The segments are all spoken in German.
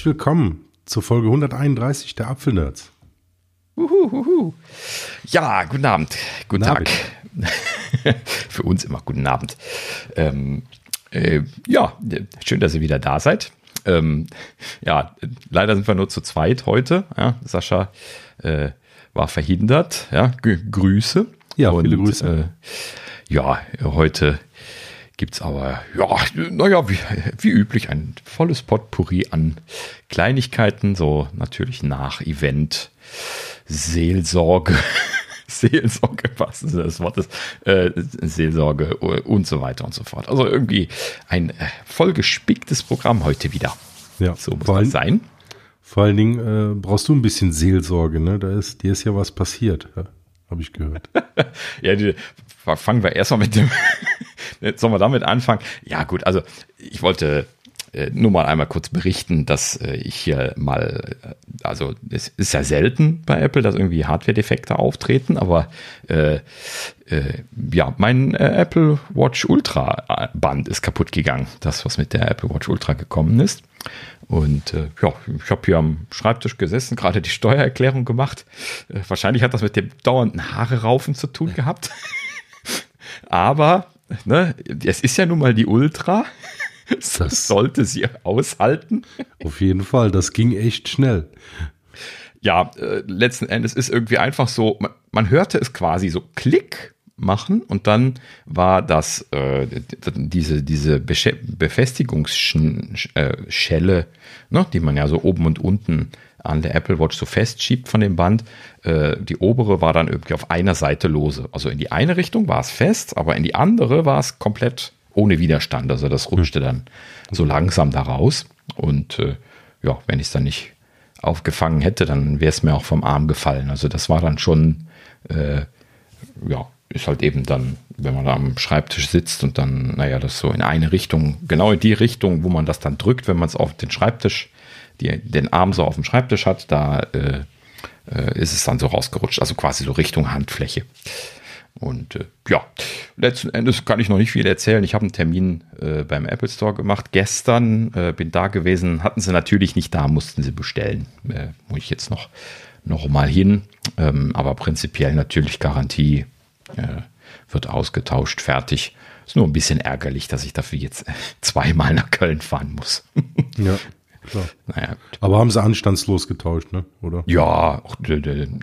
Herzlich willkommen zur Folge 131 der Apfelnerds. Uhuhuhu. Ja, guten Abend, guten, Guten Tag. Für uns immer guten Abend. Ähm, äh, ja, schön, dass ihr wieder da seid. Ähm, ja, leider sind wir nur zu zweit heute. Ja, Sascha äh, war verhindert. Ja, Grüße. Ja, viele Grüße. Äh, ja, heute gibt es aber, ja, naja, wie, wie üblich, ein volles Potpourri an Kleinigkeiten, so natürlich nach Event, Seelsorge, Seelsorge, was ist das Wort ist, äh, Seelsorge und so weiter und so fort. Also irgendwie ein äh, vollgespicktes Programm heute wieder. Ja, So muss das sein. vor allen Dingen äh, brauchst du ein bisschen Seelsorge, ne? Da ist, dir ist ja was passiert, ja, habe ich gehört. Ja, die, fangen wir erstmal mit dem. Sollen wir damit anfangen? Ja, gut, also ich wollte äh, nur mal einmal kurz berichten, dass äh, ich hier mal, äh, also es ist ja selten bei Apple, dass irgendwie Hardware-Defekte auftreten, aber äh, äh, ja, mein äh, Apple Watch Ultra Band ist kaputt gegangen. Das, was mit der Apple Watch Ultra gekommen ist. Und äh, ja, ich habe hier am Schreibtisch gesessen, gerade die Steuererklärung gemacht. Äh, wahrscheinlich hat das mit dem dauernden Haare raufen zu tun gehabt. Aber ne, es ist ja nun mal die Ultra. Das Das- sollte sie aushalten. Auf jeden Fall, das ging echt schnell. Ja, äh, letzten Endes ist irgendwie einfach so, man, man hörte es quasi so Klick machen und dann war das äh, diese diese Befestigungsschelle, ne, die man ja so oben und unten an der Apple Watch so festschiebt von dem Band. Äh, die obere war dann irgendwie auf einer Seite lose. Also in die eine Richtung war es fest, aber in die andere war es komplett ohne Widerstand. Also das rutschte dann so langsam da raus. Und äh, ja, wenn ich es dann nicht aufgefangen hätte, dann wäre es mir auch vom Arm gefallen. Also das war dann schon, äh, ja, ist halt eben dann, wenn man da am Schreibtisch sitzt und dann, naja, das so in eine Richtung, genau in die Richtung, wo man das dann drückt, wenn man es auf den Schreibtisch, die, den Arm so auf dem Schreibtisch hat, da äh, äh, ist es dann so rausgerutscht, also quasi so Richtung Handfläche. Und äh, ja, letzten Endes kann ich noch nicht viel erzählen. Ich habe einen Termin äh, beim Apple Store gemacht. Gestern äh, bin da gewesen, hatten sie natürlich nicht da, mussten sie bestellen. Äh, muss ich jetzt noch, noch mal hin. Ähm, aber prinzipiell natürlich Garantie äh, wird ausgetauscht, fertig. Ist nur ein bisschen ärgerlich, dass ich dafür jetzt zweimal nach Köln fahren muss. Ja, klar. naja, gut. Aber haben sie anstandslos getauscht, ne? Oder? Ja,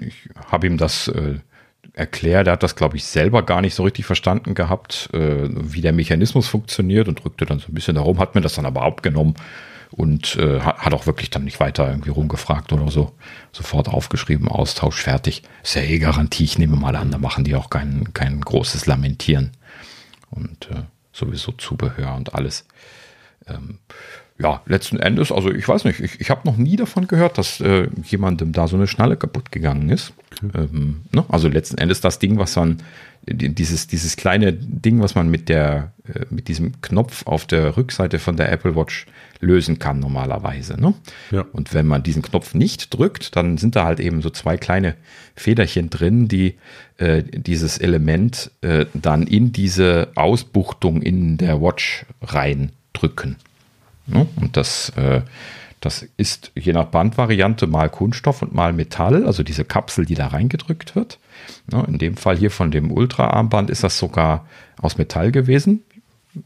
ich habe ihm das äh, erklärt. Er hat das, glaube ich, selber gar nicht so richtig verstanden gehabt, äh, wie der Mechanismus funktioniert und drückte dann so ein bisschen darum, hat mir das dann aber abgenommen und äh, hat, hat auch wirklich dann nicht weiter irgendwie rumgefragt oder so. Sofort aufgeschrieben, Austausch fertig. Ist ja eh Garantie, ich nehme mal an, da machen die auch kein, kein großes Lamentieren. Und äh, sowieso Zubehör und alles Ähm, ja, letzten Endes, also ich weiß nicht, ich, ich habe noch nie davon gehört, dass äh, jemandem da so eine Schnalle kaputt gegangen ist. Ähm, ne? Also letzten Endes das Ding, was man, die- dieses, dieses kleine Ding, was man mit der, äh, mit diesem Knopf auf der Rückseite von der Apple Watch lösen kann normalerweise. Ne? Ja. Und wenn man diesen Knopf nicht drückt, dann sind da halt eben so zwei kleine Federchen drin, die äh, dieses Element äh, dann in diese Ausbuchtung in der Watch reindrücken. Ne? Und das, äh, das ist je nach Bandvariante mal Kunststoff und mal Metall, also diese Kapsel, die da reingedrückt wird. Ne? In dem Fall hier von dem Ultra-Armband ist das sogar aus Metall gewesen.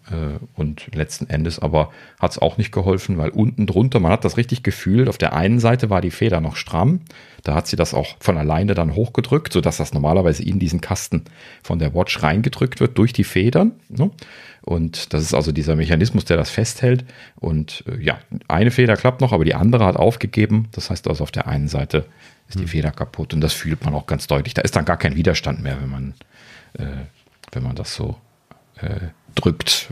Äh, Und letzten Endes aber hat es auch nicht geholfen, weil unten drunter, man hat das richtig gefühlt, auf der einen Seite war die Feder noch stramm, da hat sie das auch von alleine dann hochgedrückt, sodass das normalerweise in diesen Kasten von der Watch reingedrückt wird durch die Federn. Ne? Und das ist also dieser Mechanismus, der das festhält. Und äh, ja, eine Feder klappt noch, aber die andere hat aufgegeben. Das heißt also, auf der einen Seite ist die Feder kaputt und das fühlt man auch ganz deutlich. Da ist dann gar kein Widerstand mehr, wenn man, äh, wenn man das so drückt,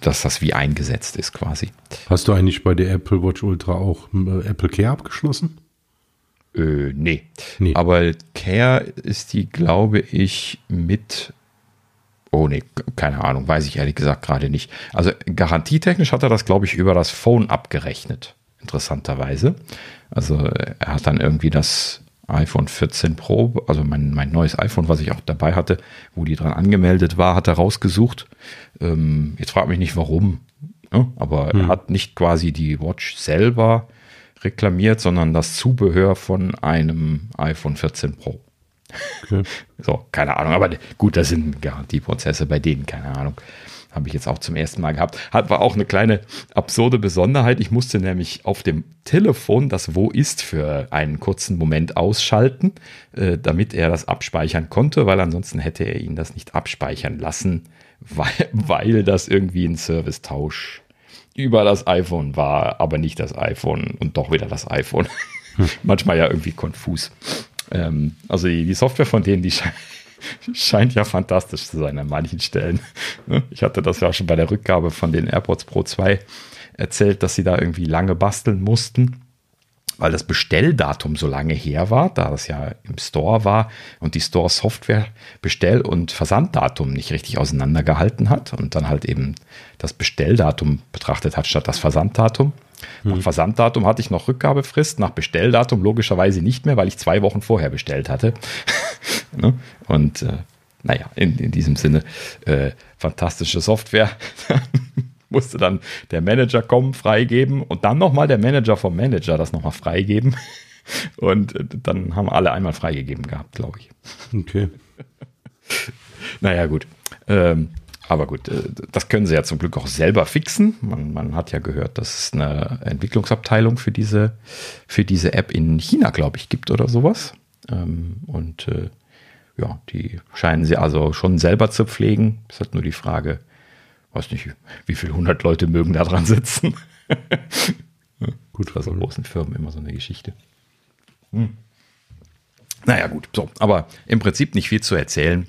dass das wie eingesetzt ist quasi. Hast du eigentlich bei der Apple Watch Ultra auch äh, Apple Care abgeschlossen? Äh, nee. nee. Aber Care ist die, glaube ich, mit. Oh nee, keine Ahnung, weiß ich ehrlich gesagt gerade nicht. Also garantietechnisch hat er das, glaube ich, über das Phone abgerechnet. Interessanterweise. Also er hat dann irgendwie das iPhone 14 Pro, also mein, mein neues iPhone, was ich auch dabei hatte, wo die dran angemeldet war, hat er rausgesucht. Ähm, jetzt fragt mich nicht warum, ne? aber hm. er hat nicht quasi die Watch selber reklamiert, sondern das Zubehör von einem iPhone 14 Pro. Okay. So, keine Ahnung, aber gut, das sind Garantieprozesse bei denen, keine Ahnung. Habe ich jetzt auch zum ersten Mal gehabt. Hat war auch eine kleine absurde Besonderheit. Ich musste nämlich auf dem Telefon das Wo ist für einen kurzen Moment ausschalten, äh, damit er das abspeichern konnte, weil ansonsten hätte er ihn das nicht abspeichern lassen, weil, weil das irgendwie ein Servicetausch über das iPhone war, aber nicht das iPhone und doch wieder das iPhone. Hm. Manchmal ja irgendwie konfus. Ähm, also die, die, Software von denen, die sche scheint ja fantastisch zu sein an manchen Stellen. Ich hatte das ja schon bei der Rückgabe von den AirPods Pro 2 erzählt, dass sie da irgendwie lange basteln mussten weil das Bestelldatum so lange her war, da das ja im Store war und die Store-Software Bestell- und Versanddatum nicht richtig auseinandergehalten hat und dann halt eben das Bestelldatum betrachtet hat statt das Versanddatum. Hm. Nach Versanddatum hatte ich noch Rückgabefrist, nach Bestelldatum logischerweise nicht mehr, weil ich zwei Wochen vorher bestellt hatte. Ne? und äh, naja, in, in diesem Sinne äh, fantastische Software. musste dann der Manager kommen, freigeben und dann nochmal der Manager vom Manager das nochmal freigeben. Und äh, dann haben alle einmal freigegeben gehabt, glaube ich. Okay. naja, gut. Ähm, aber gut, äh, das können sie ja zum Glück auch selber fixen. Man, man, hat ja gehört, dass es eine Entwicklungsabteilung für diese, für diese App in China, glaube ich, gibt oder sowas. Ähm, und äh, ja, die scheinen sie also schon selber zu pflegen. Es ist halt nur die Frage, weiß nicht, wie viele hundert Leute mögen da dran sitzen. gut, bei so großen Firmen immer so eine Geschichte. Hm. Naja, gut, so, aber im Prinzip nicht viel zu erzählen.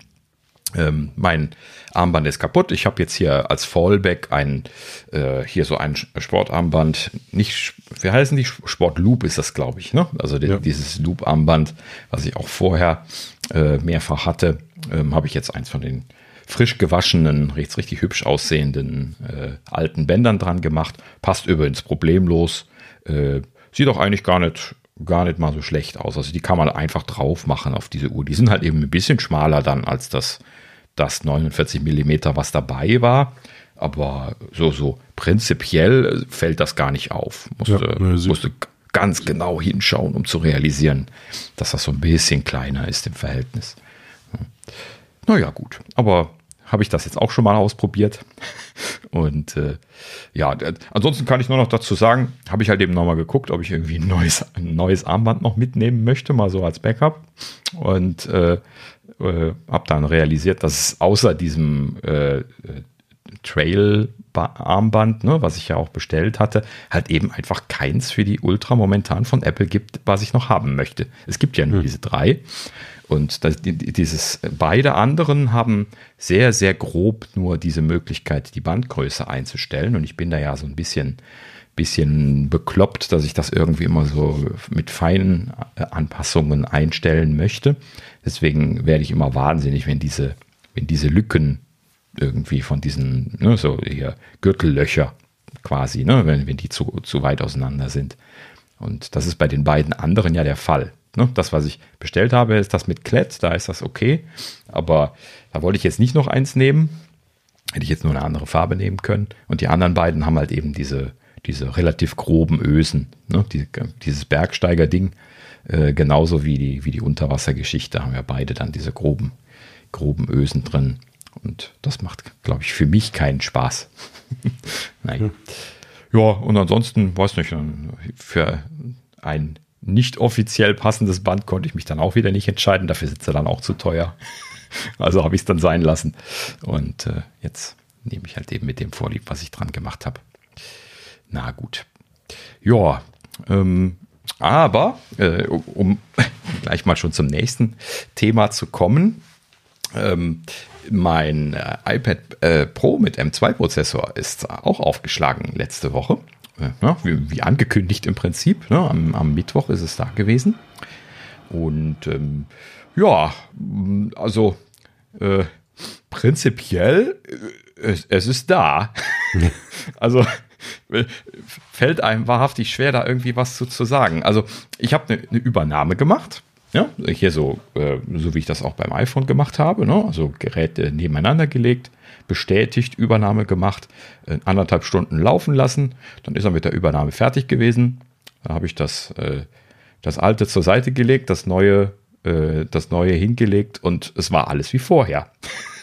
Ähm, mein Armband ist kaputt. Ich habe jetzt hier als Fallback ein, äh, hier so ein Sportarmband, nicht, wie heißen die? Sportloop ist das, glaube ich, ne? Also ja. dieses Loop-Armband, was ich auch vorher äh, mehrfach hatte, ähm, habe ich jetzt eins von den frisch gewaschenen, richtig, richtig hübsch aussehenden äh, alten Bändern dran gemacht. Passt übrigens problemlos. Äh, sieht auch eigentlich gar nicht, gar nicht mal so schlecht aus. Also die kann man einfach drauf machen auf diese Uhr. Die sind halt eben ein bisschen schmaler dann als das, das 49 Millimeter, was dabei war. Aber so, so prinzipiell fällt das gar nicht auf. Musste, ja, musste ganz genau hinschauen, um zu realisieren, dass das so ein bisschen kleiner ist im Verhältnis. Naja, gut. Aber habe ich das jetzt auch schon mal ausprobiert. Und äh, ja, ansonsten kann ich nur noch dazu sagen, habe ich halt eben nochmal geguckt, ob ich irgendwie ein neues, ein neues Armband noch mitnehmen möchte, mal so als Backup. Und äh, äh, habe dann realisiert, dass es außer diesem äh, Trail-Armband, ne, was ich ja auch bestellt hatte, halt eben einfach keins für die Ultra momentan von Apple gibt, was ich noch haben möchte. Es gibt ja nur hm. diese drei. Und das, dieses, beide anderen haben sehr, sehr grob nur diese Möglichkeit, die Bandgröße einzustellen. Und ich bin da ja so ein bisschen, bisschen bekloppt, dass ich das irgendwie immer so mit feinen äh, Anpassungen einstellen möchte. Deswegen werde ich immer wahnsinnig, wenn diese, wenn diese Lücken irgendwie von diesen, ne, so hier Gürtellöcher quasi, ne, wenn, wenn die zu, zu weit auseinander sind. Und das ist bei den beiden anderen ja der Fall. Ne, das, was ich bestellt habe, ist das mit Klett, da ist das okay. Aber da wollte ich jetzt nicht noch eins nehmen. Hätte ich jetzt nur eine andere Farbe nehmen können. Und die anderen beiden haben halt eben diese, diese relativ groben Ösen. Ne? Die, dieses Bergsteiger-Ding, äh, genauso wie die, wie die Unterwassergeschichte, haben ja beide dann diese groben, groben Ösen drin. Und das macht, glaube ich, für mich keinen Spaß. Nein. Ja. und ansonsten, weiß nicht, für ein nicht offiziell passendes Band konnte ich mich dann auch wieder nicht entscheiden. Dafür sitzt er dann auch zu teuer. Also habe ich es dann sein lassen. Und äh, jetzt nehme ich halt eben mit dem Vorlieb, was ich dran gemacht habe. Na gut. Ja, ähm, aber äh, um gleich mal schon zum nächsten Thema zu kommen, Ähm, mein äh, iPad äh, Pro mit M2-Prozessor ist auch aufgeschlagen letzte Woche. Äh, ja, wie, wie, angekündigt im Prinzip. Ne? Am, am, Mittwoch ist es da gewesen. Und ähm, ja, also äh, prinzipiell, äh, es, es, ist da. also fällt einem wahrhaftig schwer, da irgendwie was zu, zu sagen. Also ich habe eine ne Übernahme gemacht ja, hier so, äh, so wie ich das auch beim iPhone gemacht habe, ne? also Geräte nebeneinander gelegt, bestätigt, Übernahme gemacht, äh, anderthalb Stunden laufen lassen, dann ist er mit der Übernahme fertig gewesen. Dann habe ich das, äh, das alte zur Seite gelegt, das neue, äh, das neue hingelegt und es war alles wie vorher.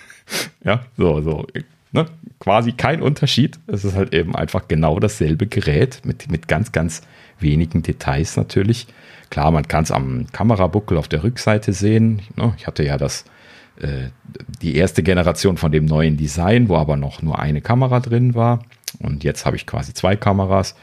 ja, so, so. Ne? Quasi kein Unterschied. Es ist halt eben einfach genau dasselbe Gerät mit, mit ganz, ganz wenigen Details natürlich. Klar, man kann es am Kamerabuckel auf der Rückseite sehen. Ne? Ich hatte ja das, äh, die erste Generation von dem neuen Design, wo aber noch nur eine Kamera drin war. Und jetzt habe ich quasi zwei Kameras.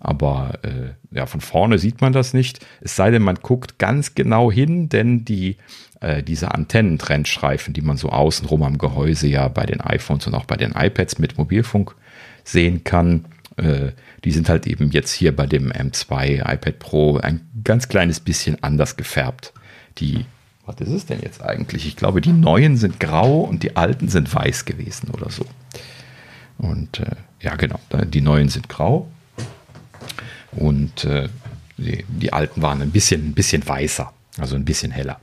Aber äh, ja, von vorne sieht man das nicht. Es sei denn, man guckt ganz genau hin, denn die, äh, diese Antennentrennstreifen, die man so außenrum am Gehäuse ja bei den iPhones und auch bei den iPads mit Mobilfunk sehen kann, äh, die sind halt eben jetzt hier bei dem M2 iPad Pro ein ganz kleines bisschen anders gefärbt. Die, was ist es denn jetzt eigentlich? Ich glaube, die neuen sind grau und die alten sind weiß gewesen oder so. Und äh, ja, genau, die neuen sind grau und äh, die, die, alten waren ein bisschen, ein bisschen weißer, also ein bisschen heller.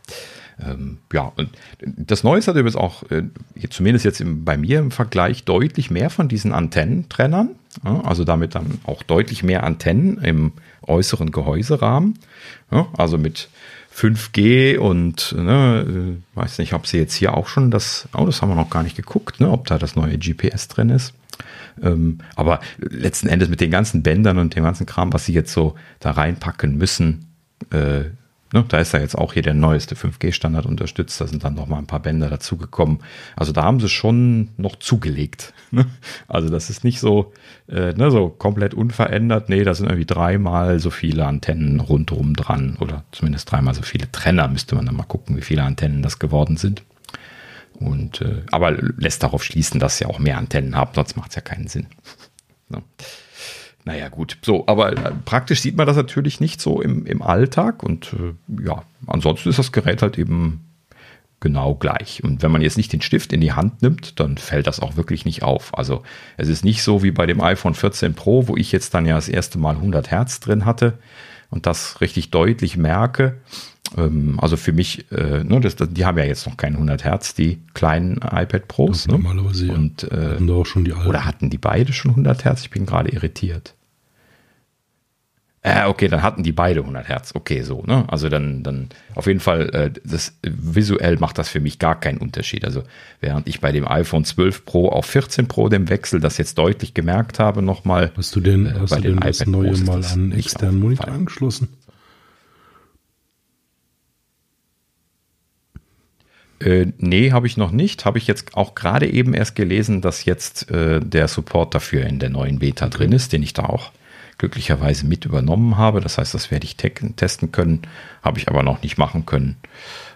Ähm, ja, und das Neue ist halt übrigens auch, äh, zumindest jetzt im, bei mir im Vergleich, deutlich mehr von diesen Antennentrennern. Ja, also damit dann auch deutlich mehr Antennen im äußeren Gehäuserahmen. Ja, also mit 5G und ne, äh, weiß nicht, ob sie jetzt hier auch schon das, oh, das haben wir noch gar nicht geguckt, ne, ob da das neue GPS drin ist. Ähm, aber letzten Endes mit den ganzen Bändern und dem ganzen Kram, was sie jetzt so da reinpacken müssen, äh, Ne, da ist ja jetzt auch hier der neueste 5G-Standard unterstützt. Da sind dann noch mal ein paar Bänder dazugekommen. Also da haben sie schon noch zugelegt. Ne? Also das ist nicht so, äh, ne, so komplett unverändert. Nee, da sind irgendwie dreimal so viele Antennen rundherum dran. Oder zumindest dreimal so viele Trenner. Müsste man dann mal gucken, wie viele Antennen das geworden sind. Und äh, aber lässt darauf schließen, dass sie auch mehr Antennen haben, sonst macht es ja keinen Sinn. Ne? Naja, gut. So, aber äh, praktisch sieht man das natürlich nicht so im, im Alltag. Und äh, ja, ansonsten ist das Gerät halt eben genau gleich. Und wenn man jetzt nicht den Stift in die Hand nimmt, dann fällt das auch wirklich nicht auf. Also es ist nicht so wie bei dem iPhone 14 Pro, wo ich jetzt dann ja das erste Mal 100 Hertz drin hatte und das richtig deutlich merke. Ähm, also für mich, äh, ne, das, die haben ja jetzt noch keinen 100 Hertz, die kleinen iPad Pros. Ne? Normalerweise ja. Und, äh, hatten auch schon die alten. Oder hatten die beide schon 100 Hertz? Ich bin gerade irritiert. Äh, okay, dann hatten die beide 100 Hertz. Okay, so, ne? Also dann, dann auf jeden Fall, äh, das visuell macht das für mich gar keinen Unterschied. Also während ich bei dem iPhone 12 Pro auf 14 Pro dem Wechsel das jetzt deutlich gemerkt habe nochmal. Hast du denn, äh, hast du denn das neue Pros mal an externen Monitor angeschlossen? Äh, nee, habe ich noch nicht. Habe ich jetzt auch gerade eben erst gelesen, dass jetzt äh, der Support dafür in der neuen Beta drin ist, den ich da auch glücklicherweise mit übernommen habe. Das heißt, das werde ich testen können, habe ich aber noch nicht machen können.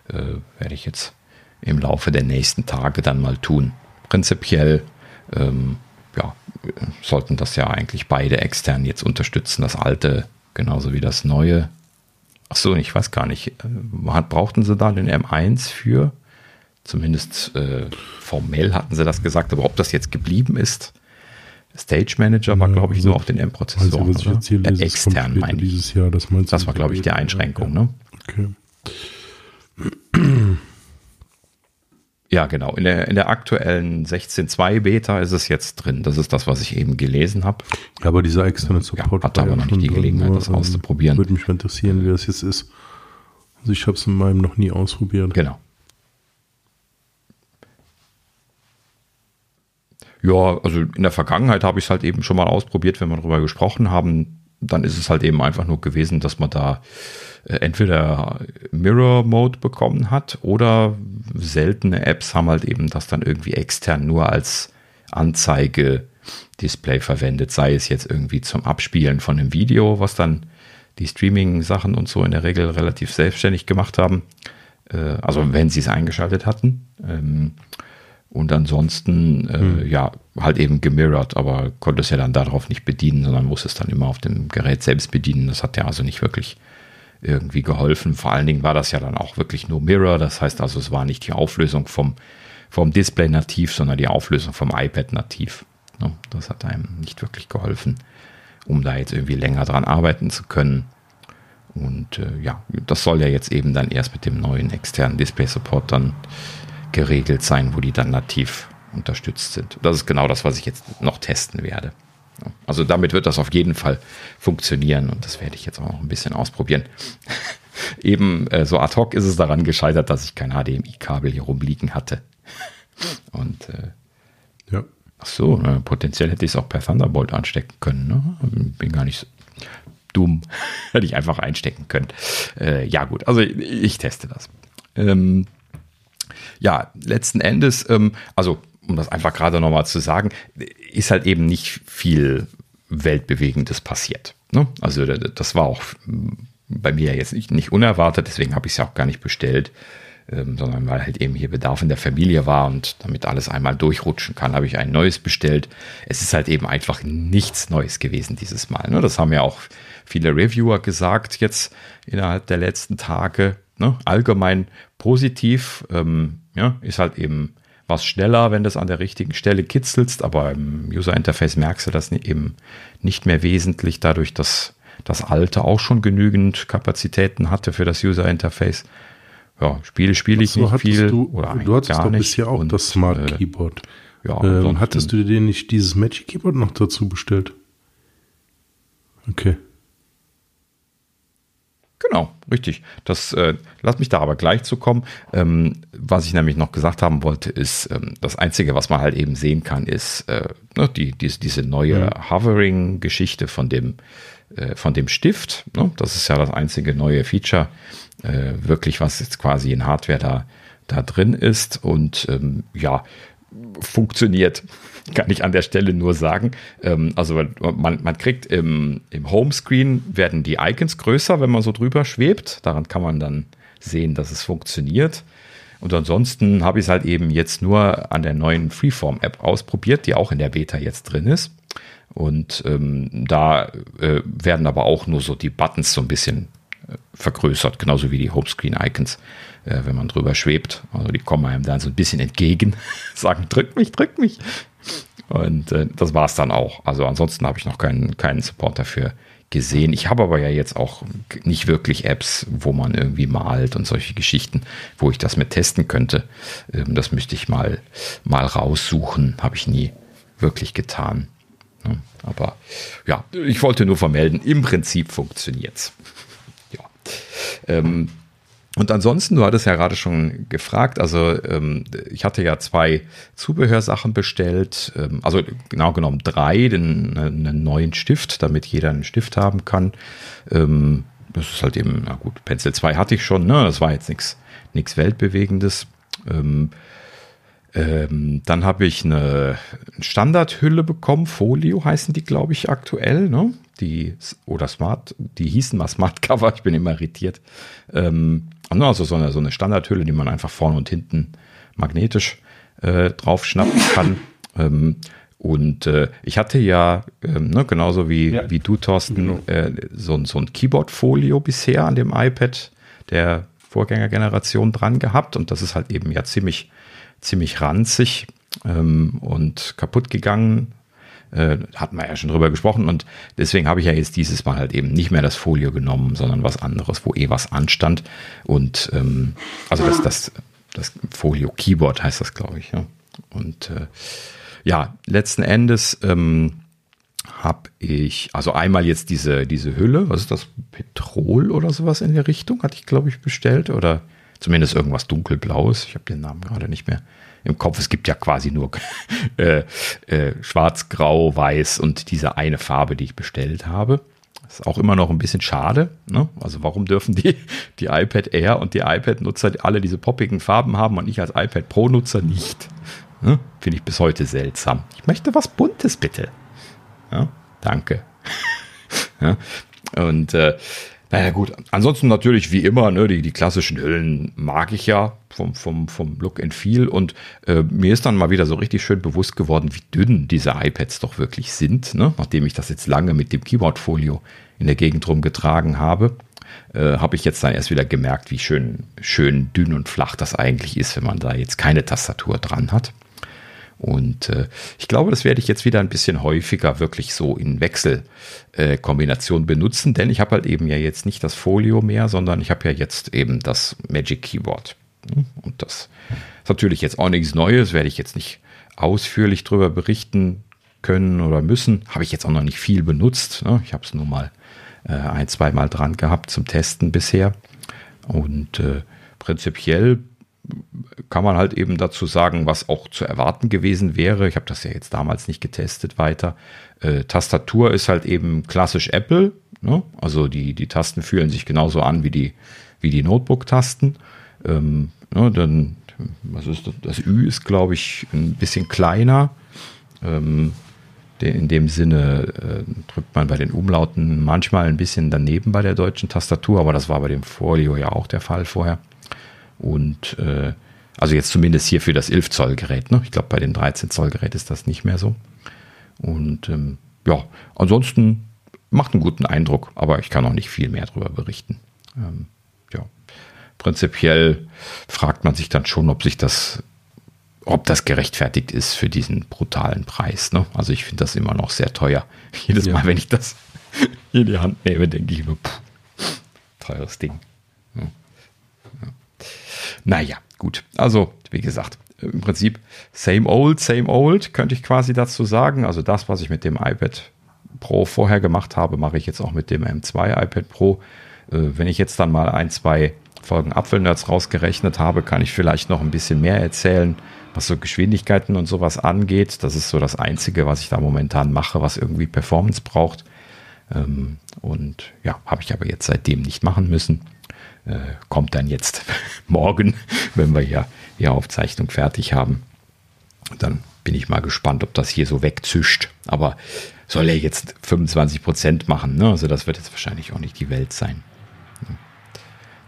Äh, werde ich jetzt im Laufe der nächsten Tage dann mal tun. Prinzipiell ähm, ja, sollten das ja eigentlich beide extern jetzt unterstützen, das alte genauso wie das neue. Ach so, ich weiß gar nicht. Äh, brauchten sie da den M1 für? Zumindest äh, formell hatten sie das gesagt, aber ob das jetzt geblieben ist, Stage Manager war, glaube ich, also, nur auf den M-Prozessoren. Also, was ich jetzt hier lese, extern, meine ich. Dieses Jahr, das, meinst das war, glaube ich, die Einschränkung. Ja. Ne? Okay. Ja, genau. In der, in der aktuellen 16.2 Beta ist es jetzt drin. Das ist das, was ich eben gelesen habe. Ja, aber dieser externe Support ja, hat aber noch nicht die Gelegenheit, nur, das ähm, auszuprobieren. Würde mich interessieren, wie das jetzt ist. Also ich habe es in meinem noch nie ausprobiert. Genau. Ja, also in der Vergangenheit habe ich es halt eben schon mal ausprobiert, wenn wir darüber gesprochen haben. Dann ist es halt eben einfach nur gewesen, dass man da äh, entweder Mirror Mode bekommen hat oder seltene Apps haben halt eben das dann irgendwie extern nur als Anzeige-Display verwendet, sei es jetzt irgendwie zum Abspielen von einem Video, was dann die Streaming-Sachen und so in der Regel relativ selbstständig gemacht haben. Äh, also wenn sie es eingeschaltet hatten. Und ansonsten, äh, hm. ja, halt eben gemirrored, aber konnte es ja dann darauf nicht bedienen, sondern muss es dann immer auf dem Gerät selbst bedienen. Das hat ja also nicht wirklich irgendwie geholfen. Vor allen Dingen war das ja dann auch wirklich nur Mirror. Das heißt also, es war nicht die Auflösung vom, vom Display nativ, sondern die Auflösung vom iPad nativ. Ne? Das hat einem nicht wirklich geholfen, um da jetzt irgendwie länger dran arbeiten zu können. Und äh, ja, das soll ja jetzt eben dann erst mit dem neuen externen Display Support dann geregelt sein, wo die dann nativ unterstützt sind. Das ist genau das, was ich jetzt noch testen werde. Also damit wird das auf jeden Fall funktionieren und das werde ich jetzt auch noch ein bisschen ausprobieren. Eben äh, so ad hoc ist es daran gescheitert, dass ich kein HDMI-Kabel hier rumliegen hatte. Und äh, ja. ach so, äh, potenziell hätte ich es auch per Thunderbolt anstecken können. Ne? Bin gar nicht so dumm. hätte ich einfach einstecken können. Äh, ja gut, also ich, ich teste das. Ähm, ja, letzten Endes, ähm, also um das einfach gerade nochmal zu sagen, ist halt eben nicht viel Weltbewegendes passiert. Ne? Also das war auch bei mir jetzt nicht, nicht unerwartet, deswegen habe ich es ja auch gar nicht bestellt, ähm, sondern weil halt eben hier Bedarf in der Familie war und damit alles einmal durchrutschen kann, habe ich ein neues bestellt. Es ist halt eben einfach nichts Neues gewesen dieses Mal. Ne? Das haben ja auch viele Reviewer gesagt jetzt innerhalb der letzten Tage. Ne? Allgemein positiv. Ähm, ja, ist halt eben was schneller, wenn du es an der richtigen Stelle kitzelst, aber im User Interface merkst du das eben nicht mehr wesentlich, dadurch, dass das alte auch schon genügend Kapazitäten hatte für das User Interface. Ja, Spiele spiele ich so, nicht viel. Du, oder du hattest gar doch nicht. bisher auch und, das Smart äh, Keyboard. Ja, ähm, hattest du dir nicht dieses Magic Keyboard noch dazu bestellt? Okay. Genau, richtig. Das äh, lass mich da aber gleich zu kommen. Ähm, was ich nämlich noch gesagt haben wollte, ist, ähm, das Einzige, was man halt eben sehen kann, ist äh, ne, die, die, diese neue mhm. Hovering-Geschichte von dem, äh, von dem Stift. Ne? Das ist ja das einzige neue Feature, äh, wirklich, was jetzt quasi in Hardware da, da drin ist. Und ähm, ja, funktioniert kann ich an der Stelle nur sagen. Ähm, also man, man kriegt im, im Homescreen werden die Icons größer, wenn man so drüber schwebt. Daran kann man dann sehen, dass es funktioniert. Und ansonsten habe ich es halt eben jetzt nur an der neuen Freeform-App ausprobiert, die auch in der Beta jetzt drin ist. Und ähm, da äh, werden aber auch nur so die Buttons so ein bisschen äh, vergrößert, genauso wie die Homescreen-Icons, äh, wenn man drüber schwebt. Also die kommen einem dann so ein bisschen entgegen, sagen, drück mich, drück mich. Und äh, das war es dann auch. Also ansonsten habe ich noch keinen, keinen Support dafür gesehen. Ich habe aber ja jetzt auch nicht wirklich Apps, wo man irgendwie malt und solche Geschichten, wo ich das mit testen könnte. Ähm, das müsste ich mal, mal raussuchen. Habe ich nie wirklich getan. Ja, aber ja, ich wollte nur vermelden, im Prinzip funktioniert's. Ja. Ähm, und ansonsten, du hattest ja gerade schon gefragt, also ähm, ich hatte ja zwei Zubehörsachen bestellt, ähm, also genau genommen drei, den, einen neuen Stift, damit jeder einen Stift haben kann. Ähm, das ist halt eben, na gut, Pencil 2 hatte ich schon, ne? das war jetzt nichts nichts Weltbewegendes. Ähm, ähm, dann habe ich eine Standardhülle bekommen, Folio heißen die, glaube ich, aktuell, ne? Die, oder Smart, die hießen mal Smart Cover, ich bin immer irritiert. Also so eine, so eine Standardhülle, die man einfach vorne und hinten magnetisch äh, drauf schnappen kann. ähm, und äh, ich hatte ja, ähm, ne, genauso wie, ja. wie du, Thorsten, genau. äh, so, so ein Keyboard-Folio bisher an dem iPad der Vorgängergeneration dran gehabt. Und das ist halt eben ja ziemlich, ziemlich ranzig ähm, und kaputt gegangen. Äh, hatten wir ja schon drüber gesprochen und deswegen habe ich ja jetzt dieses Mal halt eben nicht mehr das Folio genommen, sondern was anderes, wo eh was anstand. Und ähm, also das, das, das Folio Keyboard heißt das, glaube ich. Ja. Und äh, ja, letzten Endes ähm, habe ich, also einmal jetzt diese, diese Hülle, was ist das, Petrol oder sowas in der Richtung, hatte ich, glaube ich, bestellt oder zumindest irgendwas dunkelblaues. Ich habe den Namen gerade nicht mehr im Kopf. Es gibt ja quasi nur äh, äh, schwarz, grau, weiß und diese eine Farbe, die ich bestellt habe. Das ist auch immer noch ein bisschen schade. Ne? Also warum dürfen die, die iPad Air und die iPad-Nutzer alle diese poppigen Farben haben und ich als iPad Pro-Nutzer nicht? Ne? Finde ich bis heute seltsam. Ich möchte was Buntes, bitte. Ja? Danke. ja? Und äh, Naja gut, ansonsten natürlich wie immer, ne, die, die klassischen Hüllen mag ich ja vom, vom, vom Look and Feel und äh, mir ist dann mal wieder so richtig schön bewusst geworden, wie dünn diese iPads doch wirklich sind, ne? nachdem ich das jetzt lange mit dem Keyboard-Folio in der Gegend rumgetragen habe. Äh, habe ich jetzt dann erst wieder gemerkt, wie schön, schön dünn und flach das eigentlich ist, wenn man da jetzt keine Tastatur dran hat. Und äh, ich glaube, das werde ich jetzt wieder ein bisschen häufiger wirklich so in Wechselkombination äh, benutzen, denn ich habe halt eben ja jetzt nicht das Folio mehr, sondern ich habe ja jetzt eben das Magic Keyboard. Und das ist natürlich jetzt auch nichts Neues, werde ich jetzt nicht ausführlich darüber berichten können oder müssen. Habe ich jetzt auch noch nicht viel benutzt. Ne? Ich habe es nur mal äh, ein, zwei Mal dran gehabt zum Testen bisher. Und äh, prinzipiell kann man halt eben dazu sagen, was auch zu erwarten gewesen wäre. Ich habe das ja jetzt damals nicht getestet weiter. Äh, Tastatur ist halt eben klassisch Apple. Ne? Also die, die Tasten fühlen sich genauso an wie die, wie die Notebook-Tasten. Ähm, ne, dann, was ist das? das Ü ist, glaube ich, ein bisschen kleiner. Ähm, in dem Sinne äh, drückt man bei den Umlauten manchmal ein bisschen daneben bei der deutschen Tastatur, aber das war bei dem Folio ja auch der Fall vorher. Und äh, also jetzt zumindest hier für das 11 Zoll Gerät. Ne? Ich glaube, bei dem 13 Zoll Gerät ist das nicht mehr so. Und ähm, ja, ansonsten macht einen guten Eindruck, aber ich kann auch nicht viel mehr darüber berichten. Ähm, ja, prinzipiell fragt man sich dann schon, ob sich das, ob das gerechtfertigt ist für diesen brutalen Preis. Ne? Also ich finde das immer noch sehr teuer. Jedes ja. Mal, wenn ich das in die Hand nehme, denke ich mir, pff, teures Ding. Ja. Naja, gut. Also, wie gesagt, im Prinzip same old, same old, könnte ich quasi dazu sagen. Also das, was ich mit dem iPad Pro vorher gemacht habe, mache ich jetzt auch mit dem M2 iPad Pro. Äh, wenn ich jetzt dann mal ein, zwei Folgen Apfelnerds rausgerechnet habe, kann ich vielleicht noch ein bisschen mehr erzählen, was so Geschwindigkeiten und sowas angeht. Das ist so das Einzige, was ich da momentan mache, was irgendwie Performance braucht. Ähm, und ja, habe ich aber jetzt seitdem nicht machen müssen äh, kommt dann jetzt morgen, wenn wir ja die Aufzeichnung fertig haben. Dann bin ich mal gespannt, ob das hier so wegzischt. Aber soll er jetzt 25 Prozent machen? Ne? Also das wird jetzt wahrscheinlich auch nicht die Welt sein.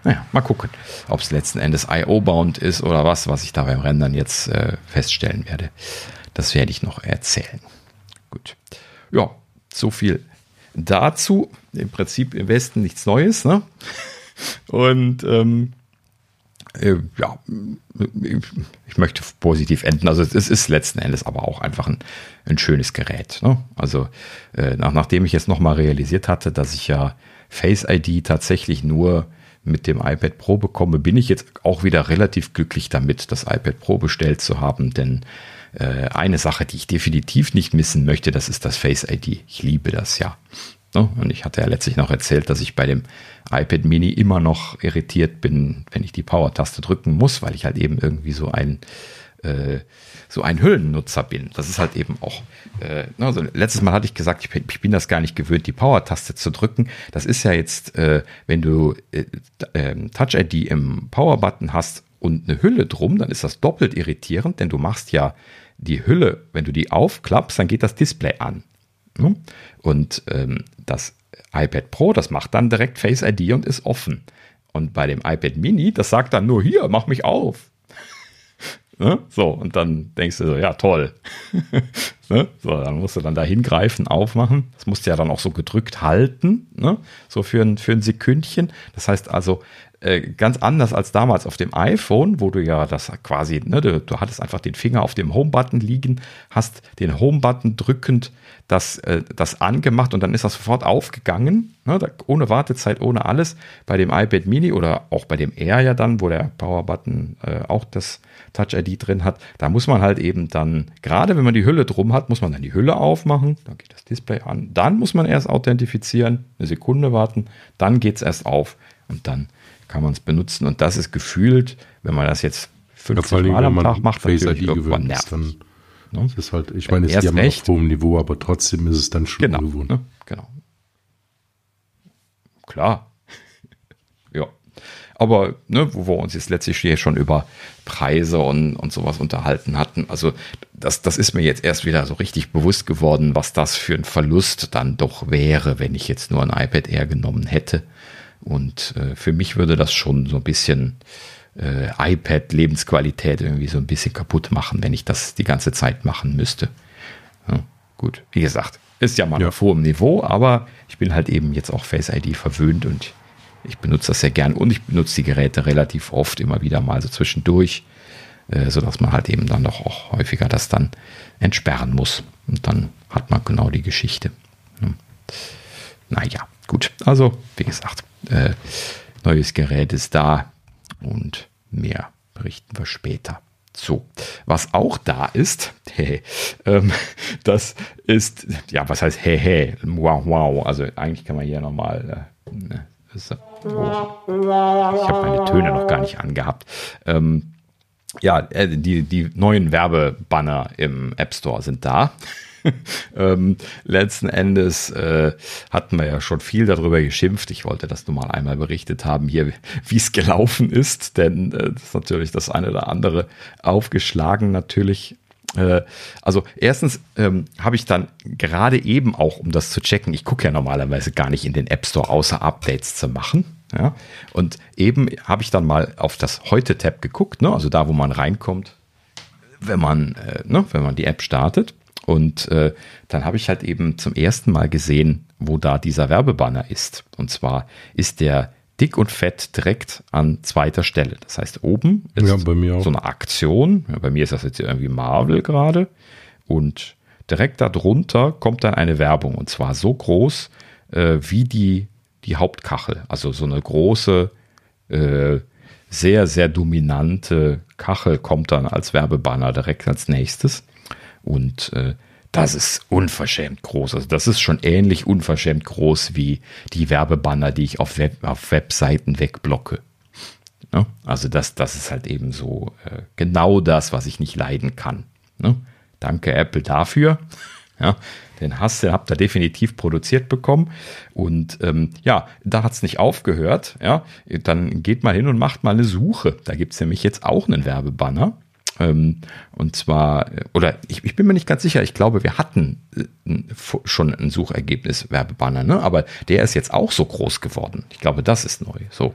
Naja, mal gucken, ob es letzten Endes IO-bound ist oder was, was ich da beim Rendern jetzt äh, feststellen werde. Das werde ich noch erzählen. Gut. Ja, so viel dazu. Im Prinzip im Westen nichts Neues. Ne? Und ähm, äh, ja, ich möchte positiv enden. Also es ist letzten Endes aber auch einfach ein, ein schönes Gerät. Ne? Also äh, nach, nachdem ich jetzt nochmal realisiert hatte, dass ich ja Face ID tatsächlich nur mit dem iPad Pro bekomme, bin ich jetzt auch wieder relativ glücklich damit, das iPad Pro bestellt zu haben, denn äh, eine Sache, die ich definitiv nicht missen möchte, das ist das Face ID. Ich liebe das ja. Ne? Und ich hatte ja letztlich noch erzählt, dass ich bei dem iPad Mini immer noch irritiert bin, wenn ich die Power-Taste drücken muss, weil ich halt eben irgendwie so ein äh, so ein Hüllennutzer bin. Das ist halt eben auch. Äh, also letztes Mal hatte ich gesagt, ich, ich bin das gar nicht gewöhnt, die Power-Taste zu drücken. Das ist ja jetzt, äh, wenn du äh, äh, Touch ID im Power-Button hast und eine Hülle drum, dann ist das doppelt irritierend, denn du machst ja die Hülle, wenn du die aufklappst, dann geht das Display an. Ne? Und ähm, das iPad Pro, das macht dann direkt Face ID und ist offen. Und bei dem iPad Mini, das sagt dann nur hier, mach mich auf. Ne? So, und dann denkst du so, ja, toll. ne? So, dann musst du dann da hingreifen, aufmachen. Das musst du ja dann auch so gedrückt halten, ne? so für ein, für ein Sekündchen. Das heißt also, äh, ganz anders als damals auf dem iPhone, wo du ja das quasi, ne, du, du hattest einfach den Finger auf dem Home-Button liegen, hast den Home-Button drückend das, äh, das angemacht und dann ist das sofort aufgegangen, ne, da, ohne Wartezeit, ohne alles. Bei dem iPad Mini oder auch bei dem Air ja dann, wo der Power-Button äh, auch das Touch-ID drin hat, da muss man halt eben dann, gerade wenn man die Hülle drum hat, muss man dann die Hülle aufmachen, dann geht das Display an, dann muss man erst authentifizieren, eine Sekunde warten, dann geht es erst auf und dann kann man es benutzen. Und das ist gefühlt, wenn man das jetzt 50 ja, Mal am Tag macht, Face ID irgendwann nervt. Dann, ne? Das ist halt, ich meine, es ist ja auf hohem Niveau, aber trotzdem ist es dann schon genau, ungewohnt. Ne? Genau. Klar. ja. Aber ne, wo wir uns jetzt letztlich hier schon über Preise und, und sowas unterhalten hatten, also das, das ist mir jetzt erst wieder so richtig bewusst geworden, was das für ein Verlust dann doch wäre, wenn ich jetzt nur ein iPad Air genommen hätte. Und äh, für mich würde das schon so ein bisschen äh, iPad-Lebensqualität irgendwie so ein bisschen kaputt machen, wenn ich das die ganze Zeit machen müsste. Ja, gut, wie gesagt, ist ja mal ja. auf hohem Niveau, aber ich bin halt eben jetzt auch Face ID verwöhnt und ich benutze das sehr gern und ich benutze die Geräte relativ oft immer wieder mal so zwischendurch, äh, sodass man halt eben dann doch auch häufiger das dann entsperren muss. Und dann hat man genau die Geschichte. Hm. Naja, gut. Also, wie gesagt, äh, neues Gerät ist da und mehr berichten wir später. So, was auch da ist, hey, ähm, das ist, ja, was heißt hey, hey, wow, wow. Also eigentlich kann man hier nochmal, äh, ne, oh, ich habe meine Töne noch gar nicht angehabt. Ähm, ja, äh, die, die neuen Werbebanner im App Store sind da. ähm, letzten Endes äh, hatten wir ja schon viel darüber geschimpft. Ich wollte das nur mal einmal berichtet haben hier, wie es gelaufen ist, denn äh, das ist natürlich das eine oder andere aufgeschlagen natürlich. Äh, also erstens ähm, habe ich dann gerade eben auch, um das zu checken, ich gucke ja normalerweise gar nicht in den App Store, außer Updates zu machen. Ja? Und eben habe ich dann mal auf das Heute-Tab geguckt, ne? also da, wo man reinkommt, wenn man, äh, ne? wenn man die App startet. Und äh, dann habe ich halt eben zum ersten Mal gesehen, wo da dieser Werbebanner ist. Und zwar ist der dick und fett direkt an zweiter Stelle. Das heißt, oben ist ja, so eine Aktion. Ja, bei mir ist das jetzt irgendwie Marvel gerade. Und direkt darunter kommt dann eine Werbung. Und zwar so groß äh, wie die, die Hauptkachel. Also so eine große, äh, sehr, sehr dominante Kachel kommt dann als Werbebanner direkt als nächstes. Und äh, das ist unverschämt groß. Also das ist schon ähnlich unverschämt groß wie die Werbebanner, die ich auf, Web, auf Webseiten wegblocke. Ne? Also das, das ist halt eben so äh, genau das, was ich nicht leiden kann. Ne? Danke Apple dafür. Ja, den Hass, den habt ihr definitiv produziert bekommen. Und ähm, ja, da hat es nicht aufgehört. Ja, dann geht mal hin und macht mal eine Suche. Da gibt es nämlich jetzt auch einen Werbebanner. Ähm, und zwar, oder ich, ich, bin mir nicht ganz sicher, ich glaube, wir hatten äh, schon ein Suchergebnis Werbebanner, ne? aber der ist jetzt auch so groß geworden. Ich glaube, das ist neu. So,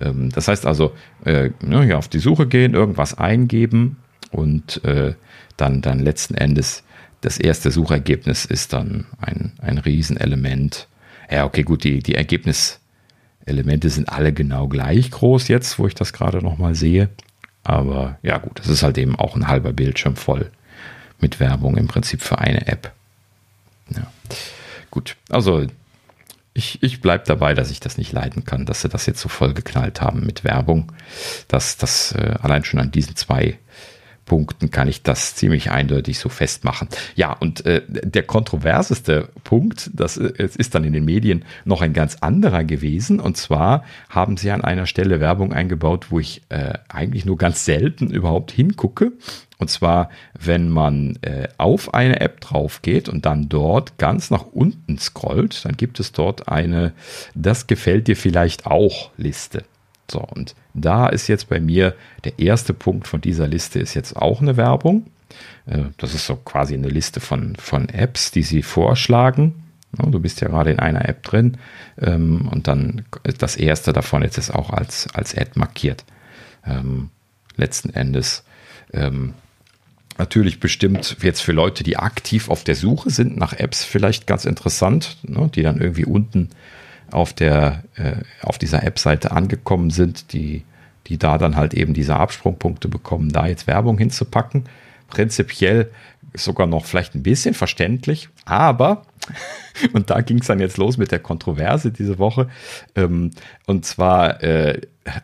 ähm, das heißt also, äh, ne, ja, auf die Suche gehen, irgendwas eingeben und äh, dann, dann letzten Endes das erste Suchergebnis ist dann ein, ein Riesenelement. Ja, okay, gut, die, die Ergebniselemente sind alle genau gleich groß jetzt, wo ich das gerade nochmal sehe. Aber ja gut, es ist halt eben auch ein halber Bildschirm voll mit Werbung im Prinzip für eine App. Ja. Gut, also ich, ich bleibe dabei, dass ich das nicht leiden kann, dass sie das jetzt so voll geknallt haben mit Werbung. Dass das äh, allein schon an diesen zwei Punkten kann ich das ziemlich eindeutig so festmachen. Ja, und äh, der kontroverseste Punkt, das äh, ist dann in den Medien noch ein ganz anderer gewesen. Und zwar haben sie an einer Stelle Werbung eingebaut, wo ich äh, eigentlich nur ganz selten überhaupt hingucke. Und zwar, wenn man äh, auf eine App drauf geht und dann dort ganz nach unten scrollt, dann gibt es dort eine Das gefällt dir vielleicht auch Liste. So, und da ist jetzt bei mir der erste Punkt von dieser Liste ist jetzt auch eine Werbung. Äh, das ist so quasi eine Liste von, von Apps, die sie vorschlagen. Du bist ja gerade in einer App drin ähm, und dann das erste davon jetzt ist auch als, als Ad markiert. Ähm, letzten Endes ähm, natürlich bestimmt jetzt für Leute, die aktiv auf der Suche sind nach Apps vielleicht ganz interessant, ne, die dann irgendwie unten auf der, äh, auf dieser App-Seite angekommen sind, die, die da dann halt eben diese Absprungpunkte bekommen, da jetzt Werbung hinzupacken. Prinzipiell sogar noch vielleicht ein bisschen verständlich, aber, und da ging es dann jetzt los mit der Kontroverse diese Woche, ähm, und zwar äh,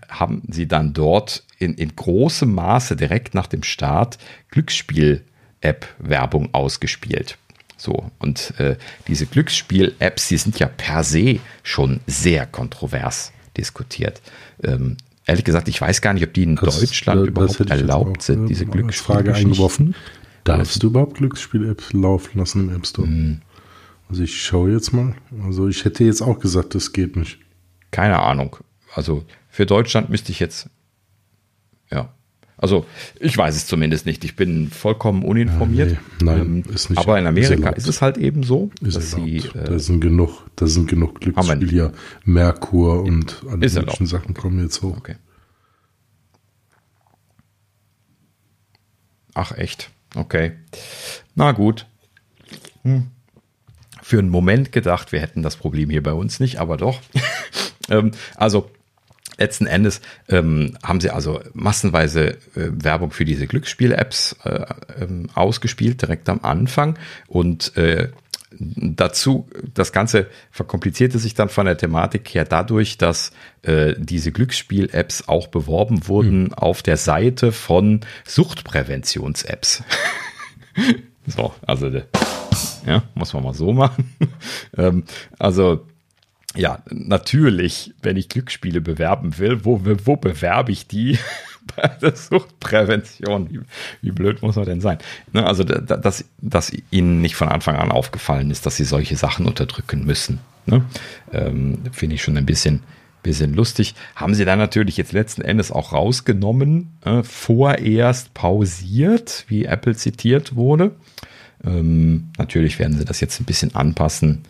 haben sie dann dort in, in großem Maße direkt nach dem Start Glücksspiel-App-Werbung ausgespielt. So, und äh, diese Glücksspiel-Apps, die sind ja per se schon sehr kontrovers diskutiert. Ähm, ehrlich gesagt, ich weiß gar nicht, ob die in das, Deutschland das überhaupt erlaubt sind, diese Glücksspiele. Frage eingeworfen. Darfst du überhaupt Glücksspiel-Apps laufen lassen im App Store? Hm. Also ich schaue jetzt mal. Also ich hätte jetzt auch gesagt, das geht nicht. Keine Ahnung. Also für Deutschland müsste ich jetzt, ja, Also ich weiß es zumindest nicht. Ich bin vollkommen uninformiert. Ja, nee, nein, ähm, ist nicht. Aber in Amerika ist, ist es halt eben so, ist dass sie. Äh, da sind genug, da sind genug Glücksspiele, Merkur und alle möglichen Sachen kommen jetzt hoch. Okay. Ach echt? Okay. Na gut. Hm. Für einen Moment gedacht, wir hätten das Problem hier bei uns nicht, aber doch. ähm, also letzten Endes ähm, haben sie also massenweise äh, Werbung für diese Glücksspiel-Apps äh, ähm, ausgespielt, direkt am Anfang. Und äh, dazu, das Ganze verkomplizierte sich dann von der Thematik her dadurch, dass äh, diese Glücksspiel-Apps auch beworben wurden mhm. auf der Seite von Suchtpräventions-Apps. so, also ja, muss man mal so machen. ähm, also ja, natürlich, wenn ich Glücksspiele bewerben will, wo, wo bewerbe ich die? Bei der Suchtprävention. Wie, wie, blöd muss man denn sein? Ne, also, dass, dass ihnen nicht von Anfang an aufgefallen ist, dass sie solche Sachen unterdrücken müssen. Ne? Ähm, Finde ich schon ein bisschen, bisschen lustig. Haben sie dann natürlich jetzt letzten Endes auch rausgenommen, äh, vorerst pausiert, wie Apple zitiert wurde. Ähm, natürlich werden sie das jetzt ein bisschen anpassen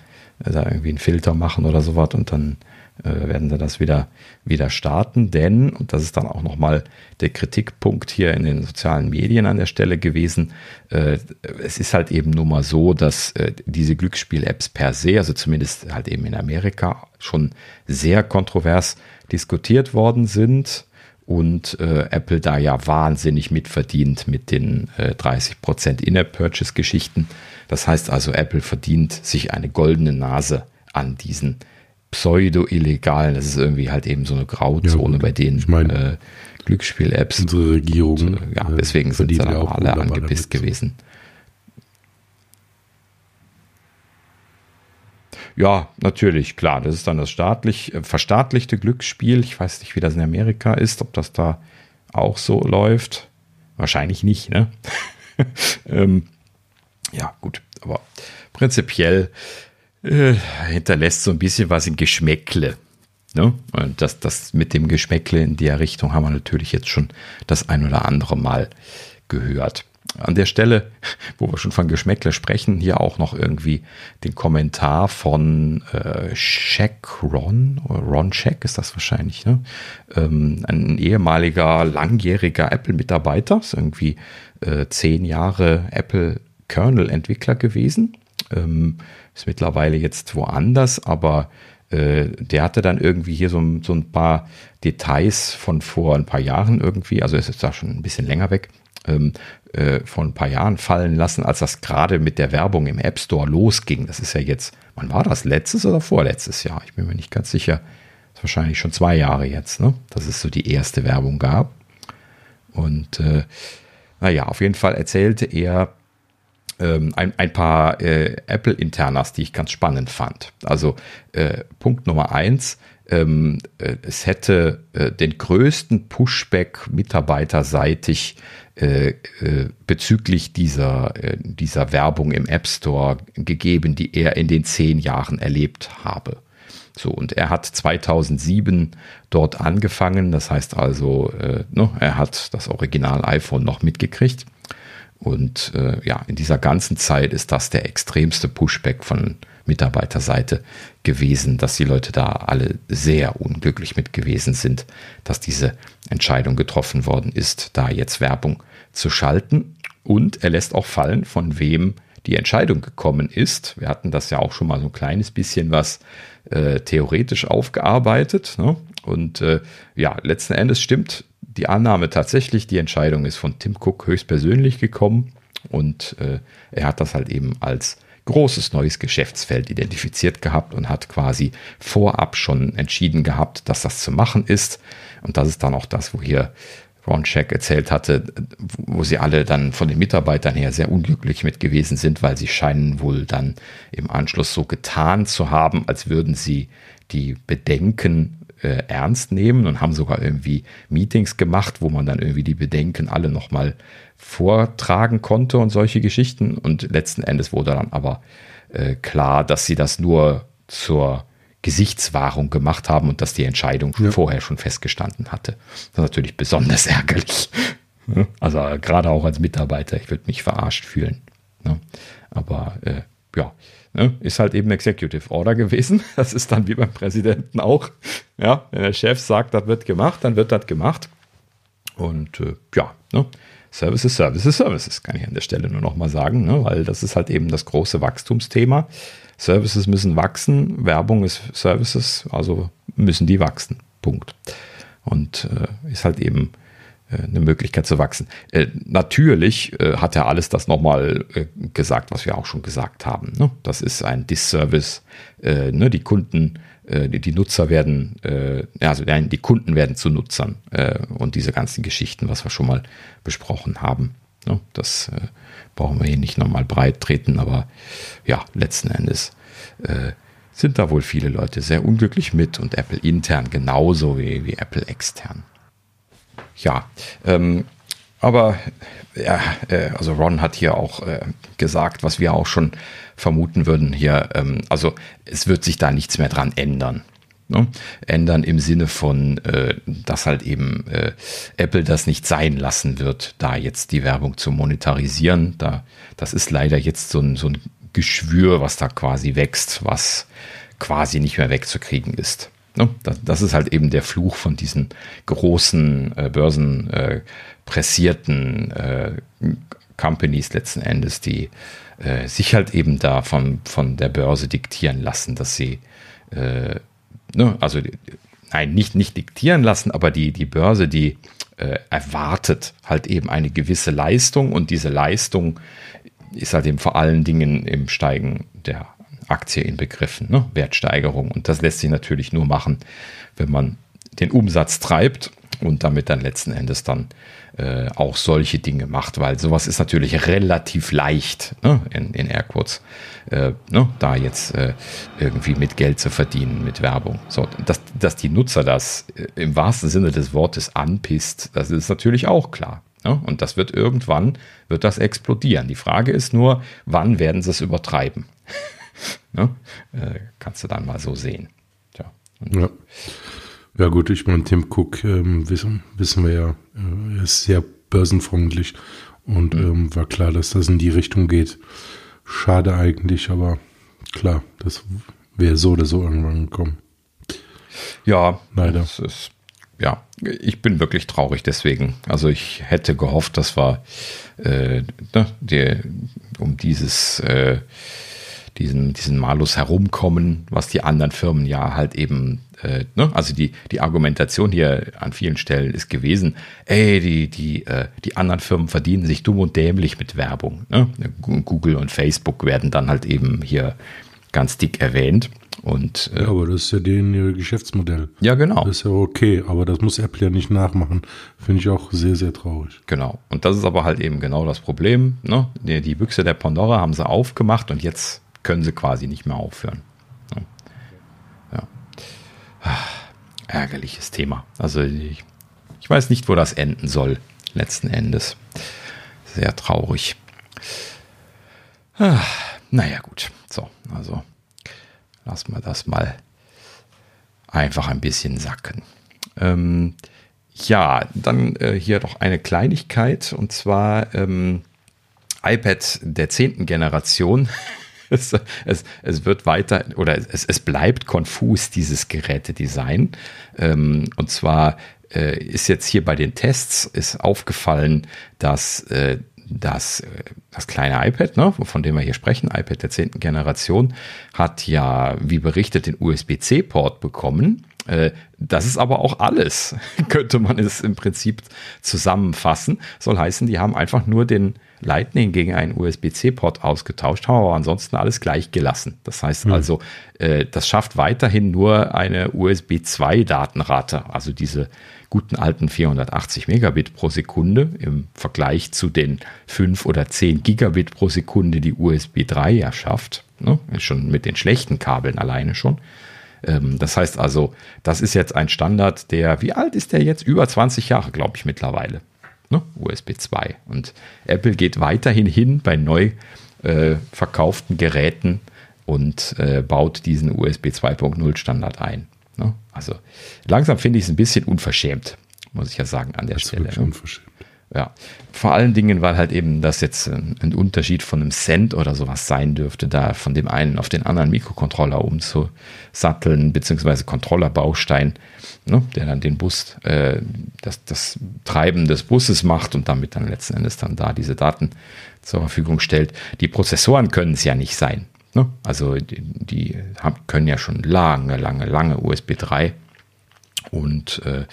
da irgendwie einen Filter machen oder sowas und dann äh, werden sie das wieder, wieder starten. Denn, und das ist dann auch nochmal der Kritikpunkt hier in den sozialen Medien an der Stelle gewesen, äh, es ist halt eben nur mal so, dass äh, diese Glücksspiel-Apps per se, also zumindest halt eben in Amerika, schon sehr kontrovers diskutiert worden sind und äh, Apple da ja wahnsinnig mitverdient mit den äh, 30% In-App-Purchase-Geschichten. Das heißt also, Apple verdient sich eine goldene Nase an diesen pseudo-illegalen, das ist irgendwie halt eben so eine Grauzone ja, bei den ich mein, äh, Glücksspiel-Apps. Unsere Regierung. Äh, ja, deswegen sind sie dann auch alle angepisst gewesen. Ja, natürlich, klar. Das ist dann das staatlich, äh, verstaatlichte Glücksspiel. Ich weiß nicht, wie das in Amerika ist, ob das da auch so läuft. Wahrscheinlich nicht, ne? ähm, ja, gut. Aber prinzipiell äh, hinterlässt so ein bisschen was in Geschmäckle. Ne? Und das, das mit dem Geschmäckle in der Richtung haben wir natürlich jetzt schon das ein oder andere Mal gehört. An der Stelle, wo wir schon von Geschmäckle sprechen, hier auch noch irgendwie den Kommentar von äh, Shaq Ron, Ron Shaq ist das wahrscheinlich, ne? Ähm, ein ehemaliger langjähriger Apple-Mitarbeiter, ist irgendwie äh, zehn Jahre Apple Kernel-Entwickler gewesen, ähm, ist mittlerweile jetzt woanders, aber äh, der hatte dann irgendwie hier so, so ein paar Details von vor ein paar Jahren irgendwie, also es ist da schon ein bisschen länger weg, ähm, äh, vor ein paar Jahren fallen lassen, als das gerade mit der Werbung im App Store losging. Das ist ja jetzt, wann war das? Letztes oder vorletztes Jahr? Ich bin mir nicht ganz sicher. Das ist wahrscheinlich schon zwei Jahre jetzt, ne? Dass es so die erste Werbung gab. Und äh, naja, auf jeden Fall erzählte er ähm, ein, ein paar äh, Apple-Internas, die ich ganz spannend fand. Also äh, Punkt Nummer eins, ähm, äh, es hätte äh, den größten Pushback mitarbeiterseitig äh, äh, bezüglich dieser, dieser Werbung im App Store gegeben, die er in den zehn Jahren erlebt habe. So, und er hat 2007 dort angefangen, das heißt also, ne, er hat das Original iPhone noch mitgekriegt. Und äh, ja, in dieser ganzen Zeit ist das der extremste Pushback von Mitarbeiterseite gewesen, dass die Leute da alle sehr unglücklich mit gewesen sind, dass diese Entscheidung getroffen worden ist, da jetzt Werbung zu schalten. Und er lässt auch fallen, von wem die Entscheidung gekommen ist. Wir hatten das ja auch schon mal so ein kleines bisschen was äh, theoretisch aufgearbeitet. Ne? Und äh, ja, letzten Endes stimmt die Annahme tatsächlich, die Entscheidung ist von Tim Cook höchstpersönlich gekommen und äh, er hat das halt eben als großes neues Geschäftsfeld identifiziert gehabt und hat quasi vorab schon entschieden gehabt, dass das zu machen ist. Und das ist dann auch das, wo hier Ron Check erzählt hatte, wo sie alle dann von den Mitarbeitern her sehr unglücklich mit gewesen sind, weil sie scheinen wohl dann im Anschluss so getan zu haben, als würden sie die Bedenken äh, ernst nehmen und haben sogar irgendwie Meetings gemacht, wo man dann irgendwie die Bedenken alle nochmal vortragen konnte und solche Geschichten. Und letzten Endes wurde dann aber äh, klar, dass sie das nur zur Gesichtswahrung gemacht haben und dass die Entscheidung ja. vorher schon festgestanden hatte. Das ist natürlich besonders ärgerlich. Also gerade auch als Mitarbeiter, ich würde mich verarscht fühlen. Ne? Aber äh, ja, ne? ist halt eben Executive Order gewesen. Das ist dann wie beim Präsidenten auch. Ja, wenn der Chef sagt, das wird gemacht, dann wird das gemacht. Und äh, ja, ne? Services, Services, Services, kann ich an der Stelle nur noch mal sagen, ne? weil das ist halt eben das große Wachstumsthema. Services müssen wachsen, Werbung ist Services, also müssen die wachsen. Punkt. Und äh, ist halt eben eine Möglichkeit zu wachsen. Äh, natürlich äh, hat er alles das nochmal äh, gesagt, was wir auch schon gesagt haben. Ne? Das ist ein Disservice. Äh, ne? Die Kunden, äh, die, die, Nutzer werden, also nein, die Kunden werden zu Nutzern und diese ganzen Geschichten, was wir schon mal besprochen haben. Ne? Das brauchen wir hier nicht nochmal breit treten, aber ja, letzten Endes sind da wohl viele Leute sehr unglücklich mit und Apple intern genauso wie, wie Apple extern. Ja, ähm, aber ja, äh, also Ron hat hier auch äh, gesagt, was wir auch schon vermuten würden hier. Ähm, also es wird sich da nichts mehr dran ändern. Ne? Ändern im Sinne von, äh, dass halt eben äh, Apple das nicht sein lassen wird, da jetzt die Werbung zu monetarisieren. Da, das ist leider jetzt so ein, so ein Geschwür, was da quasi wächst, was quasi nicht mehr wegzukriegen ist. Ne? Das, ist halt eben der Fluch von diesen großen äh, börsenpressierten äh, äh, Companies letzten Endes, die äh, sich halt eben da von, von der Börse diktieren lassen, dass sie, äh, ne, also nein, nicht, nicht diktieren lassen, aber die, die Börse, die äh, erwartet halt eben eine gewisse Leistung und diese Leistung ist halt eben vor allen Dingen im Steigen der Aktie inbegriffen, ne? Wertsteigerung. Und das lässt sich natürlich nur machen, wenn man den Umsatz treibt und damit dann letzten Endes dann äh, auch solche Dinge macht, weil sowas ist natürlich relativ leicht, ne? in, in Airquotes, äh, ne? da jetzt äh, irgendwie mit Geld zu verdienen, mit Werbung. So, dass, dass die Nutzer das äh, im wahrsten Sinne des Wortes anpisst, das ist natürlich auch klar. Ne? Und das wird irgendwann, wird das explodieren. Die Frage ist nur, wann werden sie es übertreiben? Ne? Äh, kannst du dann mal so sehen. Tja. Ja. ja, gut, ich meine, Tim Cook ähm, wissen, wissen wir ja, äh, er ist sehr börsenfreundlich und mhm. ähm, war klar, dass das in die Richtung geht. Schade eigentlich, aber klar, das wäre so oder so irgendwann gekommen. Ja, leider. Ist, ja, ich bin wirklich traurig deswegen. Also ich hätte gehofft, dass wir äh, ne, die, um dieses äh, diesen, diesen Malus herumkommen, was die anderen Firmen ja halt eben, äh, ne? also die, die Argumentation hier an vielen Stellen ist gewesen, ey, die, die, äh, die anderen Firmen verdienen sich dumm und dämlich mit Werbung. Ne? Google und Facebook werden dann halt eben hier ganz dick erwähnt. Und, äh, ja, aber das ist ja denen ihr Geschäftsmodell. Ja, genau. Das ist ja okay, aber das muss Apple ja nicht nachmachen. Finde ich auch sehr, sehr traurig. Genau. Und das ist aber halt eben genau das Problem. Ne? Die, die Büchse der Pandora haben sie aufgemacht und jetzt können sie quasi nicht mehr aufhören. Ja. ja. Ärgerliches Thema. Also ich, ich weiß nicht, wo das enden soll, letzten Endes. Sehr traurig. Ah, naja, gut. So, also lassen wir das mal einfach ein bisschen sacken. Ähm, ja, dann äh, hier noch eine Kleinigkeit und zwar ähm, iPad der zehnten Generation es, es, es, wird weiter oder es, es bleibt konfus, dieses Gerätedesign. Ähm, und zwar äh, ist jetzt hier bei den Tests ist aufgefallen, dass äh, das, äh, das kleine iPad, ne, von dem wir hier sprechen, iPad der zehnten Generation, hat ja, wie berichtet, den USB-C-Port bekommen. Äh, das ist aber auch alles, könnte man es im Prinzip zusammenfassen. Soll heißen, die haben einfach nur den Lightning gegen einen USB-C-Port ausgetauscht, haben aber ansonsten alles gleich gelassen. Das heißt mhm. also, äh, das schafft weiterhin nur eine USB 2 Datenrate, also diese guten alten 480 Megabit pro Sekunde im Vergleich zu den 5 oder 10 Gigabit pro Sekunde, die USB 3 ja schafft. Ne? Schon mit den schlechten Kabeln alleine schon. Ähm, das heißt also, das ist jetzt ein Standard, der, wie alt ist der jetzt? Über 20 Jahre, glaube ich, mittlerweile ne? USB 2. Und Apple geht weiterhin hin bei neu äh, verkauften Geräten und äh, baut diesen USB 2.0 Standard ein. Ne? Also langsam finde ich es ein bisschen unverschämt, muss ich ja sagen, an der das Stelle. Ist ne? unverschämt. Ja, vor allen Dingen, weil halt eben das jetzt ein, ein, Unterschied von einem Cent oder sowas sein dürfte, da von dem einen auf den anderen Mikrocontroller umzusatteln, beziehungsweise Controllerbaustein, ne, der dann den Bus, äh, das, das Treiben des Busses macht und damit dann letzten Endes dann da diese Daten zur Verfügung stellt. Die Prozessoren können es ja nicht sein. Ne? Also die, die haben, können ja schon lange, lange, lange USB 3 und äh,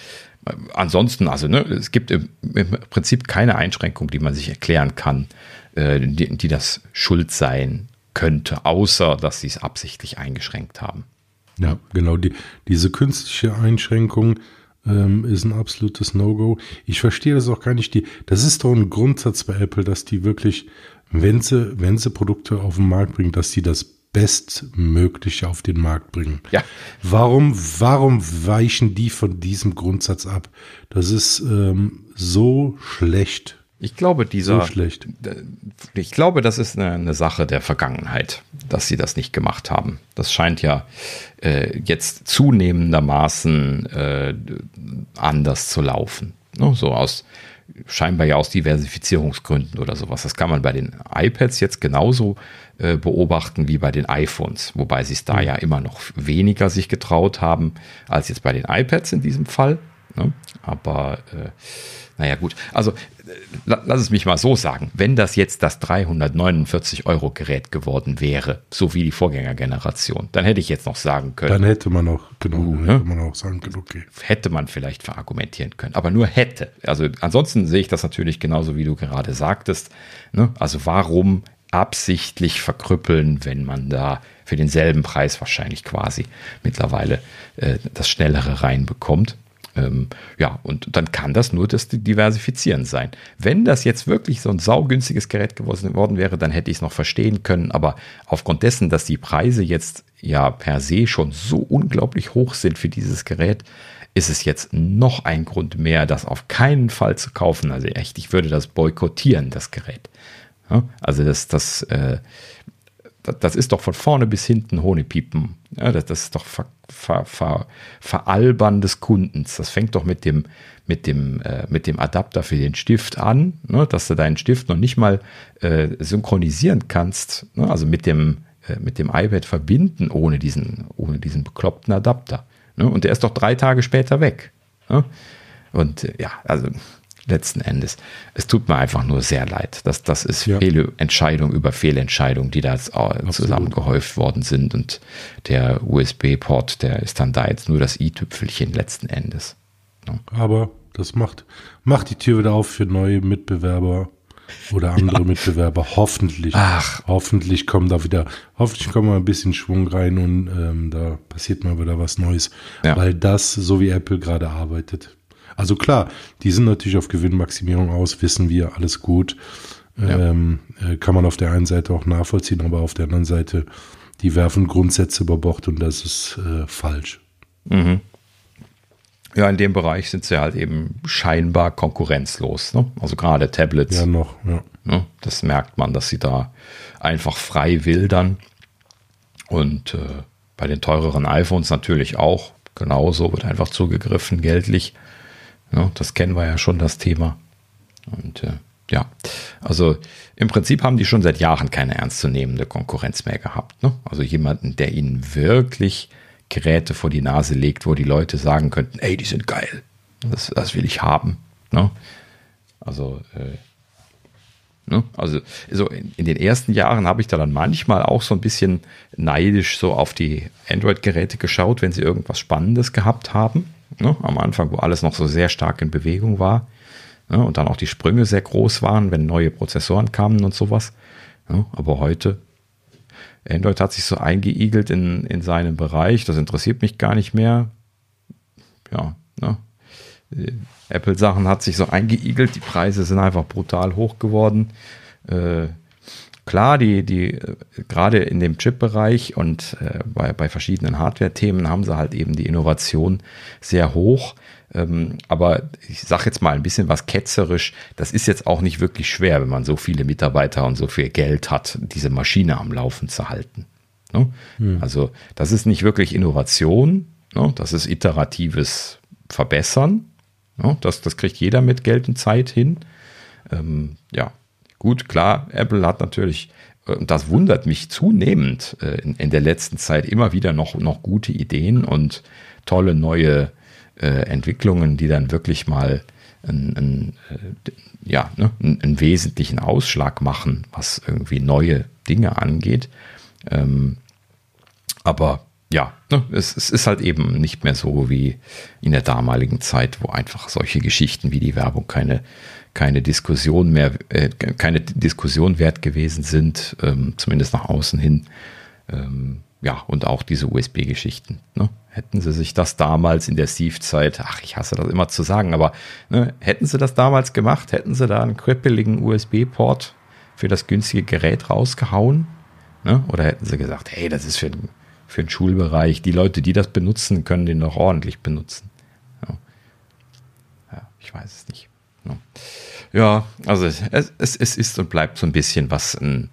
ansonsten, also ne, es gibt im, im, Prinzip keine Einschränkung, die man sich erklären kann, äh, die, die, das schuld sein könnte, außer dass sie es absichtlich eingeschränkt haben. Ja, genau. Die, diese künstliche Einschränkung ähm, ist ein absolutes No-Go. Ich verstehe das auch gar nicht. Die, das ist doch ein Grundsatz bei Apple, dass die wirklich, wenn sie, wenn sie Produkte auf den Markt bringen, dass die das Bestmögliche auf den Markt bringen. Ja. Warum, warum weichen die von diesem Grundsatz ab? Das ist ähm, so schlecht. Ich glaube, dieser. So schlecht. Ich glaube, das ist eine, eine, Sache der Vergangenheit, dass sie das nicht gemacht haben. Das scheint ja äh, jetzt zunehmendermaßen äh, anders zu laufen. Ne? So aus scheinbar ja aus Diversifizierungsgründen oder sowas. Das kann man bei den iPads jetzt genauso äh, beobachten wie bei den iPhones, wobei sie es da mhm. ja immer noch weniger sich getraut haben als jetzt bei den iPads in diesem Fall. Ne? Aber äh, naja gut, also lass es mich mal so sagen, wenn das jetzt das 349 Euro Gerät geworden wäre, so wie die Vorgängergeneration, dann hätte ich jetzt noch sagen können. Dann hätte man auch, genau, uh, ne? hätte man auch sagen können, okay. Hätte man vielleicht verargumentieren können, aber nur hätte. Also ansonsten sehe ich das natürlich genauso, wie du gerade sagtest. Ne? Also warum absichtlich verkrüppeln, wenn man da für denselben Preis wahrscheinlich quasi mittlerweile äh, das Schnellere reinbekommt. Ähm, ja, und dann kann das nur das Diversifizieren sein. Wenn das jetzt wirklich so ein saugünstiges Gerät geworden wäre, dann hätte ich es noch verstehen können. Aber aufgrund dessen, dass die Preise jetzt ja per se schon so unglaublich hoch sind für dieses Gerät, ist es jetzt noch ein Grund mehr, das auf keinen Fall zu kaufen. Also echt, ich würde das boykottieren, das Gerät. Also das, das, äh, das ist doch von vorne bis hinten Honepiepen. Ja, das, das ist doch ver, ver, ver, Veralbern des Kundens. Das fängt doch mit dem, mit dem, äh, mit dem Adapter für den Stift an, ne, dass du deinen Stift noch nicht mal äh, synchronisieren kannst, ne, also mit dem, äh, mit dem iPad verbinden ohne diesen, ohne diesen bekloppten Adapter. Ne, und der ist doch drei Tage später weg. Ne? Und äh, ja, also letzten Endes. Es tut mir einfach nur sehr leid. Das, das ist ja. Fehlentscheidung über Fehlentscheidung, die da jetzt zusammengehäuft worden sind. Und der USB-Port, der ist dann da jetzt nur das i-Tüpfelchen letzten Endes. Ja. Aber das macht, macht die Tür wieder auf für neue Mitbewerber oder andere ja. Mitbewerber. Hoffentlich. Ach. Hoffentlich kommen da wieder, hoffentlich kommen wir ein bisschen Schwung rein und ähm, da passiert mal wieder was Neues. Weil das, so wie Apple gerade arbeitet, also klar, die sind natürlich auf Gewinnmaximierung aus, wissen wir, alles gut. Ja. Ähm, äh, kann man auf der einen Seite auch nachvollziehen, aber auf der anderen Seite, die werfen Grundsätze über Bord und das ist äh, falsch. Mhm. Ja, in dem Bereich sind sie halt eben scheinbar konkurrenzlos. Ne? Also gerade Tablets. Ja, noch, ja. Ne? Das merkt man, dass sie da einfach frei wildern. Und äh, bei den teureren iPhones natürlich auch. Genauso wird einfach zugegriffen, geldlich. Ja, das kennen wir ja schon, das Thema. Und äh, ja, also im Prinzip haben die schon seit Jahren keine ernstzunehmende Konkurrenz mehr gehabt. Ne? Also jemanden, der ihnen wirklich Geräte vor die Nase legt, wo die Leute sagen könnten, ey, die sind geil. Das, das will ich haben. Ne? Also, äh, ne? also so in, in, den ersten Jahren habe ich da dann manchmal auch so ein bisschen neidisch so auf die Android-Geräte geschaut, wenn sie irgendwas Spannendes gehabt haben. Ne? Am Anfang, wo alles noch so sehr stark in Bewegung war. Ne? Und dann auch die Sprünge sehr groß waren, wenn neue Prozessoren kamen und sowas. Ne? Aber heute, Android hat sich so eingeigelt in, in seinem Bereich. Das interessiert mich gar nicht mehr. Ja, ne? Apple-Sachen hat sich so eingeigelt. Die Preise sind einfach brutal hoch geworden. Äh, Klar, die, die, gerade in dem Chip-Bereich und äh, bei, bei verschiedenen Hardware-Themen haben sie halt eben die Innovation sehr hoch. Ähm, aber ich sage jetzt mal ein bisschen was ketzerisch, das ist jetzt auch nicht wirklich schwer, wenn man so viele Mitarbeiter und so viel Geld hat, diese Maschine am Laufen zu halten. Ne? Hm. Also das ist nicht wirklich Innovation, ne? das ist iteratives Verbessern. Ne? Das, das kriegt jeder mit Geld und Zeit hin. Ähm, ja, gut, klar, Apple hat natürlich, äh, und das wundert mich zunehmend äh, in, in, der letzten Zeit immer wieder noch, noch gute Ideen und tolle neue äh, Entwicklungen, die dann wirklich mal einen, einen, äh, ja, ne, einen, wesentlichen Ausschlag machen, was irgendwie neue Dinge angeht. Ähm, aber ja, ne, es, es, ist halt eben nicht mehr so wie in der damaligen Zeit, wo einfach solche Geschichten wie die Werbung keine, keine Diskussion mehr, äh, keine Diskussion wert gewesen sind, ähm, zumindest nach außen hin. Ähm, ja, und auch diese USB-Geschichten. Ne? Hätten sie sich das damals in der Steve-Zeit, ach, ich hasse das immer zu sagen, aber ne, hätten sie das damals gemacht, hätten sie da einen krippeligen USB-Port für das günstige Gerät rausgehauen? Ne? Oder hätten sie gesagt, hey, das ist für, für den Schulbereich, die Leute, die das benutzen, können den doch ordentlich benutzen. Ja, ja ich weiß es nicht. Ja, ja also es, es, es ist und bleibt so ein bisschen was ein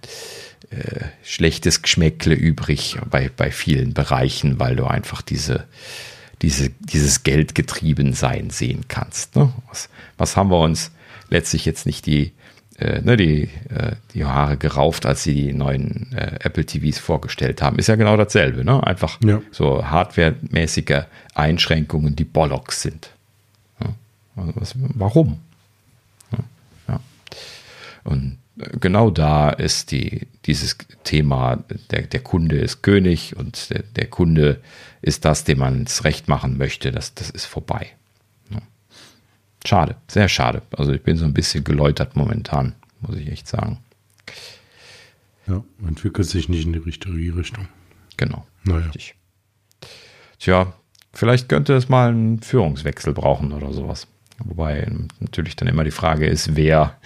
äh, schlechtes Geschmäckle übrig bei, bei vielen Bereichen, weil du einfach diese, diese, dieses Geldgetriebensein sehen kannst. Ne? Was, was haben wir uns letztlich jetzt nicht die, äh, ne, die, äh, die Haare gerauft, als sie die neuen äh, Apple TVs vorgestellt haben? Ist ja genau dasselbe. Ne? Einfach ja. so hardwaremäßige Einschränkungen, die Bollocks sind. Ja? Also was, warum? Und genau da ist die, dieses Thema, der, der Kunde ist König und der, der Kunde ist das, dem man es recht machen möchte, das, das ist vorbei. Schade, sehr schade. Also ich bin so ein bisschen geläutert momentan, muss ich echt sagen. Ja, entwickelt sich nicht in die richtige Richtung. Genau. Naja. Richtig. Tja, vielleicht könnte es mal einen Führungswechsel brauchen oder sowas. Wobei natürlich dann immer die Frage ist, wer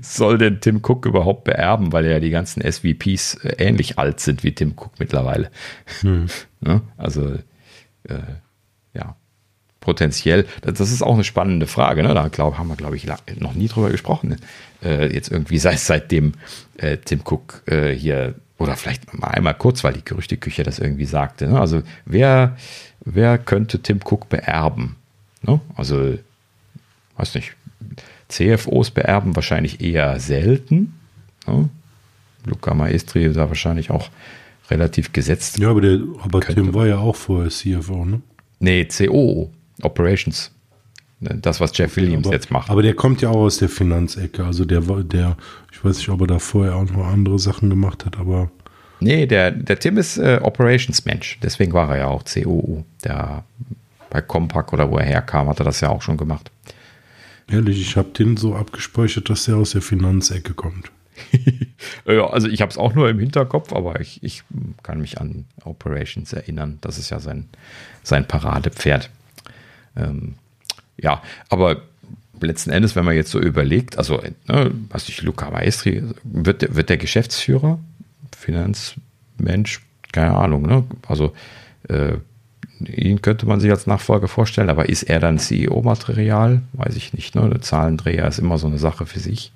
soll denn Tim Cook überhaupt beerben, weil ja die ganzen SVPs äh, ähnlich alt sind wie Tim Cook mittlerweile. Hm. Ne? Also, äh, ja, potenziell, das ist auch eine spannende Frage. Ne? Da glaub, haben wir, glaube ich, noch nie drüber gesprochen. Äh, jetzt irgendwie seit, seitdem äh, Tim Cook äh, hier, oder vielleicht mal einmal kurz, weil die Gerüchteküche das irgendwie sagte. Ne? Also, wer, wer könnte Tim Cook beerben? Ne? Also, weiß nicht, CFOs beerben wahrscheinlich eher selten. Ne? Luca Maestri da wahrscheinlich auch relativ gesetzt. Ja, aber, der, aber Tim war ja auch vorher CFO, ne? Nee, COO, Operations. Das, was Jeff Williams aber, jetzt macht. Aber der kommt ja auch aus der Finanzecke. Also der der, ich weiß nicht, ob er da vorher auch noch andere Sachen gemacht hat, aber. Nee, der, der Tim ist äh, Operations-Mensch. Deswegen war er ja auch COO. Der bei Compaq oder wo er herkam, hat er das ja auch schon gemacht. Ehrlich, ich habe den so abgespeichert, dass der aus der Finanzecke kommt. ja, also ich habe es auch nur im Hinterkopf, aber ich, ich kann mich an Operations erinnern. Das ist ja sein, sein Paradepferd. Ähm, ja, aber letzten Endes, wenn man jetzt so überlegt, also, ne, was ich, Luca Maestri, wird, wird der Geschäftsführer, Finanzmensch, keine Ahnung, ne? Also äh, ihn könnte man sich als Nachfolger vorstellen, aber ist er dann CEO-Material? Weiß ich nicht. Ne? Der Zahlendreher ist immer so eine Sache für sich.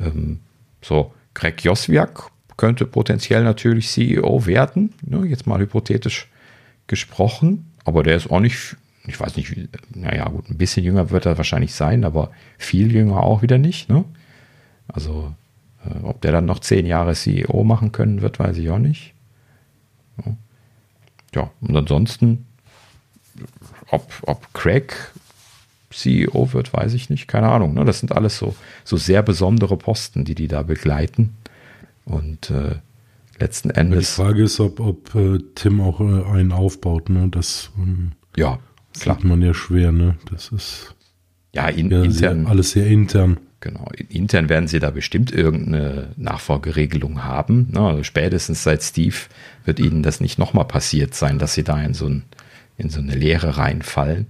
Ähm, so, Greg Joswiak könnte potenziell natürlich CEO werden, ne? jetzt mal hypothetisch gesprochen, aber der ist auch nicht, ich weiß nicht, naja, gut, ein bisschen jünger wird er wahrscheinlich sein, aber viel jünger auch wieder nicht. Ne? Also, äh, ob der dann noch zehn Jahre CEO machen können wird, weiß ich auch nicht. Ja, und ansonsten, ob, ob Craig CEO wird, weiß ich nicht, keine Ahnung. Ne? Das sind alles so, so sehr besondere Posten, die die da begleiten. Und äh, letzten Endes. Die Frage ist, ob, ob äh, Tim auch äh, einen aufbaut. Ne? Das ähm, ja, klar. sieht man ja schwer. Ne? Das ist ja, in, ja intern, sehr, alles sehr intern. Genau, intern werden sie da bestimmt irgendeine Nachfolgeregelung haben. Also spätestens seit Steve wird ihnen das nicht nochmal passiert sein, dass sie da in so, ein, in so eine Leere reinfallen.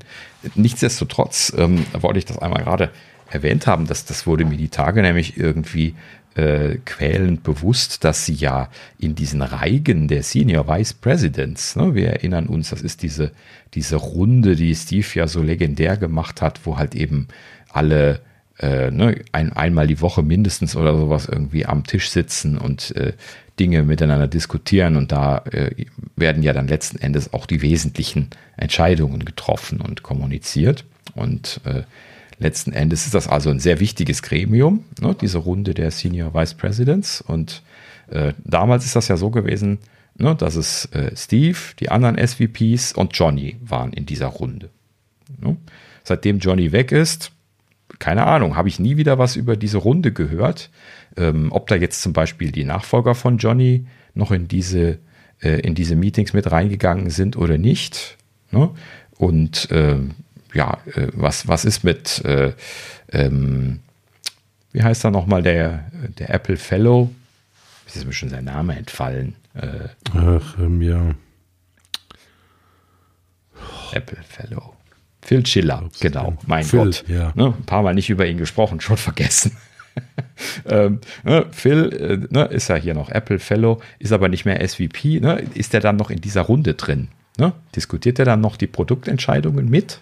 Nichtsdestotrotz ähm, wollte ich das einmal gerade erwähnt haben, dass das wurde mir die Tage nämlich irgendwie äh, quälend bewusst, dass sie ja in diesen Reigen der Senior Vice Presidents, ne, wir erinnern uns, das ist diese, diese Runde, die Steve ja so legendär gemacht hat, wo halt eben alle äh, ne, ein, einmal die Woche mindestens oder sowas irgendwie am Tisch sitzen und äh, Dinge miteinander diskutieren und da äh, werden ja dann letzten Endes auch die wesentlichen Entscheidungen getroffen und kommuniziert. Und äh, letzten Endes ist das also ein sehr wichtiges Gremium, ne, diese Runde der Senior Vice Presidents. Und äh, damals ist das ja so gewesen, ne, dass es äh, Steve, die anderen SVPs und Johnny waren in dieser Runde. Ne? Seitdem Johnny weg ist, keine Ahnung, habe ich nie wieder was über diese Runde gehört. Ähm, ob da jetzt zum Beispiel die Nachfolger von Johnny noch in diese, äh, in diese Meetings mit reingegangen sind oder nicht. Ne? Und äh, ja, äh, was, was ist mit, äh, ähm, wie heißt da nochmal der, der Apple Fellow? Ist mir schon sein Name entfallen. Äh, Ach, ähm, ja. Apple Fellow. Phil Schiller, genau, mein Phil, Gott. Ja. Ne, ein paar Mal nicht über ihn gesprochen, schon vergessen. ähm, ne, Phil äh, ne, ist ja hier noch Apple Fellow, ist aber nicht mehr SVP. Ne, ist er dann noch in dieser Runde drin? Ne? Diskutiert er dann noch die Produktentscheidungen mit?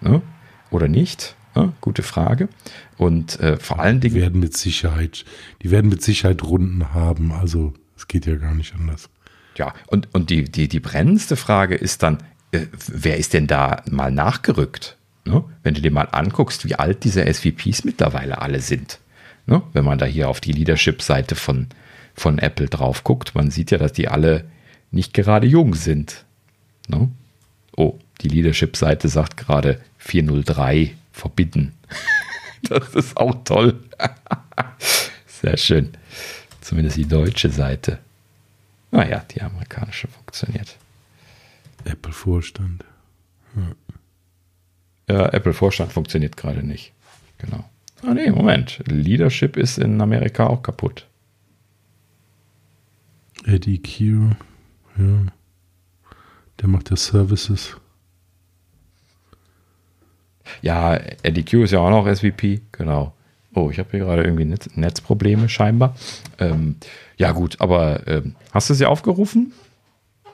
Ne? Oder nicht? Gute Frage. Und äh, vor allen Dingen. Die werden mit Sicherheit, die werden mit Sicherheit Runden haben. Also es geht ja gar nicht anders. Ja, und, und die, die, die brennendste Frage ist dann, äh, wer ist denn da mal nachgerückt? Ne? Wenn du dir mal anguckst, wie alt diese SVPs mittlerweile alle sind. Ne? Wenn man da hier auf die Leadership-Seite von, von Apple drauf guckt, man sieht ja, dass die alle nicht gerade jung sind. Ne? Oh, die Leadership-Seite sagt gerade 403 verbieten. das ist auch toll. Sehr schön. Zumindest die deutsche Seite. Naja, die amerikanische funktioniert. Apple-Vorstand. Ja. ja, Apple-Vorstand funktioniert gerade nicht. Genau. Ah, nee, Moment. Leadership ist in Amerika auch kaputt. Eddie Q. Ja. Der macht ja Services. Ja, Eddie Q ist ja auch noch SVP, genau. Oh, ich habe hier gerade irgendwie Netz Netzprobleme scheinbar. Ähm, ja, gut, aber ähm, hast du sie aufgerufen?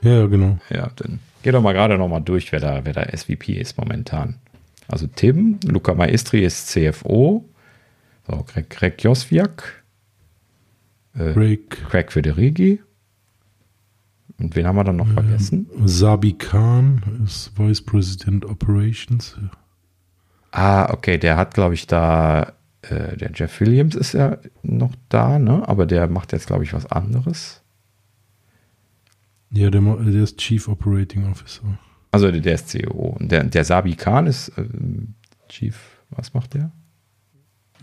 Ja, genau. Ja, dann geh doch mal gerade noch mal durch, wer da, wer da SVP ist momentan. Also Tim, Luca Maestri ist CFO. So, Greg, Greg Joswiak. Äh, Craig. Craig Federighi. Und wen haben wir dann noch ähm, vergessen? Sabi Khan ist Vice President Operations. Ah, okay, der hat, glaube ich, da, äh, der Jeff Williams ist ja noch da, ne? Aber der macht jetzt, glaube ich, was anderes. Ja, der, der ist Chief Operating Officer. Also der, der ist CEO. Und der, der Sabi Khan ist äh, Chief, was macht der?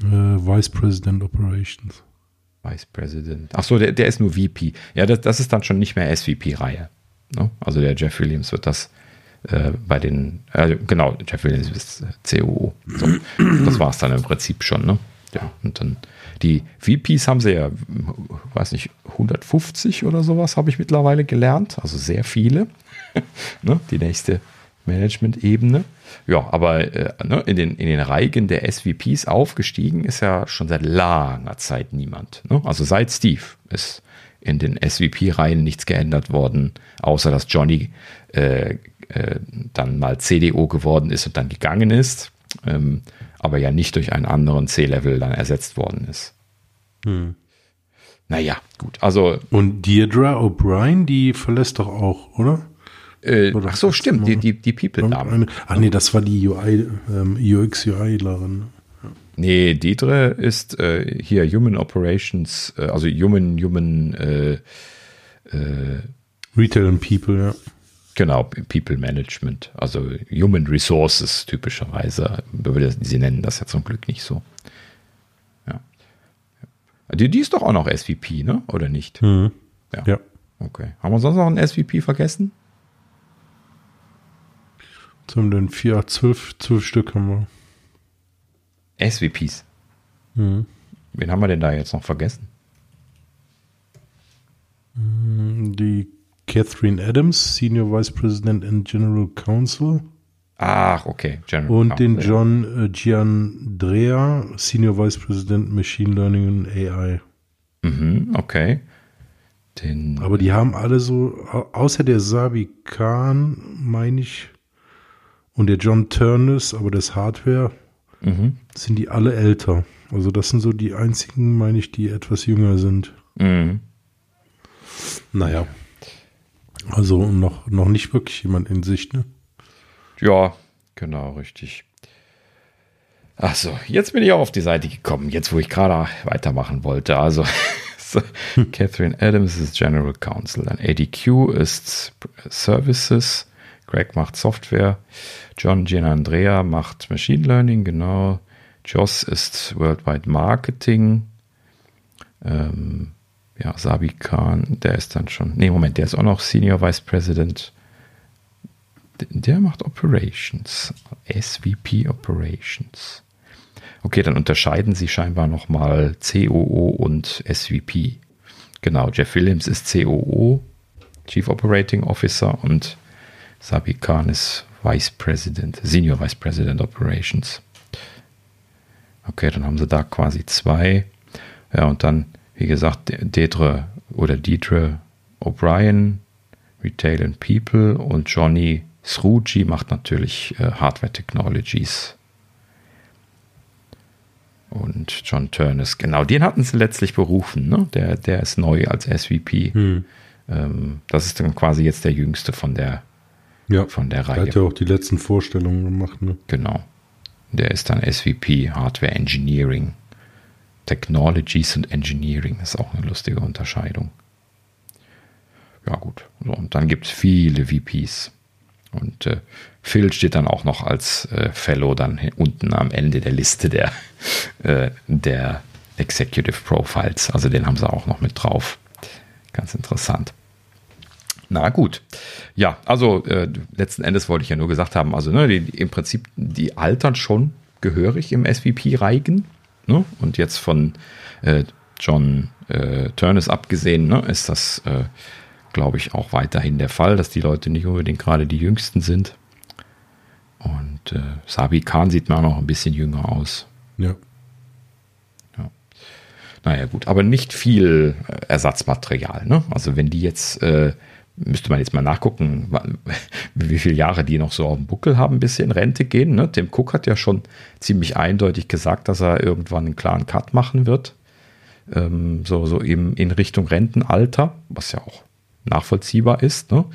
Äh, Vice President Operations. Vice President. Ach so, der, der ist nur VP. Ja, das, das ist dann schon nicht mehr SVP-Reihe. Ne? Also der Jeff Williams wird das äh, bei den, äh, genau, Jeff Williams ist COO. So, das war es dann im Prinzip schon. Ne? Ja, und dann die VPs haben sie ja, weiß nicht, 150 oder sowas habe ich mittlerweile gelernt. Also sehr viele. ne? Die nächste Management-Ebene. Ja, aber äh, ne, in, den, in den Reigen der SVPs aufgestiegen ist ja schon seit langer Zeit niemand. Ne? Also seit Steve ist in den SVP-Reihen nichts geändert worden, außer dass Johnny äh, äh, dann mal CDO geworden ist und dann gegangen ist, ähm, aber ja nicht durch einen anderen C-Level dann ersetzt worden ist. Hm. Naja, gut. Also. Und Deirdre O'Brien, die verlässt doch auch, oder? Äh, ach so, stimmt, die, die, die People-Dame. Ach nee, das war die UI, ähm, UX-UI-Lerin. Ja. Nee, Deirdre ist äh, hier Human Operations, äh, also Human, Human äh, äh, Retail and People, ja. Genau, People Management, also Human Resources typischerweise. Sie nennen das ja zum Glück nicht so. Ja. Die, die ist doch auch noch SVP, ne? Oder nicht? Mhm. Ja. ja. Okay. Haben wir sonst noch einen SVP vergessen? Zum den vier, zwölf, zwölf Stück haben wir. SVPs. Mhm. Wen haben wir denn da jetzt noch vergessen? Hm, die Catherine Adams, Senior Vice President and General Counsel. Ach, okay. General und Counsel, den John äh, Giandrea, Senior Vice President Machine Learning and AI. Mhm, okay. Den Aber die haben alle so, außer der Sabi Khan, meine ich, und der John Turnus, aber das Hardware, mhm. sind die alle älter. Also das sind so die einzigen, meine ich, die etwas jünger sind. Mhm. Naja. Also noch, noch nicht wirklich jemand in Sicht, ne? Ja, genau, richtig. Achso, jetzt bin ich auch auf die Seite gekommen, jetzt wo ich gerade weitermachen wollte. Also Catherine Adams ist General Counsel, dann ADQ ist Services, Greg macht Software, John Gianandrea macht Machine Learning, genau. Joss ist Worldwide Marketing. Ähm, ja, Sabi Khan, der ist dann schon. Nee, Moment, der ist auch noch Senior Vice President. Der macht Operations. SVP Operations. Okay, dann unterscheiden sie scheinbar nochmal COO und SVP. Genau, Jeff Williams ist COO, Chief Operating Officer, und Sabi Khan ist Vice President, Senior Vice President Operations. Okay, dann haben sie da quasi zwei. Ja, und dann, wie gesagt, Detre oder Deidre O'Brien, Retail and People und Johnny Sruji macht natürlich äh, Hardware Technologies und John Turnus, genau, den hatten sie letztlich berufen. Ne? Der, der ist neu als SVP. Hm. Ähm, das ist dann quasi jetzt der jüngste von der, ja, von der Reihe. Der hat ja auch die letzten Vorstellungen gemacht. Ne? Genau. Der ist dann SVP Hardware Engineering. Technologies und Engineering ist auch eine lustige Unterscheidung. Ja, gut. So, und dann gibt es viele VPs. Und äh, Phil steht dann auch noch als äh, Fellow dann unten am Ende der Liste der, äh, der Executive Profiles. Also den haben sie auch noch mit drauf. Ganz interessant. Na gut. Ja, also äh, letzten Endes wollte ich ja nur gesagt haben, also ne, die, im Prinzip, die altern schon gehörig im SVP-Reigen. Ne? Und jetzt von äh, John äh, Turnus abgesehen, ne, ist das äh, glaube ich, auch weiterhin der Fall, dass die Leute nicht unbedingt gerade die Jüngsten sind. Und äh, Sabi Khan sieht mir auch noch ein bisschen jünger aus. Ja. ja. Naja, gut, aber nicht viel äh, Ersatzmaterial. Ne? Also, wenn die jetzt, äh, müsste man jetzt mal nachgucken, wie viele Jahre die noch so auf dem Buckel haben, bis sie in Rente gehen. Ne? Tim Cook hat ja schon ziemlich eindeutig gesagt, dass er irgendwann einen klaren Cut machen wird. Ähm, so, so eben in Richtung Rentenalter, was ja auch nachvollziehbar ist. Ne?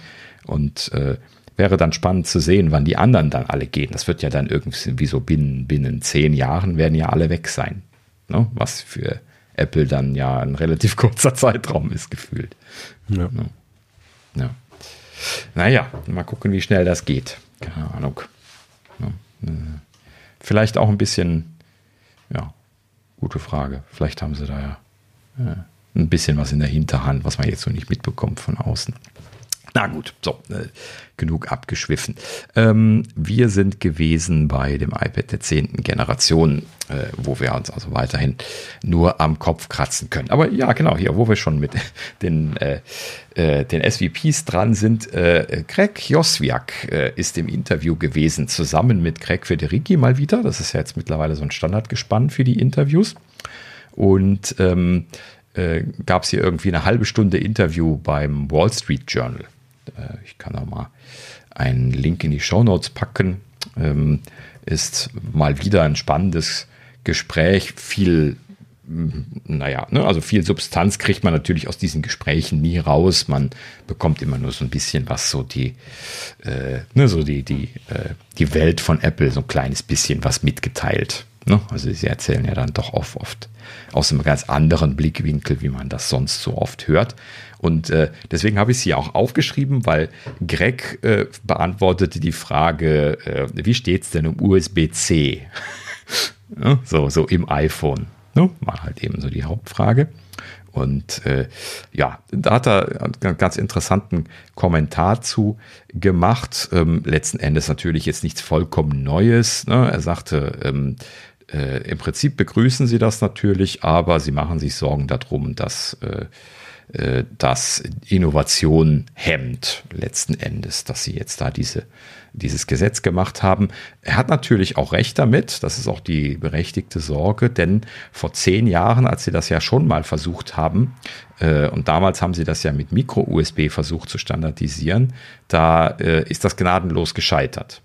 Und äh, wäre dann spannend zu sehen, wann die anderen dann alle gehen. Das wird ja dann irgendwie so binnen, binnen zehn Jahren werden ja alle weg sein. Ne? Was für Apple dann ja ein relativ kurzer Zeitraum ist, gefühlt. Ja. Ne? Ja. Naja, mal gucken, wie schnell das geht. Keine Ahnung. Ja. Vielleicht auch ein bisschen, ja, gute Frage. Vielleicht haben sie da ja. ja ein bisschen was in der Hinterhand, was man jetzt so nicht mitbekommt von außen. Na gut, so, äh, genug abgeschwiffen. Ähm, wir sind gewesen bei dem iPad der zehnten Generation, äh, wo wir uns also weiterhin nur am Kopf kratzen können. Aber ja, genau, hier, wo wir schon mit den, äh, äh den SVPs dran sind, äh, Greg Joswiak äh, ist im Interview gewesen, zusammen mit Greg Federici mal wieder. Das ist ja jetzt mittlerweile so ein Standardgespann für die Interviews. Und ähm, äh, gab es hier irgendwie eine halbe Stunde Interview beim Wall Street Journal. Äh, ich kann auch mal einen Link in die Show Notes packen. Ähm, ist mal wieder ein spannendes Gespräch, viel naja, ne, also viel Substanz kriegt man natürlich aus diesen Gesprächen nie raus. Man bekommt immer nur so ein bisschen was, so die, äh, ne, so die, die, äh, die Welt von Apple, so ein kleines bisschen was mitgeteilt. Ne? Also sie erzählen ja dann doch oft, oft aus einem ganz anderen Blickwinkel, wie man das sonst so oft hört. Und äh, deswegen habe ich sie auch aufgeschrieben, weil Greg äh, beantwortete die Frage, äh, wie steht es denn um USB-C? ja, so, so im iPhone. Ne? War halt eben so die Hauptfrage. Und äh, ja, da hat er einen ganz interessanten Kommentar zu gemacht. Ähm, letzten Endes natürlich jetzt nichts vollkommen Neues. Ne? Er sagte, ähm, äh, im Prinzip begrüßen sie das natürlich, aber sie machen sich Sorgen darum, dass äh, äh, das Innovation hemmt letzten Endes, dass sie jetzt da diese, dieses Gesetz gemacht haben. Er hat natürlich auch recht damit, das ist auch die berechtigte Sorge, denn vor zehn Jahren, als sie das ja schon mal versucht haben, äh, und damals haben sie das ja mit Micro-USB versucht zu standardisieren, da äh, ist das gnadenlos gescheitert.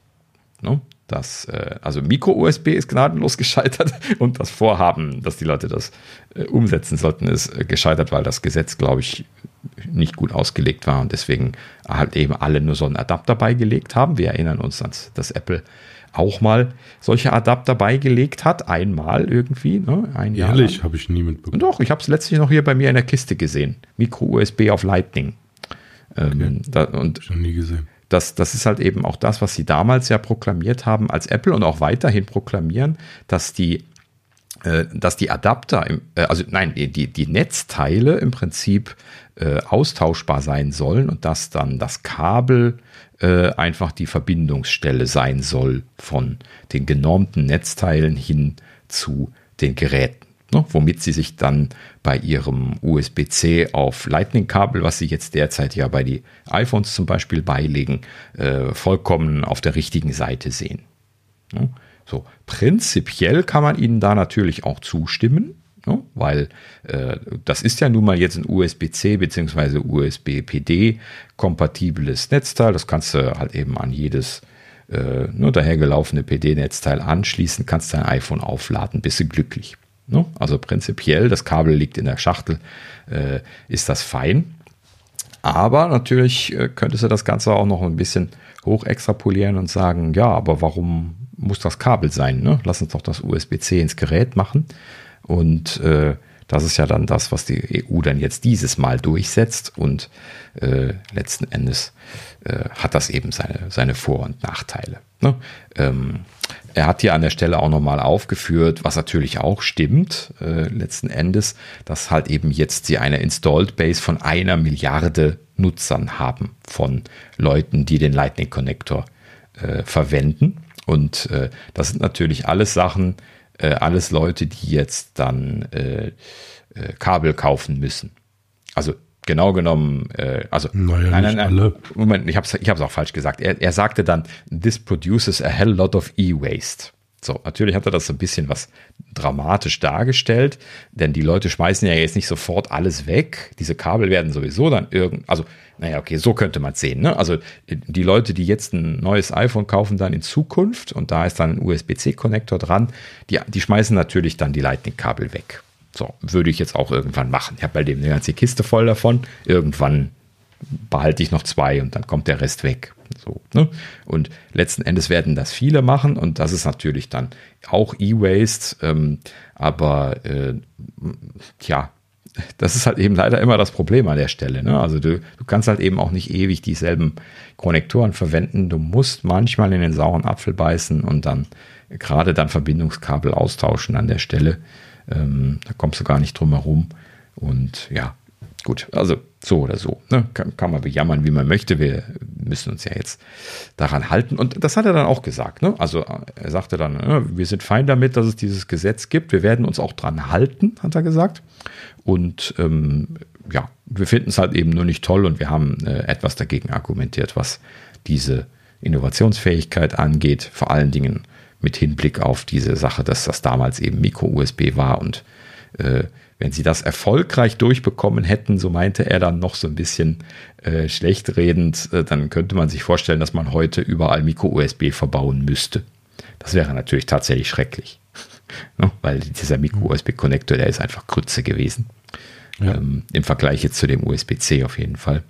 Ne? Das, äh, also Micro-USB ist gnadenlos gescheitert und das Vorhaben, dass die Leute das äh, umsetzen sollten, ist äh, gescheitert, weil das Gesetz, glaube ich, nicht gut ausgelegt war und deswegen halt eben alle nur so einen Adapter beigelegt haben. Wir erinnern uns an das Apple auch mal solche Adapter beigelegt hat. Einmal irgendwie. Ne? Ein Ehrlich, habe ich nie mitbekommen. Doch, ich habe es letztlich noch hier bei mir in der Kiste gesehen. Micro-USB auf Lightning. Ähm, okay. da, und schon nie gesehen. Das, das ist halt eben auch das, was sie damals ja proklamiert haben als Apple und auch weiterhin proklamieren, dass die äh, dass die Adapter, im, äh, also nein, die, die Netzteile im Prinzip äh, austauschbar sein sollen und dass dann das Kabel äh, einfach die Verbindungsstelle sein soll von den genormten Netzteilen hin zu den Geräten. Ne, womit sie sich dann bei ihrem USB-C auf Lightning-Kabel, was sie jetzt derzeit ja bei die iPhones zum Beispiel beilegen, äh, vollkommen auf der richtigen Seite sehen. Ne? So, prinzipiell kann man ihnen da natürlich auch zustimmen, ne? weil äh, das ist ja nun mal jetzt ein USB-C bzw. USB-PD-kompatibles Netzteil. Das kannst du halt eben an jedes äh, nur dahergelaufene PD-Netzteil anschließen, kannst dein iPhone aufladen, bist du glücklich. Ne? Also prinzipiell, das Kabel liegt in der Schachtel, äh, ist das fein. Aber natürlich äh, könntest du das Ganze auch noch ein bisschen hoch extrapolieren und sagen, ja, aber warum muss das Kabel sein. Ne? Lass uns doch das USB-C ins Gerät machen. Und äh, das ist ja dann das, was die EU dann jetzt dieses Mal durchsetzt. Und äh, letzten Endes äh, hat das eben seine, seine Vor- und Nachteile. Ne? Ähm, er hat hier an der Stelle auch nochmal aufgeführt, was natürlich auch stimmt, äh, letzten Endes, dass halt eben jetzt sie eine Installed Base von einer Milliarde Nutzern haben, von Leuten, die den Lightning Connector äh, verwenden. Und äh, das sind natürlich alles Sachen, äh, alles Leute, die jetzt dann äh, äh, Kabel kaufen müssen. Also genau genommen, äh, also naja, nein, nein, nein, alle. Moment, ich habe es ich auch falsch gesagt. Er, er sagte dann, this produces a hell lot of e-waste. So, natürlich hat er das so ein bisschen was dramatisch dargestellt, denn die Leute schmeißen ja jetzt nicht sofort alles weg. Diese Kabel werden sowieso dann irgend, also naja, okay, so könnte man es sehen. Ne? Also die Leute, die jetzt ein neues iPhone kaufen, dann in Zukunft und da ist dann ein USB-C-Konnektor dran, die, die schmeißen natürlich dann die Lightning-Kabel weg. So, würde ich jetzt auch irgendwann machen. Ich habe bei dem eine ganze Kiste voll davon. Irgendwann behalte ich noch zwei und dann kommt der Rest weg. So, ne? Und letzten Endes werden das viele machen und das ist natürlich dann auch E-Waste, ähm, aber äh, tja, das ist halt eben leider immer das Problem an der Stelle. Ne? Also du, du kannst halt eben auch nicht ewig dieselben Konnektoren verwenden. Du musst manchmal in den sauren Apfel beißen und dann gerade dann Verbindungskabel austauschen an der Stelle. Ähm, da kommst du gar nicht drum herum. Und ja, gut, also so oder so. Ne? Kann, kann, man bejammern, wie man möchte. Wir müssen uns ja jetzt daran halten. Und das hat er dann auch gesagt. Ne? Also er sagte dann, ne, wir sind fein damit, dass es dieses Gesetz gibt. Wir werden uns auch dran halten, hat er gesagt. Und ähm, ja, wir finden es halt eben nur nicht toll und wir haben äh, etwas dagegen argumentiert, was diese Innovationsfähigkeit angeht. Vor allen Dingen mit Hinblick auf diese Sache, dass das damals eben Micro-USB war und äh, wenn sie das erfolgreich durchbekommen hätten, so meinte er dann noch so ein bisschen äh, schlecht redend, äh, dann könnte man sich vorstellen, dass man heute überall Micro-USB verbauen müsste. Das wäre natürlich tatsächlich schrecklich. ne? Weil dieser Micro-USB-Connector, der ist einfach Krütze gewesen. Ja. Ähm, Im Vergleich jetzt zu dem USB-C auf jeden Fall.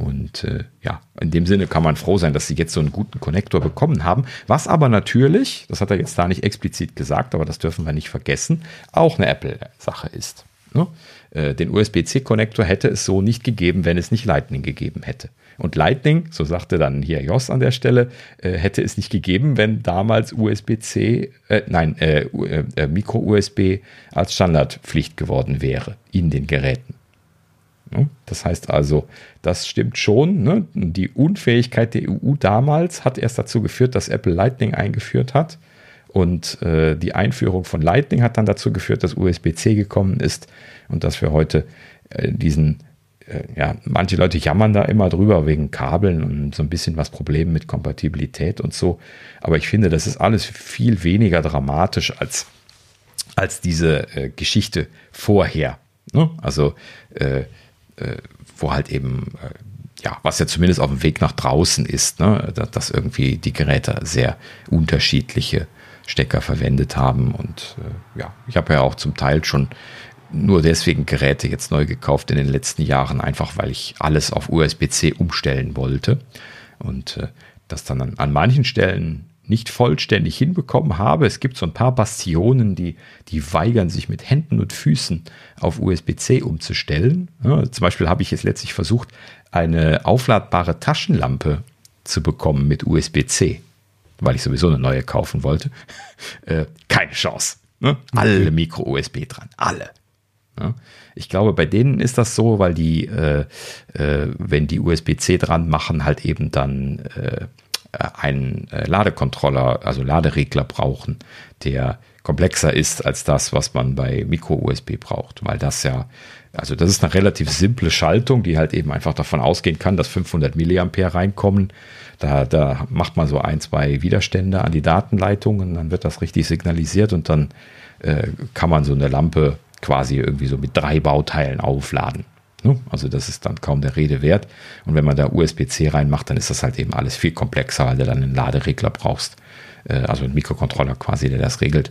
Und äh, ja, in dem Sinne kann man froh sein, dass sie jetzt so einen guten Konnektor bekommen haben. Was aber natürlich, das hat er jetzt da nicht explizit gesagt, aber das dürfen wir nicht vergessen, auch eine Apple-Sache ist. Ne? Äh, den USB-C-Konnektor hätte es so nicht gegeben, wenn es nicht Lightning gegeben hätte. Und Lightning, so sagte dann hier Jos an der Stelle, äh, hätte es nicht gegeben, wenn damals USB-C, äh, nein, äh, äh Micro-USB als Standardpflicht geworden wäre in den Geräten. Ne? Das heißt also, das stimmt schon. Ne? Die Unfähigkeit der EU damals hat erst dazu geführt, dass Apple Lightning eingeführt hat. Und äh, die Einführung von Lightning hat dann dazu geführt, dass USB-C gekommen ist und dass wir heute äh, diesen, äh, ja, manche Leute jammern da immer drüber wegen Kabeln und so ein bisschen was Problem mit Kompatibilität und so. Aber ich finde, das ist alles viel weniger dramatisch als, als diese äh, Geschichte vorher. Ne? Also äh, wo halt eben, äh, ja, was ja zumindest auf dem Weg nach draußen ist, ne, dass, dass irgendwie die Geräte sehr unterschiedliche Stecker verwendet haben. Und äh, ja, ich habe ja auch zum Teil schon nur deswegen Geräte jetzt neu gekauft in den letzten Jahren, einfach weil ich alles auf USB-C umstellen wollte. Und äh, das dann an, an manchen Stellen nicht vollständig hinbekommen habe. Es gibt so ein paar Bastionen, die, die weigern sich mit Händen und Füßen auf USB-C umzustellen. Ja, zum Beispiel habe ich jetzt letztlich versucht, eine aufladbare Taschenlampe zu bekommen mit USB-C, weil ich sowieso eine neue kaufen wollte. Äh, keine Chance. Ne? Alle Micro-USB dran, alle. Ja? Ich glaube, bei denen ist das so, weil die, äh, äh, wenn die USB-C dran machen, halt eben dann äh, einen äh, Ladekontroller, also Laderegler brauchen, der komplexer ist als das, was man bei Micro-USB braucht, weil das ja, also das ist eine relativ simple Schaltung, die halt eben einfach davon ausgehen kann, dass 500 Milliampere reinkommen. Da, da macht man so ein, zwei Widerstände an die Datenleitung und dann wird das richtig signalisiert und dann äh, kann man so eine Lampe quasi irgendwie so mit drei Bauteilen aufladen. Ne? Also das ist dann kaum der Rede wert. Und wenn man da USB-C reinmacht, dann ist das halt eben alles viel komplexer, weil du dann einen Laderegler brauchst. Äh, also einen Mikrocontroller quasi, der das regelt,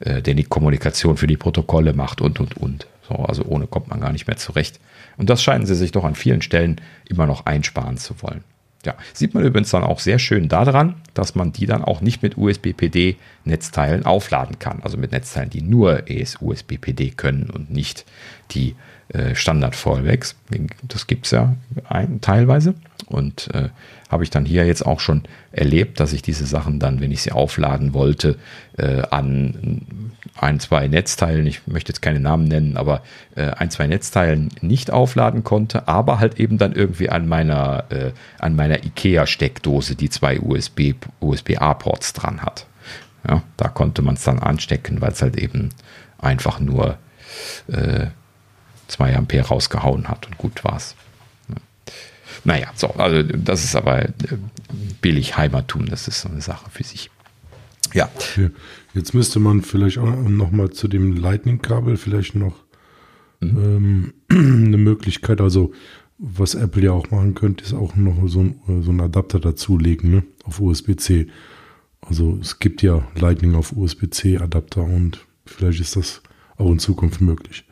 äh, der die Kommunikation für die Protokolle macht und, und, und. So, also ohne kommt man gar nicht mehr zurecht. Und das scheinen sie sich doch an vielen Stellen immer noch einsparen zu wollen. Ja, sieht man übrigens dann auch sehr schön daran, dass man die dann auch nicht mit USB-PD-Netzteilen aufladen kann. Also mit Netzteilen, die nur ES-USB-PD können und nicht die äh, Standard-Fallbacks. Das gibt es ja ein, teilweise. Und äh, habe ich dann hier jetzt auch schon erlebt, dass ich diese Sachen dann, wenn ich sie aufladen wollte, äh, an ein, zwei Netzteilen, ich möchte jetzt keine Namen nennen, aber äh, ein, zwei Netzteilen nicht aufladen konnte, aber halt eben dann irgendwie an meiner, äh, meiner IKEA-Steckdose, die zwei USB, USB-A-Ports dran hat. Ja, da konnte man es dann anstecken, weil es halt eben einfach nur äh, 2 Ampere rausgehauen hat und gut war's. Naja, so, also das ist aber äh, billig Heimattum, das ist so eine Sache für sich. Ja. Okay. Jetzt müsste man vielleicht auch noch mal zu dem Lightning-Kabel vielleicht noch mhm. ähm, eine Möglichkeit, also was Apple ja auch machen könnte, ist auch noch so ein, äh, so ein Adapter dazulegen, ne? Auf USB-C. Also es gibt ja Lightning auf USB-C-Adapter und vielleicht ist das auch in Zukunft möglich.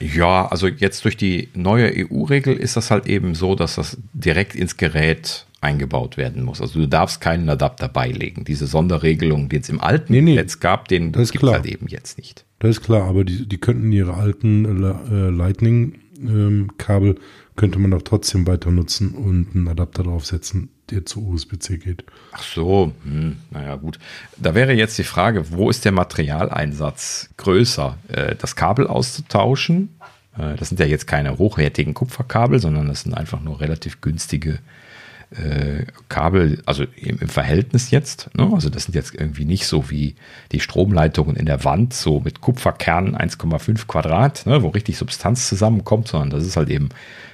Ja, also jetzt durch die neue EU-Regel ist das halt eben so, dass das direkt ins Gerät eingebaut werden muss. Also du darfst keinen Adapter beilegen. Diese Sonderregelung, die es im alten nee, nee, Netz gab, den gibt es halt eben jetzt nicht. Das ist klar, aber die, die könnten ihre alten äh, Lightning-Kabel ähm, könnte man auch trotzdem weiter nutzen und einen Adapter draufsetzen, der zu USB-C geht. Ach so, hm, naja gut. Da wäre jetzt die Frage, wo ist der Materialeinsatz größer? Äh, das Kabel auszutauschen? Äh, das sind ja jetzt keine hochwertigen Kupferkabel, sondern das sind einfach nur relativ günstige äh, Kabel, also im, Verhältnis jetzt. Ne? Also das sind jetzt irgendwie nicht so wie die Stromleitungen in der Wand, so mit Kupferkernen 1,5 Quadrat, ne? wo richtig Substanz zusammenkommt, sondern das ist halt eben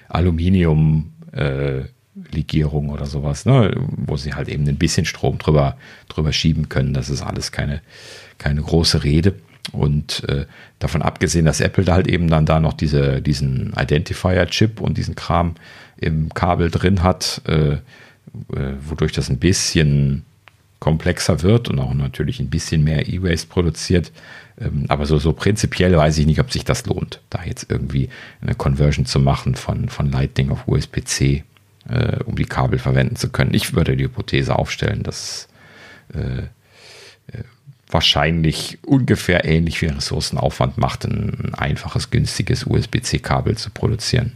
Aluminium. Äh, Legierung oder sowas, ne, wo sie halt eben ein bisschen Strom drüber, drüber schieben können. Das ist alles keine, keine große Rede. Und äh, davon abgesehen, dass Apple da halt eben dann da noch diese, diesen Identifier-Chip und diesen Kram im Kabel drin hat, äh, äh, wodurch das ein bisschen komplexer wird und auch natürlich ein bisschen mehr E-Waste produziert. Ähm, aber so, so prinzipiell weiß ich nicht, ob sich das lohnt, da jetzt irgendwie eine Conversion zu machen von, von Lightning auf USB-C, äh, um die Kabel verwenden zu können. Ich würde die Hypothese aufstellen, dass äh, äh wahrscheinlich ungefähr ähnlich viel Ressourcenaufwand macht, ein einfaches, günstiges USB-C-Kabel zu produzieren.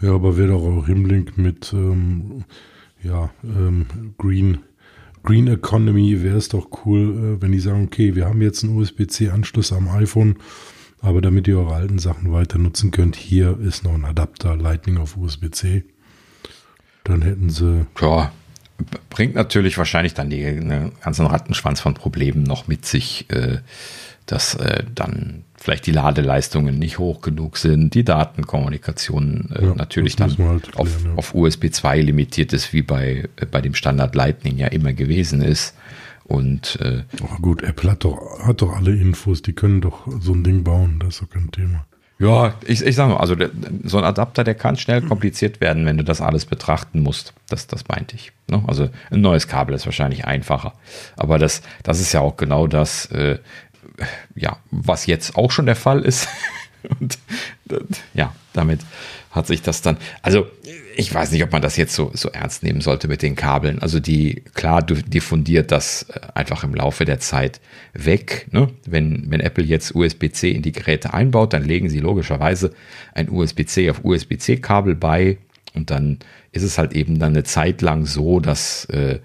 Ja, aber wäre doch auch Himlink mit ähm, ja, ähm, Green, Green Economy, wäre es doch cool, äh, wenn die sagen, okay, wir haben jetzt einen USB-C-Anschluss am iPhone, aber damit ihr eure alten Sachen weiter nutzen könnt, hier ist noch ein Adapter Lightning auf USB-C. Dann hätten sie. Ja, bringt natürlich wahrscheinlich dann den ganzen Rattenschwanz von Problemen noch mit sich, äh, dass äh, dann vielleicht die Ladeleistungen nicht hoch genug sind, die Datenkommunikation äh, ja, natürlich dann halt auf, ja. auf, USB 2 limitiert ist, wie bei, bei dem Standard Lightning ja immer gewesen ist. Und äh, oh gut, Apple hat doch, hat doch alle Infos, die können doch so ein Ding bauen, das ist doch kein Thema. Ja, ich, ich sage mal, also der, so ein Adapter, der kann schnell kompliziert werden, wenn du das alles betrachten musst. Das, das meinte ich. Ne? Also ein neues Kabel ist wahrscheinlich einfacher. Aber das, das ist ja auch genau das, äh, ja, was jetzt auch schon der Fall ist. Und ja, damit hat sich das dann. Also ich weiß nicht, ob man das jetzt so, so ernst nehmen sollte mit den Kabeln. Also die, klar diffundiert das äh, einfach im Laufe der Zeit weg. Ne? Wenn, wenn Apple jetzt USB-C in die Geräte einbaut, dann legen sie logischerweise ein USB-C auf USB-C-Kabel bei und dann ist es halt eben dann eine Zeit lang so, dass, äh,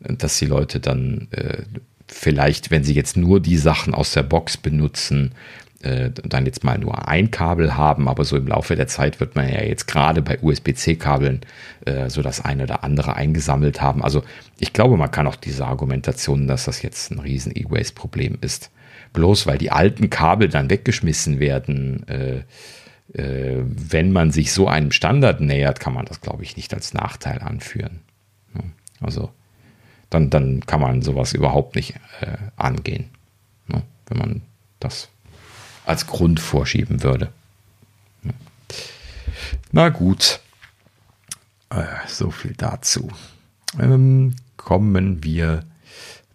dass die Leute dann äh, vielleicht, wenn sie jetzt nur die Sachen aus der Box benutzen, äh, dann jetzt mal nur ein Kabel haben, aber so im Laufe der Zeit wird man ja jetzt gerade bei USB-C-Kabeln äh, so das eine oder andere eingesammelt haben. Also ich glaube, man kann auch diese Argumentation, dass das jetzt ein riesen E-Waste-Problem ist, bloß weil die alten Kabel dann weggeschmissen werden, äh, äh, wenn man sich so einem Standard nähert, kann man das, glaube ich, nicht als Nachteil anführen. Also dann, dann kann man sowas überhaupt nicht äh, angehen, ne? wenn man das als Grund vorschieben würde. Na gut, äh, so viel dazu. Ähm, kommen wir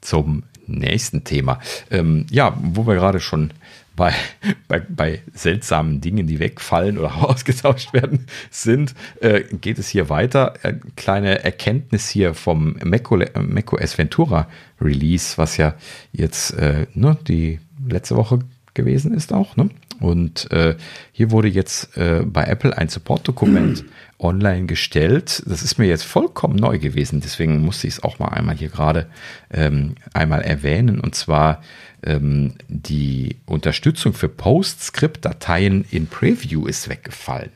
zum nächsten Thema. Ähm, ja, wo wir gerade schon bei, bei, bei, seltsamen Dingen, die wegfallen oder ausgetauscht werden, sind, äh, geht es hier weiter. Äh, kleine Erkenntnis hier vom macOS Ventura Release, was ja jetzt äh, ne, die letzte Woche gewesen ist auch. Ne? Und äh, hier wurde jetzt äh, bei Apple ein Support-Dokument online gestellt. Das ist mir jetzt vollkommen neu gewesen, deswegen musste ich es auch mal einmal hier gerade ähm, einmal erwähnen. Und zwar ähm, die Unterstützung für PostScript-Dateien in Preview ist weggefallen.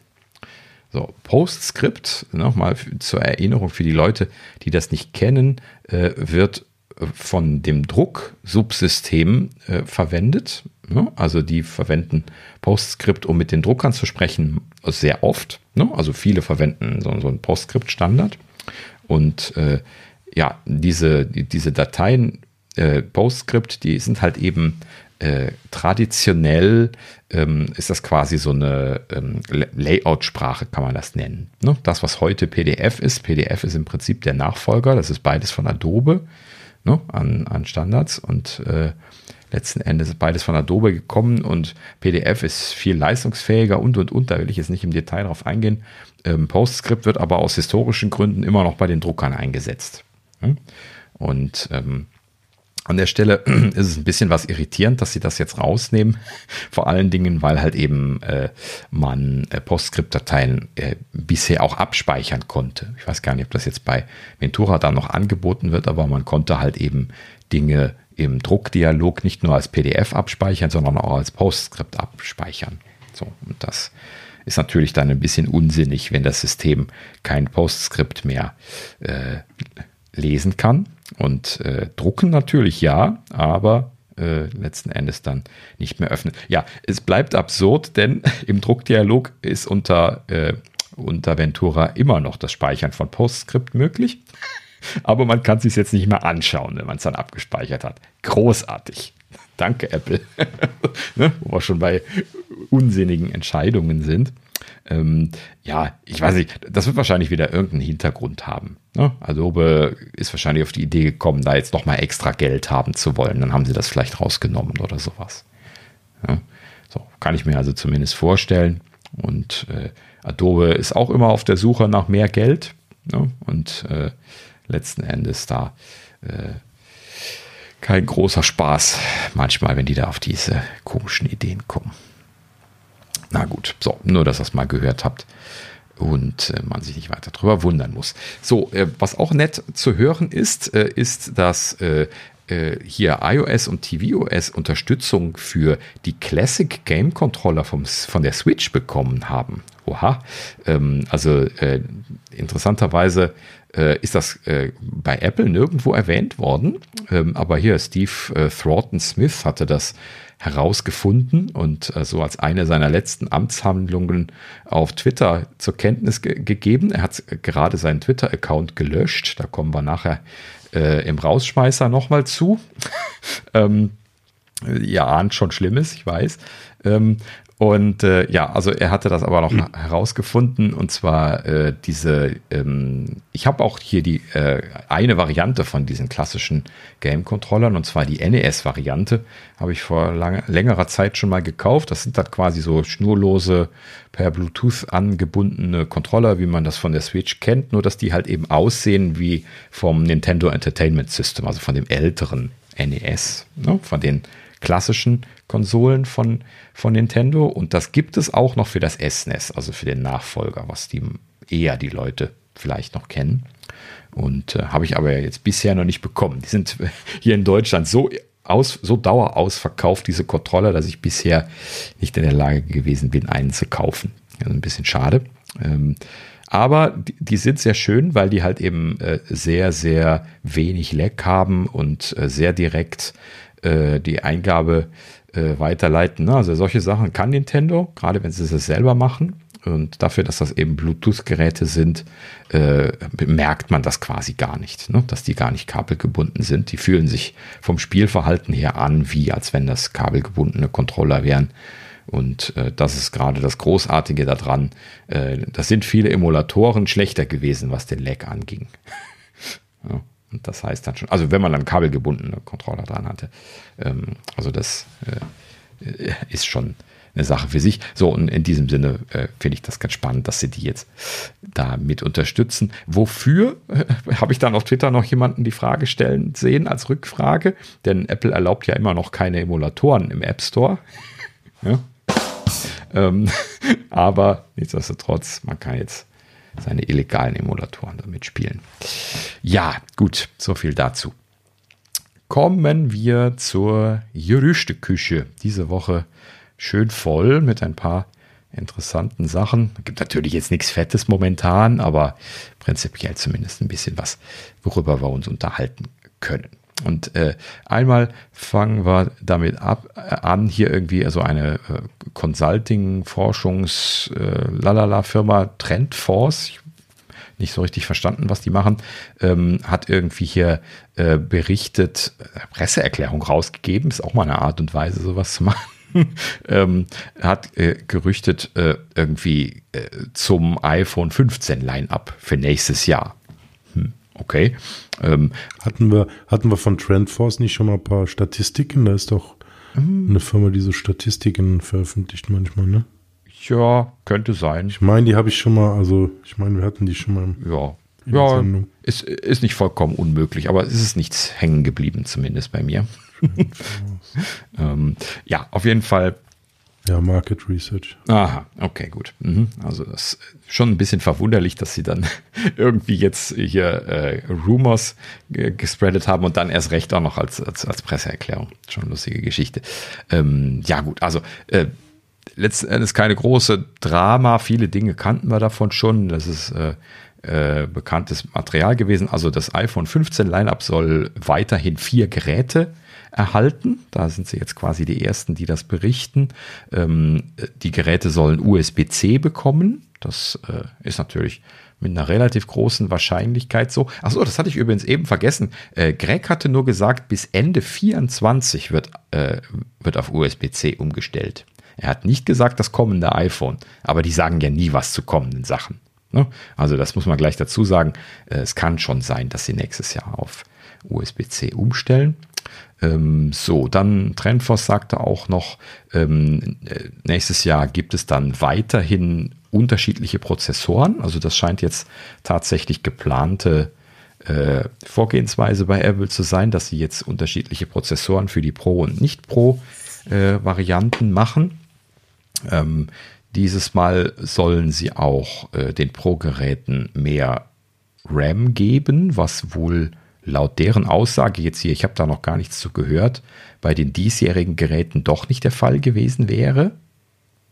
So, PostScript, nochmal zur Erinnerung für die Leute, die das nicht kennen, äh, wird von dem Drucksubsystem äh, verwendet. Ne? Also die verwenden PostScript, um mit den Druckern zu sprechen, sehr oft. Ne? Also viele verwenden so, so einen PostScript-Standard. Und äh, ja, diese, diese Dateien, äh, PostScript, die sind halt eben äh, traditionell, ähm, ist das quasi so eine ähm, Layout-Sprache, kann man das nennen. Ne? Das, was heute PDF ist, PDF ist im Prinzip der Nachfolger, das ist beides von Adobe ne, an, an Standards und äh, letzten Endes ist beides von Adobe gekommen und PDF ist viel leistungsfähiger und und und, da will ich jetzt nicht im Detail drauf eingehen. Ähm, PostScript wird aber aus historischen Gründen immer noch bei den Druckern eingesetzt. Und ähm, an der Stelle ist es ein bisschen was irritierend, dass sie das jetzt rausnehmen. Vor allen Dingen, weil halt eben äh, man äh, PostScript-Dateien äh, bisher auch abspeichern konnte. Ich weiß gar nicht, ob das jetzt bei Ventura dann noch angeboten wird, aber man konnte halt eben Dinge im Druckdialog nicht nur als PDF abspeichern, sondern auch als PostScript abspeichern. So, und das ist natürlich dann ein bisschen unsinnig, wenn das System kein PostScript mehr äh, lesen kann. Und äh, drucken natürlich ja, aber äh, letzten Endes dann nicht mehr öffnen. Ja, es bleibt absurd, denn im Druckdialog ist unter, äh, unter Ventura immer noch das Speichern von PostScript möglich. Aber man kann es sich jetzt nicht mehr anschauen, wenn man es dann abgespeichert hat. Großartig. Danke, Apple. ne? Wo wir schon bei unsinnigen Entscheidungen sind. Ähm, ja, ich weiß nicht, das wird wahrscheinlich wieder irgendeinen Hintergrund haben. Ne? Adobe ist wahrscheinlich auf die Idee gekommen, da jetzt nochmal extra Geld haben zu wollen. Dann haben sie das vielleicht rausgenommen oder sowas. Ja? So, kann ich mir also zumindest vorstellen. Und äh, Adobe ist auch immer auf der Suche nach mehr Geld. Ne? Und äh, letzten Endes da äh, kein großer Spaß manchmal, wenn die da auf diese komischen Ideen kommen. Na gut, so, nur dass ihr es mal gehört habt und äh, man sich nicht weiter darüber wundern muss. So, äh, was auch nett zu hören ist, äh, ist, dass äh, äh, hier iOS und tvOS Unterstützung für die Classic Game Controller vom, von der Switch bekommen haben. Oha, ähm, also äh, ist das bei Apple nirgendwo erwähnt worden, ähm, aber hier Steve Thornton Smith hatte das herausgefunden und äh, so als eine seiner letzten Amtshandlungen auf Twitter zur Kenntnis ge gegeben. Er hat gerade seinen Twitter-Account gelöscht. Da kommen wir nachher äh, im Rausschmeißer nochmal zu. ähm, ihr ahnt schon Schlimmes, ich weiß. Ähm, Und äh, ja, also er hatte das aber noch mhm. herausgefunden und zwar äh, diese, ähm, ich habe auch hier die äh, eine Variante von diesen klassischen Game-Controllern und zwar die NES-Variante, habe ich vor lange, längerer Zeit schon mal gekauft. Das sind dann quasi so schnurlose, per Bluetooth angebundene Controller, wie man das von der Switch kennt, nur dass die halt eben aussehen wie vom Nintendo Entertainment System, also von dem älteren NES, ne, von den klassischen Konsolen von, von Nintendo. Und das gibt es auch noch für das SNES, e also für den Nachfolger, was die eher die Leute vielleicht noch kennen. Und äh, habe ich aber jetzt bisher noch nicht bekommen. Die sind hier in Deutschland so aus, so dauerausverkauft, diese Controller, dass ich bisher nicht in der Lage gewesen bin, einen zu kaufen. Also ein bisschen schade. Ähm, aber die, die, sind sehr schön, weil die halt eben äh, sehr, sehr wenig Leck haben und äh, sehr direkt äh, die Eingabe äh, weiterleiten. Ne? Also solche Sachen kann Nintendo, gerade wenn sie es selber machen. Und dafür, dass das eben Bluetooth-Geräte sind, äh, merkt man das quasi gar nicht, ne? dass die gar nicht kabelgebunden sind. Die fühlen sich vom Spielverhalten her an, wie als wenn das kabelgebundene Controller wären. Und äh, das ist gerade das Großartige daran. Äh, das sind viele Emulatoren schlechter gewesen, was den Lag anging. ja. Und das heißt dann schon, also wenn man dann kabelgebundene Controller dran hatte. Ähm, also das äh, ist schon eine Sache für sich. So, und in diesem Sinne äh, finde ich das ganz spannend, dass sie die jetzt da mit unterstützen. Wofür äh, habe ich dann auf Twitter noch jemanden die Frage stellen sehen als Rückfrage? Denn Apple erlaubt ja immer noch keine Emulatoren im App Store. ja. ähm, aber nichtsdestotrotz, man kann jetzt seine illegalen Emulatoren damit spielen. Ja, gut, so viel dazu. Kommen wir zur Gerüchteküche. Diese Woche schön voll mit ein paar interessanten Sachen. Gibt natürlich jetzt nichts Fettes momentan, aber prinzipiell zumindest ein bisschen was, worüber wir uns unterhalten können. Und äh, einmal fangen wir damit ab, äh, an, hier irgendwie also eine äh, Consulting-Forschungs-Lalala-Firma äh, Trendforce, ich nicht so richtig verstanden, was die machen, ähm, hat irgendwie hier äh, berichtet, äh, Presseerklärung rausgegeben, ist auch mal eine Art und Weise, sowas zu machen. ähm, hat äh, gerüchtet äh, irgendwie äh, zum iPhone 15 Line-up für nächstes Jahr. Hm, okay. Ähm, hatten, wir, hatten wir von Trendforce nicht schon mal ein paar Statistiken? Da ist doch hm. eine Firma, die so Statistiken veröffentlicht manchmal, ne? Ja, könnte sein. Ich meine, die habe ich schon mal, also ich meine, wir hatten die schon mal. Ja, ja ist, ist nicht vollkommen unmöglich, aber es ist nichts hängen geblieben, zumindest bei mir. ähm, ja, auf jeden Fall. Ja, Market Research. Aha, okay, gut. Mhm. Also das ist schon ein bisschen verwunderlich, dass sie dann irgendwie jetzt hier äh, Rumors gespreadet haben und dann erst recht auch noch als, als, als Presseerklärung. Schon lustige Geschichte. Ähm, ja, gut, also äh, letzten Endes keine große Drama. Viele Dinge kannten wir davon schon. Das ist äh, äh, bekanntes Material gewesen. Also das iPhone 15 Lineup soll weiterhin vier Geräte erhalten. Da sind sie jetzt quasi die ersten, die das berichten. Ähm, die Geräte sollen USB-C bekommen. Das äh, ist natürlich mit einer relativ großen Wahrscheinlichkeit so. Achso, das hatte ich übrigens eben vergessen. Äh, Greg hatte nur gesagt, bis Ende 24 wird, äh, wird auf USB-C umgestellt. Er hat nicht gesagt, das kommende iPhone, aber die sagen ja nie was zu kommenden Sachen. Ne? Also das muss man gleich dazu sagen. Äh, es kann schon sein, dass sie nächstes Jahr auf USB-C umstellen. Ähm, so, dann Trendforce sagte auch noch, ähm, äh, nächstes Jahr gibt es dann weiterhin unterschiedliche Prozessoren. Also das scheint jetzt tatsächlich geplante äh, Vorgehensweise bei Apple zu sein, dass sie jetzt unterschiedliche Prozessoren für die Pro- und Nicht-Pro-Varianten machen. Ähm, dieses Mal sollen sie auch äh, den Pro-Geräten mehr RAM geben, was wohl laut deren Aussage jetzt hier, ich habe da noch gar nichts zu gehört, bei den diesjährigen Geräten doch nicht der Fall gewesen wäre.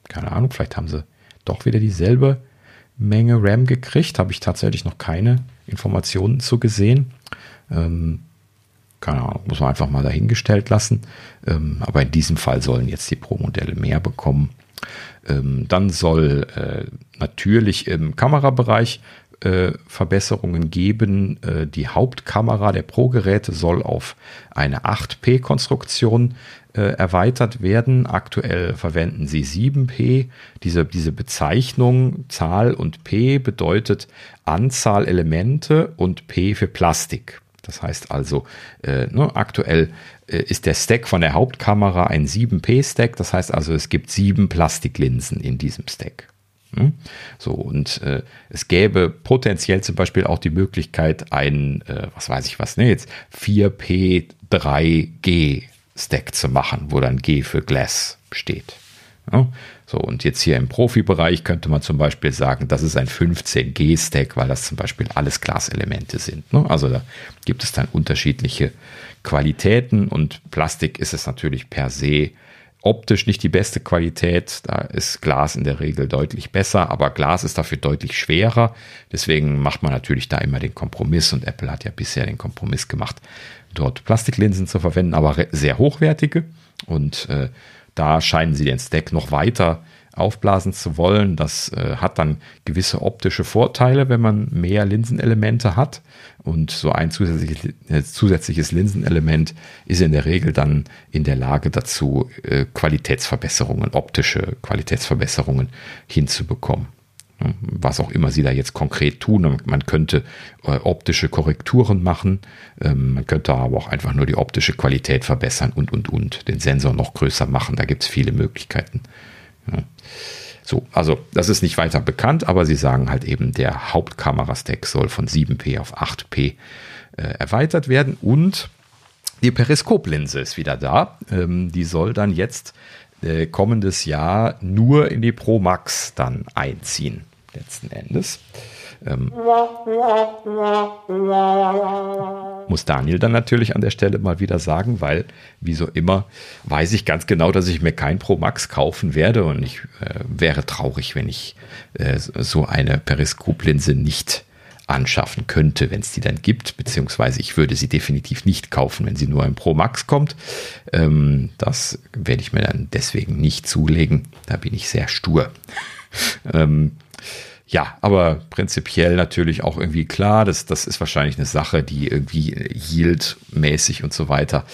Keine Ahnung, vielleicht haben sie doch wieder dieselbe Menge RAM gekriegt. Habe ich tatsächlich noch keine Informationen zu gesehen. Ähm, keine Ahnung, muss man einfach mal dahingestellt lassen. Ähm, aber in diesem Fall sollen jetzt die Pro-Modelle mehr bekommen. Ähm, dann soll äh, natürlich im Kamerabereich Verbesserungen geben. Äh, die Hauptkamera der Pro-Geräte soll auf eine 8P-Konstruktion äh, erweitert werden. Aktuell verwenden sie 7P. Diese, diese Bezeichnung Zahl und P bedeutet Anzahl Elemente und P für Plastik. Das heißt also, äh, ne, aktuell äh, ist der Stack von der Hauptkamera ein 7P-Stack. Das heißt also, es gibt sieben Plastiklinsen in diesem Stack. Hm? So, und äh, es gäbe potenziell zum Beispiel auch die Möglichkeit, ein, äh, was weiß ich was, ne, jetzt 4P3G Stack zu machen, wo dann G für Glass steht. Ja? So, und jetzt hier im Profibereich könnte man zum Beispiel sagen, das ist ein 15G-Stack, weil das zum Beispiel alles Glaselemente sind. Ne? Also da gibt es dann unterschiedliche Qualitäten und Plastik ist es natürlich per se optisch nicht die beste Qualität. Da ist Glas in der Regel deutlich besser, aber Glas ist dafür deutlich schwerer. Deswegen macht man natürlich da immer den Kompromiss und Apple hat ja bisher den Kompromiss gemacht, dort Plastiklinsen zu verwenden, aber sehr hochwertige. Und äh, da scheinen sie den Stack noch weiter aufblasen zu wollen. Das äh, hat dann gewisse optische Vorteile, wenn man mehr Linsenelemente hat. Und so ein zusätzliches, äh, zusätzliches Linsenelement ist in der Regel dann in der Lage dazu, äh, Qualitätsverbesserungen, optische Qualitätsverbesserungen hinzubekommen was auch immer sie da jetzt konkret tun. Man könnte äh, optische Korrekturen machen, ähm, man könnte aber auch einfach nur die optische Qualität verbessern und, und, und, den Sensor noch größer machen. Da gibt es viele Möglichkeiten. So, also das ist nicht weiter bekannt, aber sie sagen halt eben, der Hauptkamerastack soll von 7P auf 8P äh, erweitert werden und die Periskoplinse ist wieder da. Ähm, die soll dann jetzt äh, kommendes Jahr nur in die Pro Max dann einziehen letzten Endes. Ähm, muss Daniel dann natürlich an der Stelle mal wieder sagen, weil, wie so immer, weiß ich ganz genau, dass ich mir kein Pro Max kaufen werde und ich äh, wäre traurig, wenn ich äh, so eine Periskoplinse nicht anschaffen könnte, wenn es die dann gibt, beziehungsweise ich würde sie definitiv nicht kaufen, wenn sie nur im Pro Max kommt. Ähm, das werde ich mir dann deswegen nicht zulegen. Da bin ich sehr stur. ähm, ja, aber prinzipiell natürlich auch irgendwie klar, das, das ist wahrscheinlich eine Sache, die irgendwie yield-mäßig und so weiter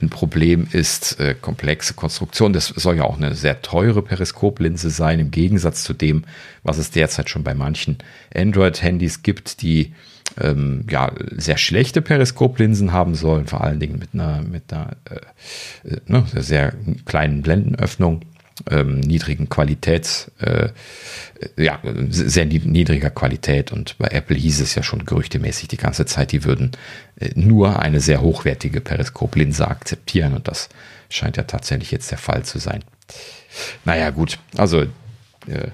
ein Problem ist. Äh, komplexe Konstruktion, das soll ja auch eine sehr teure Periskoplinse sein, im Gegensatz zu dem, was es derzeit schon bei manchen Android-Handys gibt, die ähm, ja, sehr schlechte Periskoplinsen haben sollen, vor allen Dingen mit einer, mit einer äh, äh ne, sehr kleinen Blendenöffnung ähm, niedrigen Qualität, äh, ja, sehr niedriger Qualität. Und bei Apple hieß es ja schon gerüchtemäßig die ganze Zeit, die würden äh, nur eine sehr hochwertige Periskoplinse akzeptieren. Und das scheint ja tatsächlich jetzt der Fall zu sein. Naja, gut, also äh,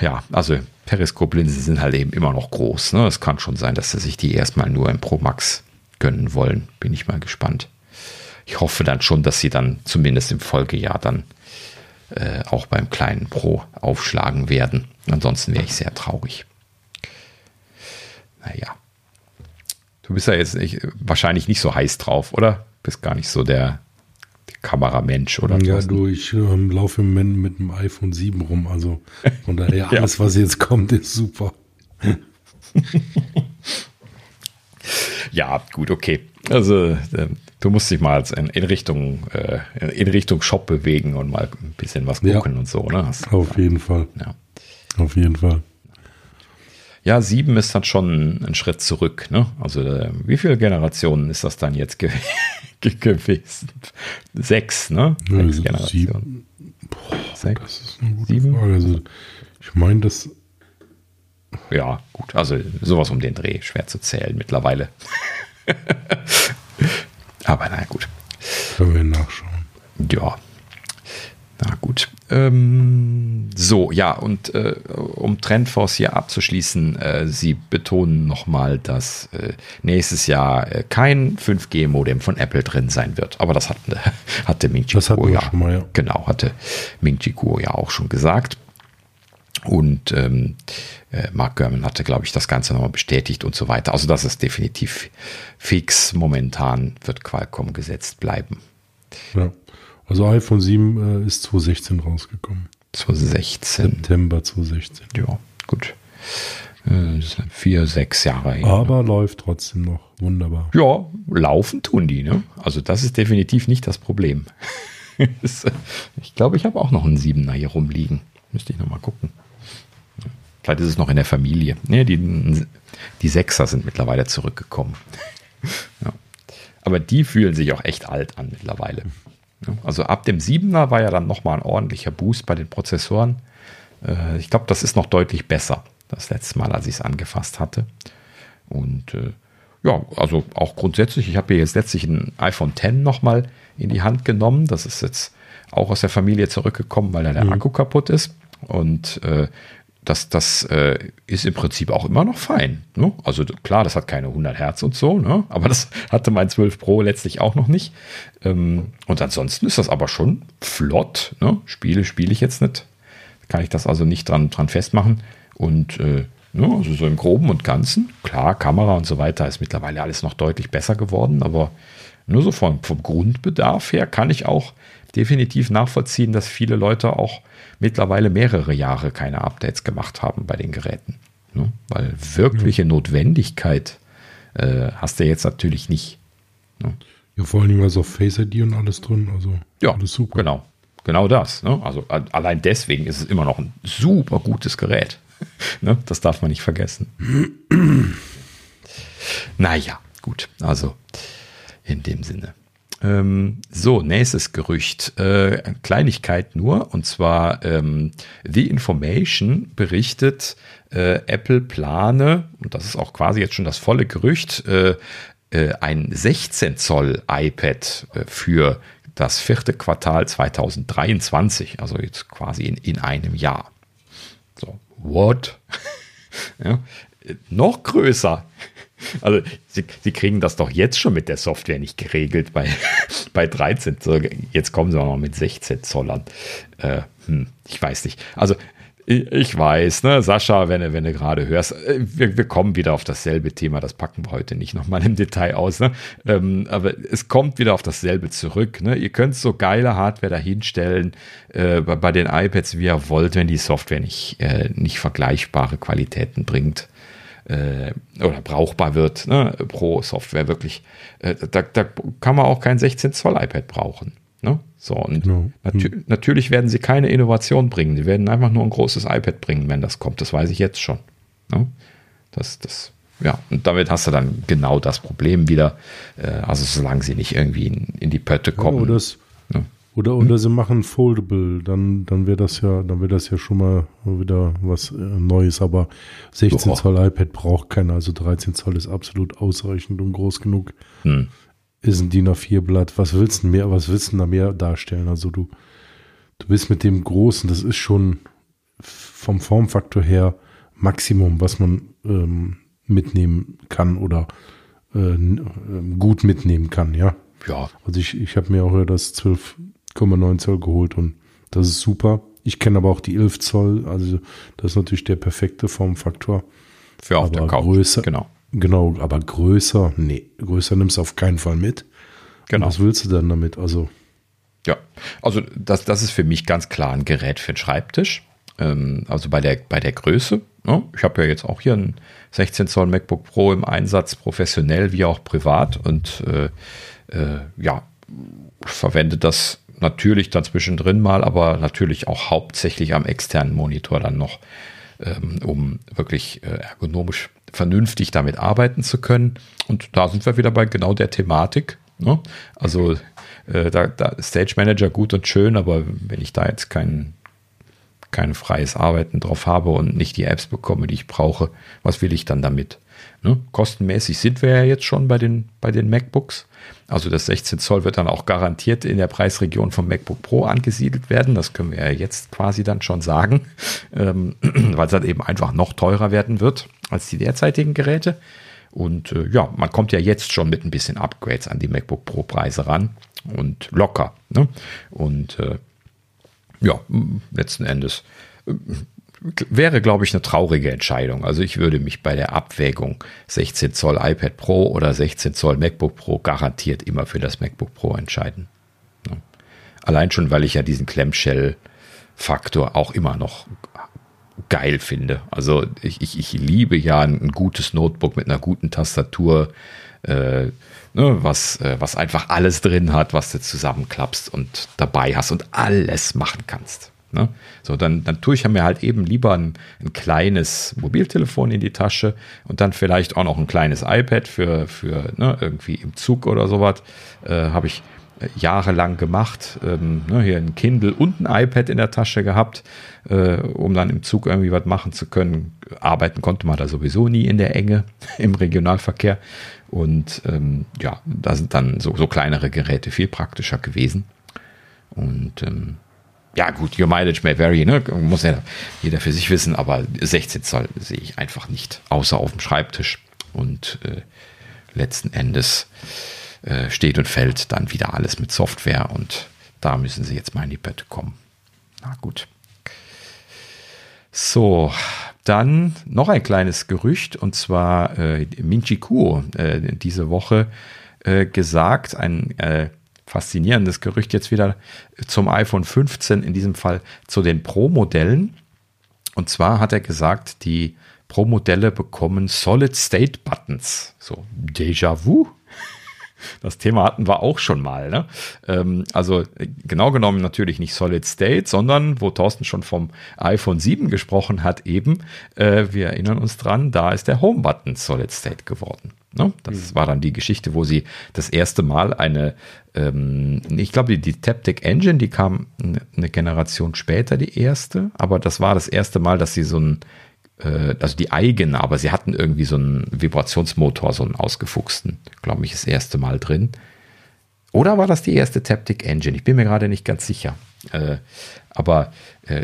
ja, also Periskoplinsen sind halt eben immer noch groß. Ne? Es kann schon sein, dass sie sich die erstmal nur im Pro Max gönnen wollen. Bin ich mal gespannt ich hoffe dann schon, dass sie dann zumindest im Folgejahr dann äh, auch beim kleinen Pro aufschlagen werden. Ansonsten wäre ich sehr traurig. Naja. Du bist ja jetzt nicht, wahrscheinlich nicht so heiß drauf, oder? Bist gar nicht so der, der Kameramensch, oder? Ja, du, ich ähm, laufe im Moment mit dem iPhone 7 rum. Also von daher, ja. alles, was jetzt kommt, ist super. ja, gut, okay. Also äh, du musst dich mal in, in Richtung äh, in Richtung Shop bewegen und mal ein bisschen was gucken ja, und so, ne? Hast, auf ja. jeden Fall. Ja. Auf jeden Fall. Ja, sieben ist dann schon ein Schritt zurück, ne? Also äh, wie viele Generationen ist das dann jetzt ge gewesen? Sechs, ne? Ja, Sechs Generationen. Sieben. Boah, Sechs, das ist eine gute sieben. Frage. Also ich meine, das ja, gut, also sowas um den Dreh, schwer zu zählen mittlerweile. Aber na gut. Können wir nachschauen. Ja. Na gut. Ähm, so, ja, und äh, um Trendforce hier abzuschließen, äh, sie betonen nochmal, dass äh, nächstes Jahr äh, kein 5G-Modem von Apple drin sein wird. Aber das hat, hatte Ming Chi Kuo ja, ja. Genau, hatte Ming Chi Kuo ja auch schon gesagt. Und ähm, äh, Mark Gurman hatte, glaube ich, das Ganze nochmal bestätigt und so weiter. Also das ist definitiv fix. Momentan wird Qualcomm gesetzt bleiben. Ja. Also iPhone 7 äh, ist 2016 rausgekommen. 2016. September 2016. Ja, gut. Äh, vier, sechs Jahre her. Aber läuft trotzdem noch wunderbar. Ja, laufen tun die. Ne? Also das ist definitiv nicht das Problem. ich glaube, ich habe auch noch einen Siebener hier rumliegen. Müsste ich noch mal gucken. Vielleicht ist es noch in der Familie. Nee, die, die Sechser sind mittlerweile zurückgekommen. ja. Aber die fühlen sich auch echt alt an mittlerweile. Also ab dem Siebener war ja dann nochmal ein ordentlicher Boost bei den Prozessoren. Äh, ich glaube, das ist noch deutlich besser das letzte Mal, als ich es angefasst hatte. Und äh, ja, also auch grundsätzlich, ich habe hier jetzt letztlich ein iPhone X nochmal in die Hand genommen. Das ist jetzt auch aus der Familie zurückgekommen, weil da der mhm. Akku kaputt ist. Und äh, das, das äh, ist im Prinzip auch immer noch fein. Ne? Also klar, das hat keine 100 Hertz und so, ne? aber das hatte mein 12 Pro letztlich auch noch nicht. Ähm, und ansonsten ist das aber schon flott. Ne? Spiele spiele ich jetzt nicht. Kann ich das also nicht dran, dran festmachen. Und äh, ja, also so im Groben und Ganzen, klar, Kamera und so weiter ist mittlerweile alles noch deutlich besser geworden, aber nur so vom, vom Grundbedarf her kann ich auch definitiv nachvollziehen, dass viele Leute auch mittlerweile mehrere Jahre keine Updates gemacht haben bei den Geräten. Ne? Weil wirkliche mhm. Notwendigkeit äh, hast du jetzt natürlich nicht. Ne? Ja, vor allem was auf Face ID und alles drin. Also ja, alles super. Genau. Genau das. Ne? Also allein deswegen ist es immer noch ein super gutes Gerät. ne? Das darf man nicht vergessen. naja, gut. Also in dem Sinne. Ähm, so, nächstes Gerücht. Äh, Kleinigkeit nur. Und zwar ähm, The Information berichtet, äh, Apple plane, und das ist auch quasi jetzt schon das volle Gerücht, äh, äh ein 16 Zoll iPad äh, für das vierte Quartal 2023, also jetzt quasi in, in einem Jahr. So, what? ja, noch größer. Also sie, sie, kriegen das doch jetzt schon mit der Software nicht geregelt bei, bei 13 Zoll. Jetzt kommen sie auch noch mit 16 Zollern. Äh, hm, ich weiß nicht. Also ich weiß, ne, Sascha, wenn du, wenn du gerade hörst, äh, wir, wir kommen wieder auf dasselbe Thema, das packen wir heute nicht nochmal im Detail aus, ne? Ähm, aber es kommt wieder auf dasselbe zurück. Ne? Ihr könnt so geile Hardware dahinstellen äh, bei, bei, den iPads, wie ihr wollt, wenn die Software nicht, äh, nicht vergleichbare Qualitäten bringt äh, oder brauchbar wird, ne? pro Software wirklich. Äh, da, da kann man auch kein 16 Zoll iPad brauchen. Ne? So, und genau. natür hm. natürlich werden sie keine Innovation bringen. Sie werden einfach nur ein großes iPad bringen, wenn das kommt. Das weiß ich jetzt schon. Ne? Das, das, ja, und damit hast du dann genau das Problem wieder. Äh, also, solange sie nicht irgendwie in, in die Pötte kommen. Ja, das, ne? Oder, oder hm? sie machen foldable, dann, dann wäre das ja, dann wäre das ja schon mal wieder was äh, Neues. Aber 16 Zoll iPad braucht keiner, also 13 Zoll ist absolut ausreichend und groß genug. Hm ist ein DIN A4-Blatt. Was willst du mehr, was willst du da mehr darstellen? Also du, du bist mit dem Großen, das ist schon vom Formfaktor her Maximum, was man ähm, mitnehmen kann oder äh, ähm, gut mitnehmen kann, ja. Ja. Also ich, ich habe mir auch das 12,9 Zoll geholt und das ist super. Ich kenne aber auch die 11 Zoll, also das ist natürlich der perfekte Formfaktor. Für auf der Couch, größer, genau. Genau, aber größer, nee, größer nimmst du auf keinen Fall mit. Genau. Und was willst du dann damit? Also. Ja, also das, das ist für mich ganz klar ein Gerät für den Schreibtisch. Ähm, also bei der, bei der Größe. Ne? Ich habe ja jetzt auch hier ein 16 Zoll MacBook Pro im Einsatz, professionell wie auch privat. Und äh, äh, ja, verwende das natürlich dann zwischendrin mal, aber natürlich auch hauptsächlich am externen Monitor dann noch, ähm, um wirklich äh, ergonomisch vernünftig damit arbeiten zu können. Und da sind wir wieder bei genau der Thematik. Ne? Also äh, da, da Stage Manager gut und schön, aber wenn ich da jetzt kein, kein freies Arbeiten drauf habe und nicht die Apps bekomme, die ich brauche, was will ich dann damit? Ne? Kostenmäßig sind wir ja jetzt schon bei den, bei den MacBooks. Also das 16 Zoll wird dann auch garantiert in der Preisregion vom MacBook Pro angesiedelt werden. Das können wir ja jetzt quasi dann schon sagen, ähm, weil es dann eben einfach noch teurer werden wird als die derzeitigen Geräte. Und äh, ja, man kommt ja jetzt schon mit ein bisschen Upgrades an die MacBook Pro Preise ran und locker. Ne? Und äh, ja, letzten Endes äh, wäre, glaube ich, eine traurige Entscheidung. Also ich würde mich bei der Abwägung 16 Zoll iPad Pro oder 16 Zoll MacBook Pro garantiert immer für das MacBook Pro entscheiden. Allein schon, weil ich ja diesen Clamshell Faktor auch immer noch geil finde. Also ich, ich, ich liebe ja ein, ein gutes Notebook mit einer guten Tastatur, äh, ne, was, äh, was einfach alles drin hat, was du zusammenklappst und dabei hast und alles machen kannst. Ne? So, dann, dann tue ich mir halt eben lieber ein, ein, kleines Mobiltelefon in die Tasche und dann vielleicht auch noch ein kleines iPad für, für ne, irgendwie im Zug oder sowas. Äh, Habe ich jahrelang gemacht. Ähm, ne, hier ein Kindle und ein iPad in der Tasche gehabt, äh, um dann im Zug irgendwie was machen zu können. Arbeiten konnte man da sowieso nie in der Enge im Regionalverkehr. Und ähm, ja, da sind dann so, so kleinere Geräte viel praktischer gewesen. Und ähm, ja, gut, your mileage may vary, ne? muss ja jeder für sich wissen, aber 16 Zoll sehe ich einfach nicht, außer auf dem Schreibtisch. Und äh, letzten Endes äh, steht und fällt dann wieder alles mit Software und da müssen sie jetzt mal in die Bette kommen. Na gut. So, dann noch ein kleines Gerücht und zwar äh, Minchi Kuo äh, diese Woche äh, gesagt, ein äh, faszinierendes Gerücht jetzt wieder zum iPhone 15, in diesem Fall zu den Pro-Modellen. Und zwar hat er gesagt, die Pro-Modelle bekommen Solid-State-Buttons. So, Déjà-vu das Thema hatten wir auch schon mal. Ne? Ähm, also genau genommen natürlich nicht Solid State, sondern wo Thorsten schon vom iPhone 7 gesprochen hat, eben, äh, wir erinnern uns dran, da ist der Home-Button Solid State geworden. Ne? Das mhm. war dann die Geschichte, wo sie das erste Mal eine, ähm, ich glaube, die, die Taptic Engine, die kam eine Generation später, die erste, aber das war das erste Mal, dass sie so ein äh, also die eigene, aber sie hatten irgendwie so einen Vibrationsmotor, so einen ausgefuchsten, glaube ich, das erste Mal drin. Oder war das die erste Taptic Engine? Ich bin mir gerade nicht ganz sicher. Äh, aber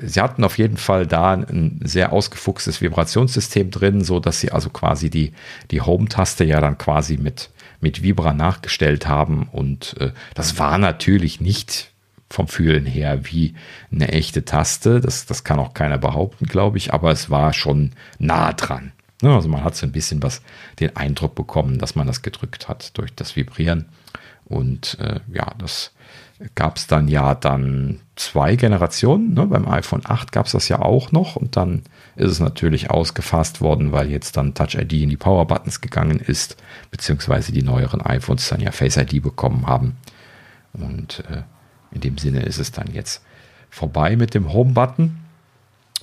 sie hatten auf jeden Fall da ein sehr ausgefuchstes Vibrationssystem drin, so dass sie also quasi die, die Home-Taste ja dann quasi mit, mit Vibra nachgestellt haben. Und äh, das war natürlich nicht vom Fühlen her wie eine echte Taste. Das, das kann auch keiner behaupten, glaube ich, aber es war schon nah dran. Ne, also man hat so ein bisschen was den Eindruck bekommen, dass man das gedrückt hat durch das Vibrieren. Und äh, ja, das gab es dann ja dann zwei Generationen. Ne? Beim iPhone 8 gab es das ja auch noch und dann ist es natürlich ausgefasst worden, weil jetzt dann Touch ID in die Power Buttons gegangen ist, beziehungsweise die neueren iPhones dann ja Face ID bekommen haben. Und äh, in dem Sinne ist es dann jetzt vorbei mit dem Home-Button.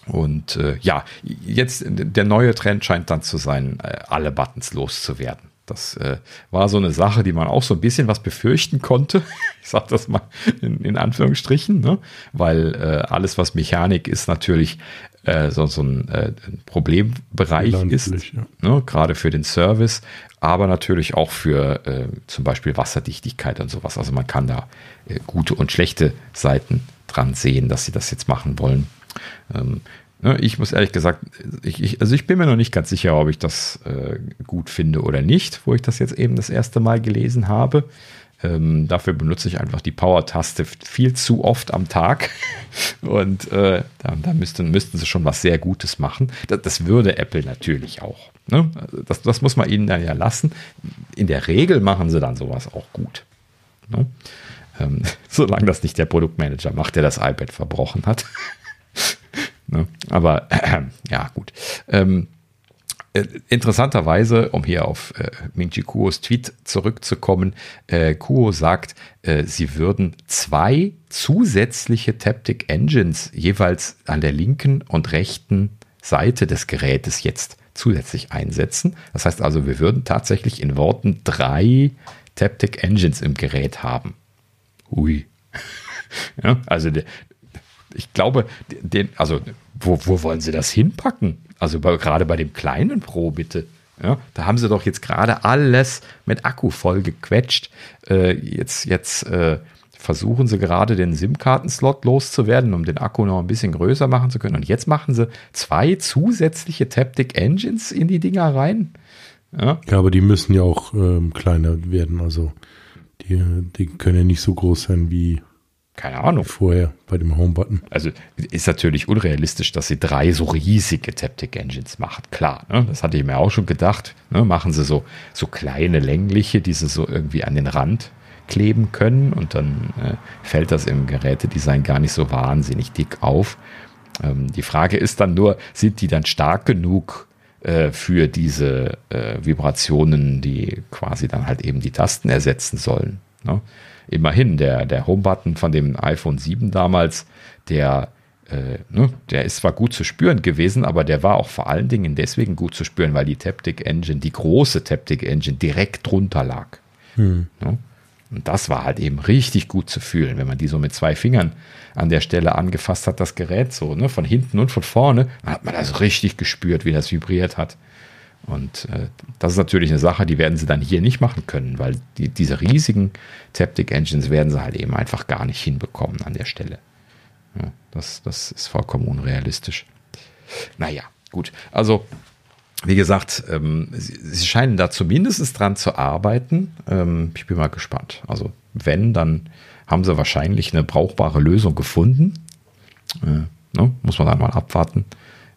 Und äh, ja, jetzt der neue Trend scheint dann zu sein, äh, alle Buttons loszuwerden. Das äh, war so eine Sache, die man auch so ein bisschen was befürchten konnte. Ich sage das mal in, in Anführungsstrichen, ne? weil äh, alles, was Mechanik ist, natürlich äh, so, so ein, äh, Problembereich ist, ja. ne? gerade für den Service, aber natürlich auch für äh, zum Beispiel Wasserdichtigkeit und sowas. Also man kann da äh, gute und schlechte Seiten dran sehen, dass sie das jetzt machen wollen. Ähm, ich muss ehrlich gesagt, ich, ich, also ich bin mir noch nicht ganz sicher, ob ich das äh, gut finde oder nicht, wo ich das jetzt eben das erste Mal gelesen habe. Ähm, dafür benutze ich einfach die Power-Taste viel zu oft am Tag. Und äh, da, da müssten, müssten sie schon was sehr Gutes machen. Das, das würde Apple natürlich auch. Ne? Das, das, muss man ihnen dann ja lassen. In der Regel machen sie dann sowas auch gut. Ne? Ähm, solange das nicht der Produktmanager macht, der das iPad verbrochen hat. Ne? Aber äh, ja, gut. Ähm, äh, interessanterweise, um hier auf äh, Mingji Kuos Tweet zurückzukommen, äh, Kuo sagt, äh, sie würden zwei zusätzliche Taptic Engines jeweils an der linken und rechten Seite des Gerätes jetzt zusätzlich einsetzen. Das heißt also, wir würden tatsächlich in Worten drei Taptic Engines im Gerät haben. Ui. ja, also der, ich glaube, den, also wo, wo wollen sie das hinpacken? Also bei, gerade bei dem kleinen Pro bitte. Ja, da haben sie doch jetzt gerade alles mit Akku voll gequetscht. Äh, jetzt jetzt äh, versuchen sie gerade den SIM-Karten-Slot loszuwerden, um den Akku noch ein bisschen größer machen zu können. Und jetzt machen sie zwei zusätzliche Taptic Engines in die Dinger rein. Ja, ja aber die müssen ja auch ähm, kleiner werden. Also die, die können ja nicht so groß sein wie keine Ahnung. Vorher bei dem Home-Button. Also ist natürlich unrealistisch, dass sie drei so riesige Taptic Engines machen. Klar, ne? das hatte ich mir auch schon gedacht. Ne? Machen sie so, so kleine längliche, die sie so irgendwie an den Rand kleben können und dann äh, fällt das im Gerätedesign gar nicht so wahnsinnig dick auf. Ähm, die Frage ist dann nur, sind die dann stark genug äh, für diese äh, Vibrationen, die quasi dann halt eben die Tasten ersetzen sollen? Ne? Immerhin, der, der Home-Button von dem iPhone 7 damals, der äh, ne, der ist zwar gut zu spüren gewesen, aber der war auch vor allen Dingen deswegen gut zu spüren, weil die Taptic Engine, die große Taptic Engine, direkt drunter lag. Hm. Ne? Und das war halt eben richtig gut zu fühlen, wenn man die so mit zwei Fingern an der Stelle angefasst hat, das Gerät so, ne, von hinten und von vorne, dann hat man das richtig gespürt, wie das vibriert hat. Und äh, das ist natürlich eine Sache, die werden sie dann hier nicht machen können, weil die, diese riesigen Taptic Engines werden sie halt eben einfach gar nicht hinbekommen an der Stelle. Ja, das, das ist vollkommen unrealistisch. Naja, gut. Also, wie gesagt, ähm, sie, sie, scheinen da zumindest dran zu arbeiten. Ähm, ich bin mal gespannt. Also, wenn, dann haben sie wahrscheinlich eine brauchbare Lösung gefunden. Äh, ne? Muss man dann mal abwarten.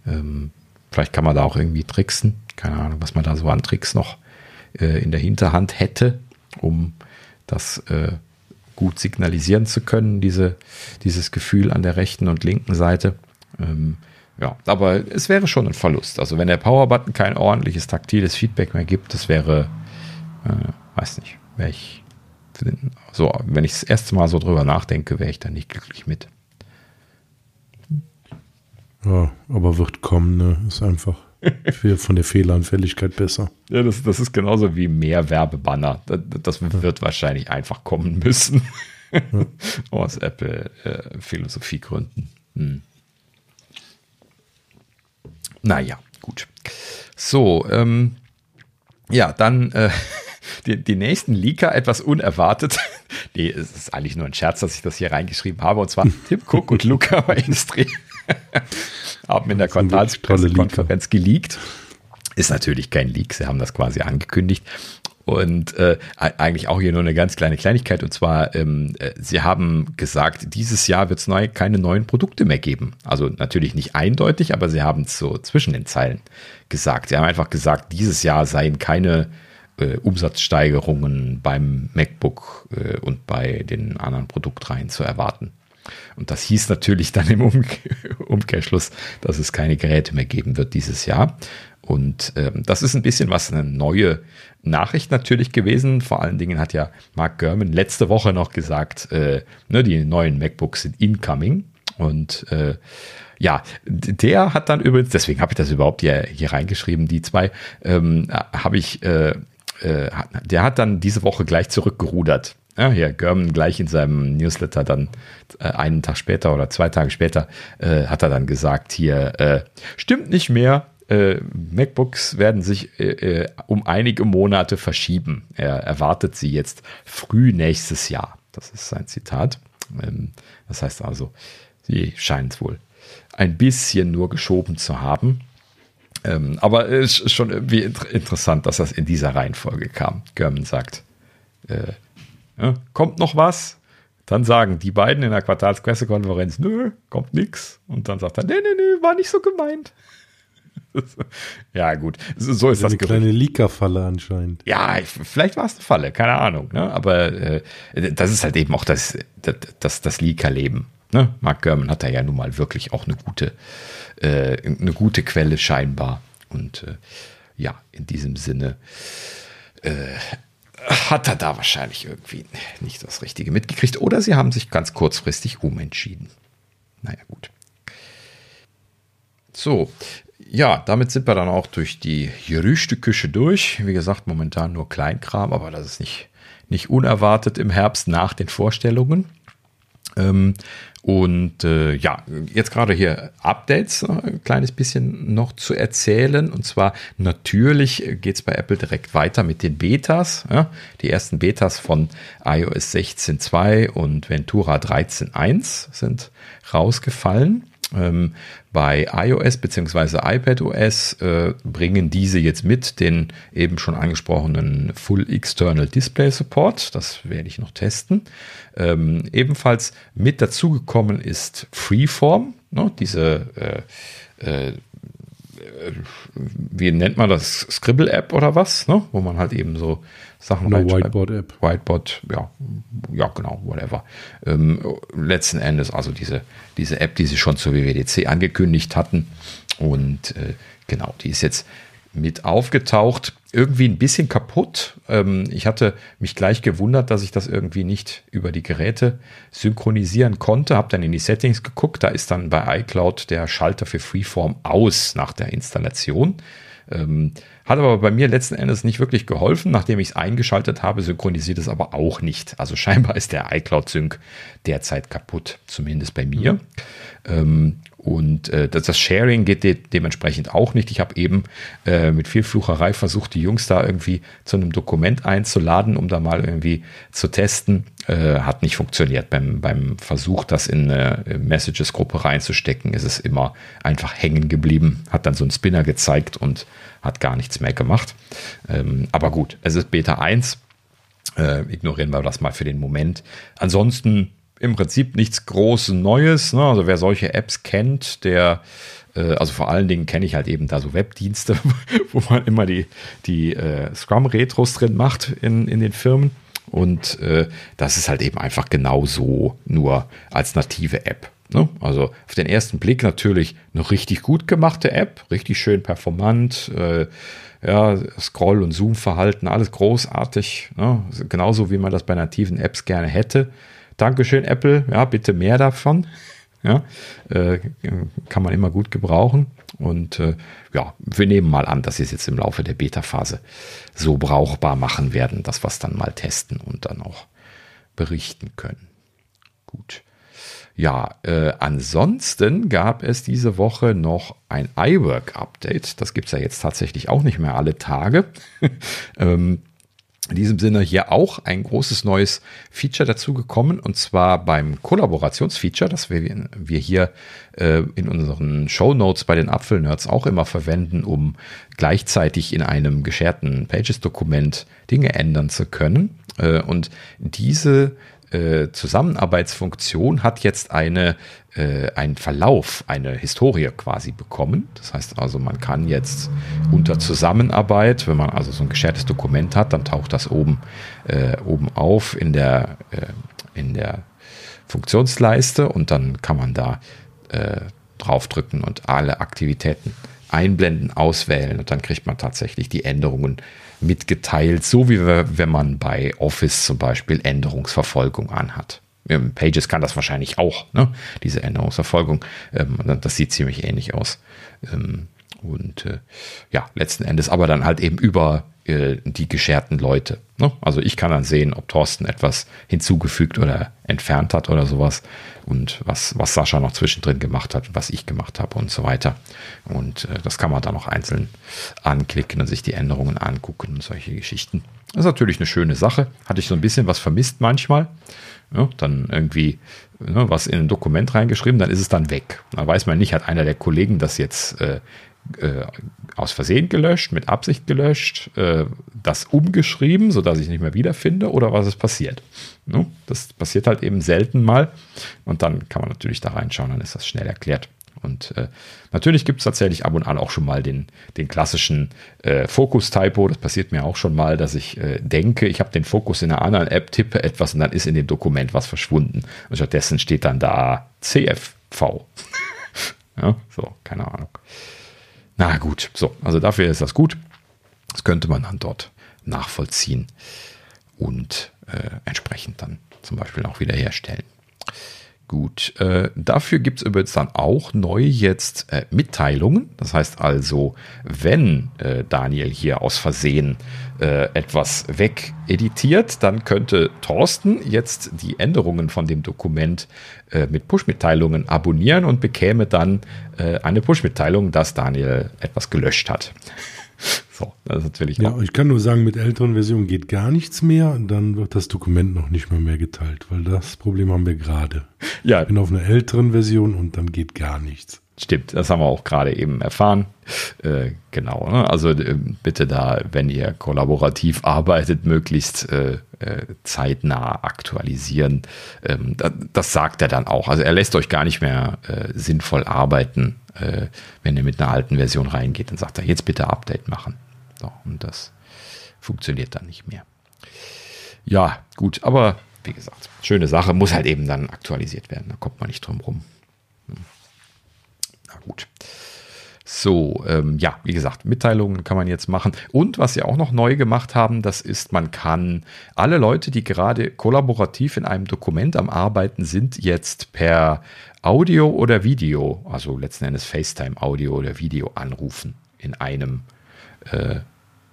Ähm, vielleicht kann man da auch irgendwie tricksen. Keine Ahnung, was man da so an Tricks noch äh, in der Hinterhand hätte, um das äh, gut signalisieren zu können, diese, dieses Gefühl an der rechten und linken Seite. Ähm, ja, aber es wäre schon ein Verlust. Also wenn der Power-Button kein ordentliches taktiles Feedback mehr gibt, das wäre, äh, weiß nicht, wäre ich, so, wenn ich das erste Mal so drüber nachdenke, wäre ich da nicht glücklich mit. Ja, aber wird kommen, ne? Ist einfach von der Fehleranfälligkeit besser. Ja, das, das ist genauso wie mehr Werbebanner. Das, das wird wahrscheinlich einfach kommen müssen. Ja. Aus Apple-Philosophiegründen. Äh, hm. Naja, gut. So, ähm, ja, dann äh, die, die nächsten Leaker etwas unerwartet. nee, es ist eigentlich nur ein Scherz, dass ich das hier reingeschrieben habe. Und zwar Tim Cook und Luca bei Industrie haben in der Quartalskonferenz geleakt. Ist natürlich kein Leak, sie haben das quasi angekündigt. Und äh, eigentlich auch hier nur eine ganz kleine Kleinigkeit. Und zwar, ähm, äh, sie haben gesagt, dieses Jahr wird es neu, keine neuen Produkte mehr geben. Also natürlich nicht eindeutig, aber sie haben es so zwischen den Zeilen gesagt. Sie haben einfach gesagt, dieses Jahr seien keine äh, Umsatzsteigerungen beim MacBook äh, und bei den anderen Produktreihen zu erwarten. Und das hieß natürlich dann im Umkehrschluss, dass es keine Geräte mehr geben wird dieses Jahr. Und ähm, das ist ein bisschen was eine neue Nachricht natürlich gewesen. Vor allen Dingen hat ja Mark Gurman letzte Woche noch gesagt, äh, ne, die neuen MacBooks sind incoming. Und äh, ja, der hat dann übrigens, deswegen habe ich das überhaupt hier, hier reingeschrieben, die zwei, ähm, habe ich, äh, äh, der hat dann diese Woche gleich zurückgerudert. Ja, hier German gleich in seinem Newsletter dann äh, einen Tag später oder zwei Tage später äh, hat er dann gesagt, hier äh, stimmt nicht mehr, äh, MacBooks werden sich äh, äh, um einige Monate verschieben. Er erwartet sie jetzt früh nächstes Jahr. Das ist sein Zitat. Ähm, das heißt also, sie scheinen es wohl ein bisschen nur geschoben zu haben. Ähm, aber es ist schon irgendwie interessant, dass das in dieser Reihenfolge kam. German sagt, ja, kommt noch was? Dann sagen die beiden in der Quartalspressekonferenz, nö, kommt nix. Und dann sagt er, nee, nee, nee, war nicht so gemeint. ja, gut, so ist das. Eine kleine Leaker-Falle anscheinend. Ja, vielleicht war es eine Falle, keine Ahnung. Ne? Aber äh, das ist halt eben auch das, das, das, das Leaker-Leben. Ne? Mark Gurman hat da ja nun mal wirklich auch eine gute, äh, eine gute Quelle scheinbar. Und äh, ja, in diesem Sinne äh, hat er da wahrscheinlich irgendwie nicht das Richtige mitgekriegt. Oder sie haben sich ganz kurzfristig umentschieden. Naja, gut. So, ja, damit sind wir dann auch durch die Gerüchteküche durch. Wie gesagt, momentan nur Kleinkram, aber das ist nicht, nicht unerwartet im Herbst nach den Vorstellungen. Ähm, und äh, ja, jetzt gerade hier Updates, ein kleines bisschen noch zu erzählen. Und zwar natürlich geht es bei Apple direkt weiter mit den Betas. Ja? Die ersten Betas von iOS 16.2 und Ventura 13.1 sind rausgefallen. Ähm, bei iOS bzw. iPadOS äh, bringen diese jetzt mit den eben schon angesprochenen Full External Display Support. Das werde ich noch testen. Ähm, ebenfalls mit dazugekommen ist Freeform, ne, diese äh, äh, wie nennt man das? Scribble-App oder was, ne? wo man halt eben so Sachen Eine Whiteboard-App. Whiteboard, ja, ja, genau, whatever. Ähm, letzten Endes also diese, diese App, die sie schon zur WWDC angekündigt hatten. Und äh, genau, die ist jetzt mit aufgetaucht. Irgendwie ein bisschen kaputt. Ähm, ich hatte mich gleich gewundert, dass ich das irgendwie nicht über die Geräte synchronisieren konnte. Habe dann in die Settings geguckt. Da ist dann bei iCloud der Schalter für Freeform aus nach der Installation. Ähm, hat aber bei mir letzten Endes nicht wirklich geholfen. Nachdem ich es eingeschaltet habe, synchronisiert es aber auch nicht. Also scheinbar ist der iCloud-Sync derzeit kaputt, zumindest bei mir. Mhm. Ähm, und äh, das, das, Sharing geht de dementsprechend auch nicht. Ich habe eben äh, mit viel Flucherei versucht, die Jungs da irgendwie zu einem Dokument einzuladen, um da mal irgendwie zu testen. Äh, hat nicht funktioniert. Beim, beim Versuch, das in eine Messages-Gruppe reinzustecken, ist es immer einfach hängen geblieben. Hat dann so einen Spinner gezeigt und hat gar nichts mehr gemacht. Ähm, aber gut, es ist Beta 1. Äh, ignorieren wir das mal für den Moment. Ansonsten im Prinzip nichts Großes Neues. Ne? Also wer solche Apps kennt, der, äh, also vor allen Dingen kenne ich halt eben da so Webdienste, wo man immer die, die äh, Scrum-Retros drin macht in, in den Firmen. Und äh, das ist halt eben einfach genauso nur als native App. Ne? Also auf den ersten Blick natürlich eine richtig gut gemachte App, richtig schön performant. Äh, ja, Scroll- und Zoom-Verhalten, alles großartig. Ne? Genauso wie man das bei nativen Apps gerne hätte. Dankeschön, Apple. Ja, bitte mehr davon. Ja, äh, kann man immer gut gebrauchen. Und äh, ja, wir nehmen mal an, dass sie es jetzt im Laufe der Beta-Phase so brauchbar machen werden, dass wir es dann mal testen und dann auch berichten können. Gut. Ja, äh, ansonsten gab es diese Woche noch ein iWork-Update. Das gibt es ja jetzt tatsächlich auch nicht mehr alle Tage. ähm, in diesem Sinne hier auch ein großes neues Feature dazu gekommen und zwar beim Kollaborationsfeature, das wir, wir hier äh, in unseren Show Notes bei den Apfelnerds auch immer verwenden, um gleichzeitig in einem gescherten Pages-Dokument Dinge ändern zu können. Äh, und diese äh, Zusammenarbeitsfunktion hat jetzt eine, äh, einen Verlauf, eine Historie quasi bekommen. Das heißt also, man kann jetzt unter Zusammenarbeit, wenn man also so ein geschertes Dokument hat, dann taucht das oben, äh, oben auf in der, äh, in der Funktionsleiste und dann kann man da äh, draufdrücken und alle Aktivitäten einblenden, auswählen und dann kriegt man tatsächlich die Änderungen mitgeteilt, so wie wenn man bei Office zum Beispiel Änderungsverfolgung anhat. Pages kann das wahrscheinlich auch, ne? diese Änderungsverfolgung. Ähm, das sieht ziemlich ähnlich aus. Ähm, und äh, ja, letzten Endes aber dann halt eben über äh, die gescherten Leute. Ne? Also ich kann dann sehen, ob Thorsten etwas hinzugefügt oder entfernt hat oder sowas und was, was Sascha noch zwischendrin gemacht hat, was ich gemacht habe und so weiter. Und äh, das kann man dann noch einzeln anklicken und sich die Änderungen angucken und solche Geschichten. Das ist natürlich eine schöne Sache. Hatte ich so ein bisschen was vermisst manchmal. Ja, dann irgendwie ne, was in ein Dokument reingeschrieben, dann ist es dann weg. Da weiß man nicht, hat einer der Kollegen das jetzt äh, äh, aus Versehen gelöscht, mit Absicht gelöscht, äh, das umgeschrieben, sodass ich nicht mehr wiederfinde oder was ist passiert. Ne? Das passiert halt eben selten mal und dann kann man natürlich da reinschauen, dann ist das schnell erklärt. Und äh, natürlich gibt es tatsächlich ab und an auch schon mal den, den klassischen äh, Fokus-Typo. Das passiert mir auch schon mal, dass ich äh, denke, ich habe den Fokus in einer anderen App, tippe etwas und dann ist in dem Dokument was verschwunden. Und stattdessen steht dann da CFV. ja, so, keine Ahnung. Na gut, so, also dafür ist das gut. Das könnte man dann dort nachvollziehen und äh, entsprechend dann zum Beispiel auch wiederherstellen. Gut, äh, dafür gibt es übrigens dann auch neu jetzt äh, Mitteilungen. Das heißt also, wenn äh, Daniel hier aus Versehen äh, etwas wegeditiert, dann könnte Thorsten jetzt die Änderungen von dem Dokument äh, mit Push-Mitteilungen abonnieren und bekäme dann äh, eine Push-Mitteilung, dass Daniel etwas gelöscht hat. So, das ist natürlich. Ja, ich kann nur sagen, mit älteren Versionen geht gar nichts mehr. Dann wird das Dokument noch nicht mal mehr geteilt, weil das Problem haben wir gerade. Ja. Ich bin auf einer älteren Version und dann geht gar nichts. Stimmt, das haben wir auch gerade eben erfahren. Äh, genau, ne? also äh, bitte da, wenn ihr kollaborativ arbeitet, möglichst äh, äh zeitnah aktualisieren. Ähm, das, das, sagt er dann auch. Also er lässt euch gar nicht mehr äh, sinnvoll arbeiten, äh, wenn ihr mit einer alten Version reingeht. Dann sagt er, jetzt bitte Update machen. So, und das funktioniert dann nicht mehr. Ja, gut, aber wie gesagt, schöne Sache, muss halt eben dann aktualisiert werden. Da kommt man nicht drum rum. Gut. So, ähm, ja, wie gesagt, Mitteilungen kann man jetzt machen. Und was sie auch noch neu gemacht haben, das ist, man kann alle Leute, die gerade kollaborativ in einem Dokument am Arbeiten sind, jetzt per Audio oder Video, also letzten Endes FaceTime Audio oder Video anrufen in einem äh,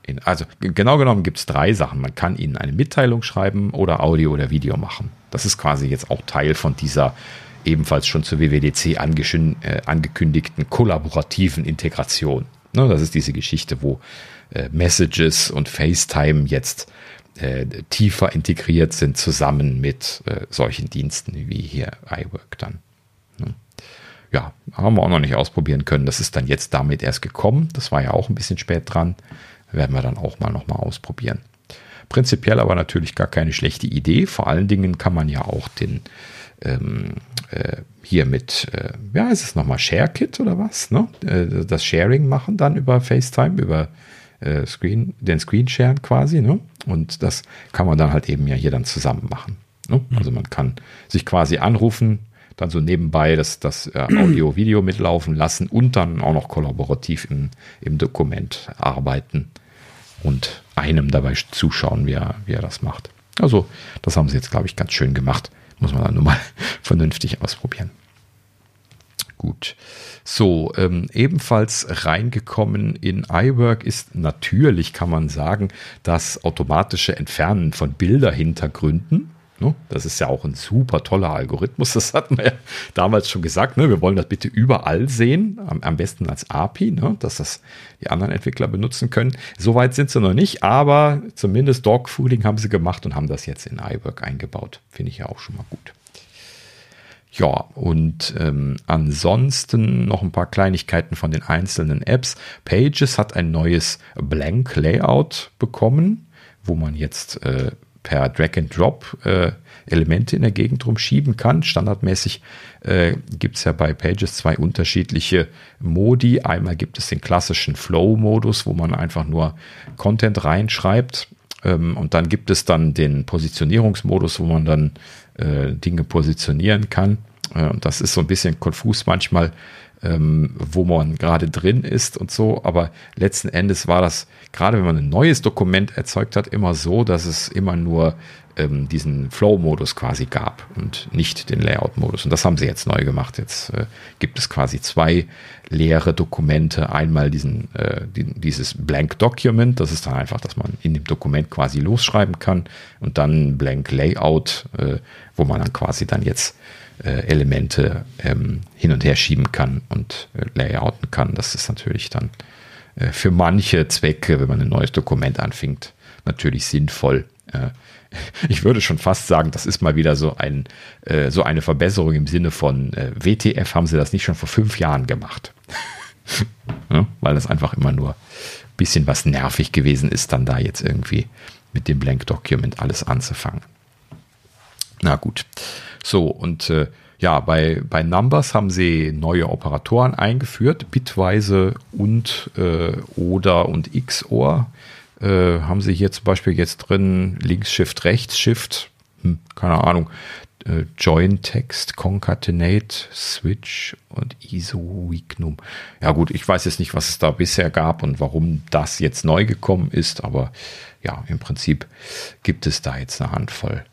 in, also genau genommen gibt es drei Sachen. Man kann ihnen eine Mitteilung schreiben oder Audio oder Video machen. Das ist quasi jetzt auch Teil von dieser ebenfalls schon zur WWDC äh, angekündigten kollaborativen Integration. Ne, das ist diese Geschichte, wo äh, Messages und FaceTime jetzt äh, tiefer integriert sind zusammen mit äh, solchen Diensten wie hier iWork dann. Ne? Ja, haben wir auch noch nicht ausprobieren können. Das ist dann jetzt damit erst gekommen. Das war ja auch ein bisschen spät dran. Werden wir dann auch mal nochmal ausprobieren. Prinzipiell aber natürlich gar keine schlechte Idee. Vor allen Dingen kann man ja auch den ähm, äh, hier mit, äh, ja, ist es nochmal ShareKit oder was? Ne? Äh, das Sharing machen dann über FaceTime, über äh, Screen, den Screenshare quasi. Ne? Und das kann man dann halt eben ja hier dann zusammen machen. Ne? Mhm. Also man kann sich quasi anrufen, dann so nebenbei das, das äh, Audio-Video mitlaufen lassen und dann auch noch kollaborativ im, im Dokument arbeiten und einem dabei zuschauen, wie er, wie er das macht. Also, das haben sie jetzt, glaube ich, ganz schön gemacht. Muss man dann nur mal vernünftig ausprobieren. Gut. So, ähm, ebenfalls reingekommen in iWork ist natürlich, kann man sagen, das automatische Entfernen von Bilderhintergründen. Ne? Das ist ja auch ein super toller Algorithmus. Das hatten wir ja damals schon gesagt. Ne? Wir wollen das bitte überall sehen, am, besten als API, ne? dass das die anderen Entwickler benutzen können. Soweit sind sie noch nicht, aber zumindest Dogfooding haben sie gemacht und haben das jetzt in iWork eingebaut. Finde ich ja auch schon mal gut. Ja, und ähm, ansonsten noch ein paar Kleinigkeiten von den einzelnen Apps. Pages hat ein neues Blank Layout bekommen, wo man jetzt äh, per Drag and Drop äh, Elemente in der Gegend rumschieben kann. Standardmäßig äh, gibt es ja bei Pages zwei unterschiedliche Modi. Einmal gibt es den klassischen Flow-Modus, wo man einfach nur Content reinschreibt. Ähm, und dann gibt es dann den Positionierungsmodus, wo man dann äh, Dinge positionieren kann. Äh, das ist so ein bisschen konfus manchmal, ähm, wo man gerade drin ist und so. Aber letzten Endes war das, gerade wenn man ein neues Dokument erzeugt hat, immer so, dass es immer nur ähm, diesen Flow-Modus quasi gab und nicht den Layout-Modus. Und das haben sie jetzt neu gemacht. Jetzt äh, gibt es quasi zwei leere Dokumente. Einmal diesen, äh, die, dieses Blank Document, das ist dann einfach, dass man in dem Dokument quasi losschreiben kann. Und dann Blank Layout, äh, wo man dann quasi dann jetzt äh, Elemente ähm, hin und her schieben kann und äh, layouten kann. Das ist natürlich dann äh, für manche Zwecke, wenn man ein neues Dokument anfängt, natürlich sinnvoll. Äh, ich würde schon fast sagen, das ist mal wieder so, ein, äh, so eine Verbesserung im Sinne von äh, WTF haben sie das nicht schon vor fünf Jahren gemacht. ja, weil das einfach immer nur ein bisschen was nervig gewesen ist, dann da jetzt irgendwie mit dem Blank Document alles anzufangen. Na gut. So, und äh, ja, bei, bei Numbers haben sie neue Operatoren eingeführt, bitweise und äh, oder und XOR. Äh, haben sie hier zum Beispiel jetzt drin links Shift, rechts Shift, hm, keine Ahnung, äh, Join Text, Concatenate, Switch und ISO Weaknum. Ja gut, ich weiß jetzt nicht, was es da bisher gab und warum das jetzt neu gekommen ist, aber ja, im Prinzip gibt es da jetzt eine Handvoll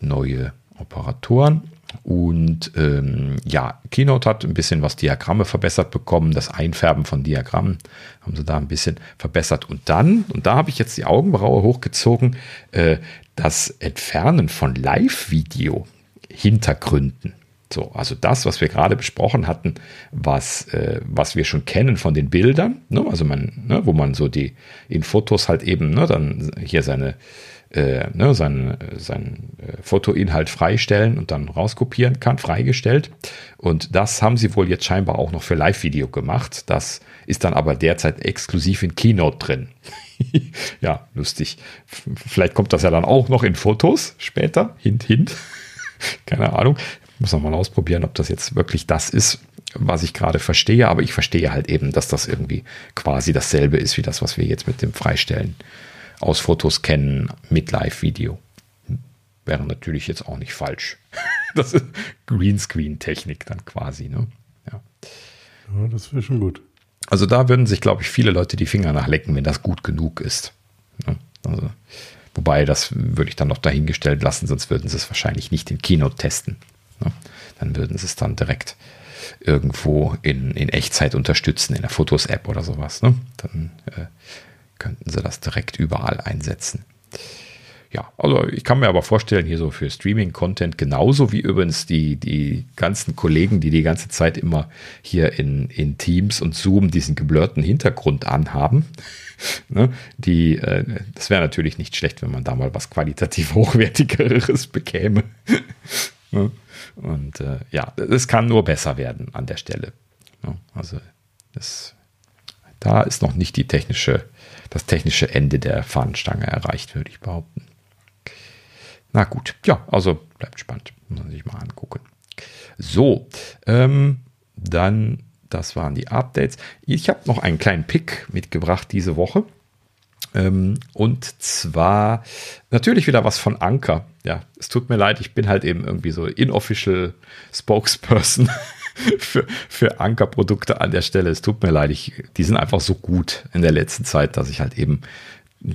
neue Operatoren. Und ähm, ja, Keynote hat ein bisschen was Diagramme verbessert bekommen. Das Einfärben von Diagrammen haben sie da ein bisschen verbessert. Und dann, und da habe ich jetzt die Augenbraue hochgezogen, äh, das Entfernen von Live-Video-Hintergründen. So, also das, was wir gerade besprochen hatten, was, äh, was wir schon kennen von den Bildern, ne? also man, ne, wo man so die in Fotos halt eben ne, dann hier seine äh, ne, sein, sein äh, Fotoinhalt freistellen und dann rauskopieren kann, freigestellt. Und das haben sie wohl jetzt scheinbar auch noch für Live-Video gemacht. Das ist dann aber derzeit exklusiv in Keynote drin. ja, lustig. Vielleicht kommt das ja dann auch noch in Fotos später. Hint, hint. Keine Ahnung. Muss noch mal ausprobieren, ob das jetzt wirklich das ist, was ich gerade verstehe. Aber ich verstehe halt eben, dass das irgendwie quasi dasselbe ist wie das, was wir jetzt mit dem Freistellen aus Fotos kennen mit Live-Video. Wäre natürlich jetzt auch nicht falsch. Das ist Greenscreen-Technik dann quasi. Ne? Ja. ja, das wäre schon gut. Also da würden sich, glaube ich, viele Leute die Finger nachlecken, wenn das gut genug ist. Ne? Also, wobei, das würde ich dann noch dahingestellt lassen, sonst würden sie es wahrscheinlich nicht in Keynote testen. Ne? Dann würden sie es dann direkt irgendwo in, in Echtzeit unterstützen, in der Fotos-App oder sowas. Ne? Dann äh, könnten sie das direkt überall einsetzen. Ja, also ich kann mir aber vorstellen, hier so für Streaming-Content genauso wie übrigens die, die ganzen Kollegen, die die ganze Zeit immer hier in, in Teams und Zoom diesen geblurrten Hintergrund anhaben. ne, die, äh, das wäre natürlich nicht schlecht, wenn man da mal was qualitativ hochwertigeres bekäme. ne? Und äh, ja, es kann nur besser werden an der Stelle. Ne? Also das, da ist noch nicht die technische, das technische Ende der Fahnenstange erreicht, würde ich behaupten. Na gut, ja, also bleibt spannend. Muss man sich mal angucken. So, ähm, dann, das waren die Updates. Ich habe noch einen kleinen Pick mitgebracht diese Woche. Ähm, und zwar natürlich wieder was von Anker. Ja, es tut mir leid, ich bin halt eben irgendwie so inofficial Spokesperson für, für Anker-Produkte an der Stelle. Es tut mir leid, ich, die sind einfach so gut in der letzten Zeit, dass ich halt eben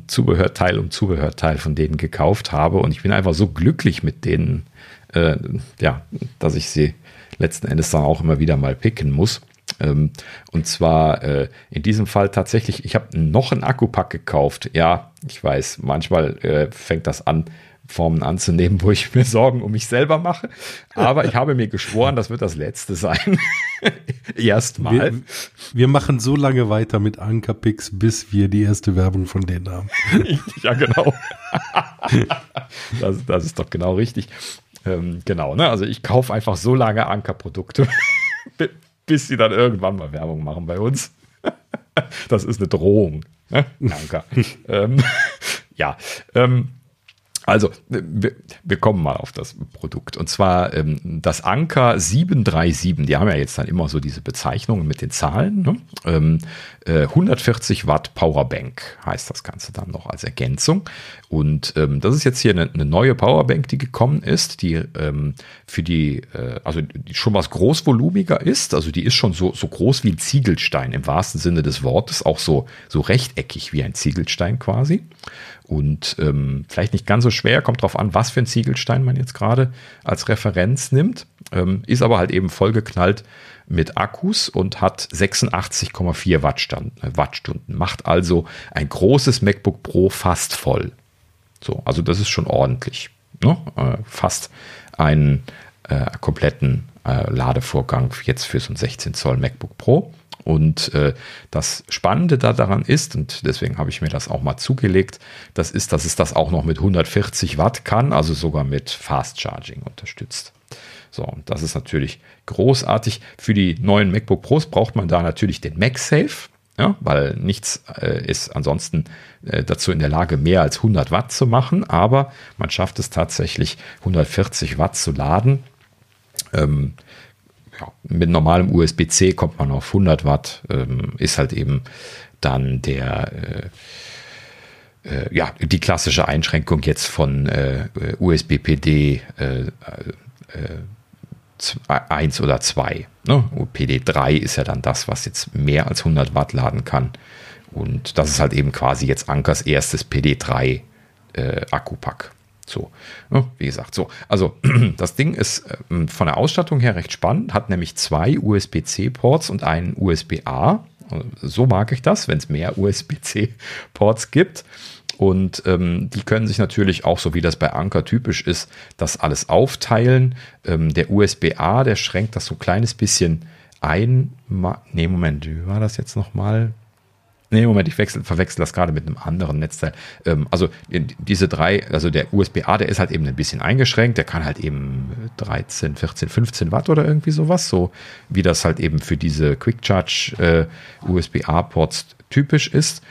Zubehörteil um Zubehörteil von denen gekauft habe und ich bin einfach so glücklich mit denen, äh, ja, dass ich sie letzten Endes dann auch immer wieder mal picken muss. Ähm, und zwar äh, in diesem Fall tatsächlich, ich habe noch einen Akkupack gekauft. Ja, ich weiß, manchmal äh, fängt das an, Formen anzunehmen, wo ich mir Sorgen um mich selber mache. Aber ich habe mir geschworen, das wird das letzte sein. Erstmal. Wir, wir, machen so lange weiter mit Ankerpix, bis wir die erste Werbung von denen haben. ja, genau. das, das, ist doch genau richtig. Ähm, genau, ne? Also ich kaufe einfach so lange Ankerprodukte, bis sie dann irgendwann mal Werbung machen bei uns. das ist eine Drohung. Ne? Anker. ähm, ja, ähm, also, wir, wir, kommen mal auf das Produkt. Und zwar ähm, das Anker 737. Die haben ja jetzt dann immer so diese Bezeichnungen mit den Zahlen. Ne? Ähm, äh, 140 Watt Powerbank heißt das Ganze dann noch als Ergänzung. Und ähm, das ist jetzt hier eine, eine, neue Powerbank, die gekommen ist, die ähm, für die, äh, also die schon was großvolumiger ist. Also die ist schon so, so groß wie ein Ziegelstein im wahrsten Sinne des Wortes, auch so, so rechteckig wie ein Ziegelstein quasi. Und ähm, vielleicht nicht ganz so schwer, kommt drauf an, was für ein Ziegelstein man jetzt gerade als Referenz nimmt. Ähm, ist aber halt eben vollgeknallt mit Akkus und hat 86,4 Wattstunden, äh, Wattstunden. Macht also ein großes MacBook Pro fast voll. So, also das ist schon ordentlich. Ne? Äh, fast einen äh, kompletten äh, Ladevorgang jetzt für so ein 16 Zoll MacBook Pro. Und äh, das Spannende da daran ist, und deswegen habe ich mir das auch mal zugelegt, das ist, dass es das auch noch mit 140 Watt kann, also sogar mit Fast Charging unterstützt. So, und das ist natürlich großartig. Für die neuen MacBook Pros braucht man da natürlich den MagSafe, ja, weil nichts äh, ist ansonsten äh, dazu in der Lage, mehr als 100 Watt zu machen, aber man schafft es tatsächlich, 140 Watt zu laden. Ähm, ja, mit normalem USB-C kommt man auf 100 Watt, ähm, ist halt eben dann der, äh, äh, ja, die klassische Einschränkung jetzt von äh, USB-PD 1 oder 2. Ne? PD3 ist ja dann das, was jetzt mehr als 100 Watt laden kann. Und das ist halt eben quasi jetzt Ankers erstes PD3 äh, Akkupack. So, ne, wie gesagt, so. Also, das Ding ist ähm, von der Ausstattung her recht spannend, hat nämlich zwei USB-C-Ports und einen USB-A. So mag ich das, wenn es mehr USB-C-Ports gibt. Und ähm, die können sich natürlich auch, so wie das bei Anker typisch ist, das alles aufteilen. Ähm, der USB-A, der schränkt das so ein kleines bisschen ein. Ne, Moment, wie war das jetzt nochmal? Nee, Moment, ich wechsel, verwechsel das gerade mit einem anderen Netzteil. Ähm, also diese drei, also der USB-A, der ist halt eben ein bisschen eingeschränkt. Der kann halt eben 13, 14, 15 Watt oder irgendwie sowas, so wie das halt eben für diese Quick Charge äh, typisch ist.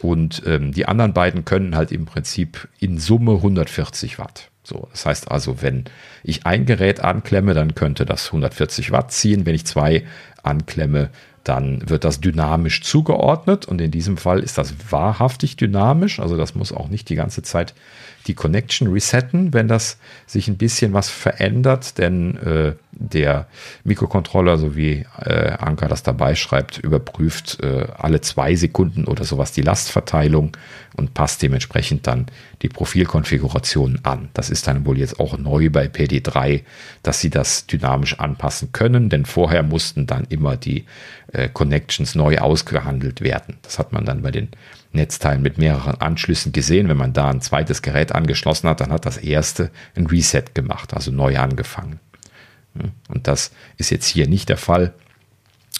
Und ähm, die anderen beiden können halt im Prinzip in Summe 140 Watt. So, das heißt also, wenn ich ein Gerät anklemme, dann könnte das 140 Watt ziehen. Wenn ich zwei anklemme, dann wird das dynamisch zugeordnet und in diesem Fall ist das wahrhaftig dynamisch. Also das muss auch nicht die ganze Zeit die Connection resetten, wenn das sich ein bisschen was verändert, denn äh, der Mikrocontroller, so wie äh, Anker das dabei schreibt, überprüft äh, alle zwei Sekunden oder sowas die Lastverteilung und passt dementsprechend dann die Profilkonfiguration an. Das ist dann wohl jetzt auch neu bei PD3, dass sie das dynamisch anpassen können, denn vorher mussten dann immer die äh, Connections neu ausgehandelt werden. Das hat man dann bei den Netzteilen mit mehreren Anschlüssen gesehen. Wenn man da ein zweites Gerät angeschlossen hat, dann hat das erste ein Reset gemacht, also neu angefangen. Und das ist jetzt hier nicht der Fall.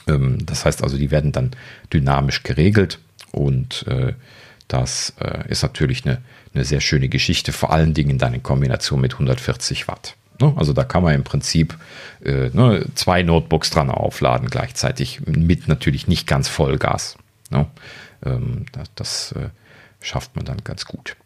Ähm, das heißt also, die werden dann dynamisch geregelt und äh, das äh, ist natürlich eine, eine sehr schöne Geschichte, vor allen Dingen dann in Kombination mit 140 Watt. Ne? Also da kann man im Prinzip äh, ne, zwei Notebooks dran aufladen gleichzeitig mit natürlich nicht ganz Vollgas. Ne? Ähm, das, schafft man dann ganz gut.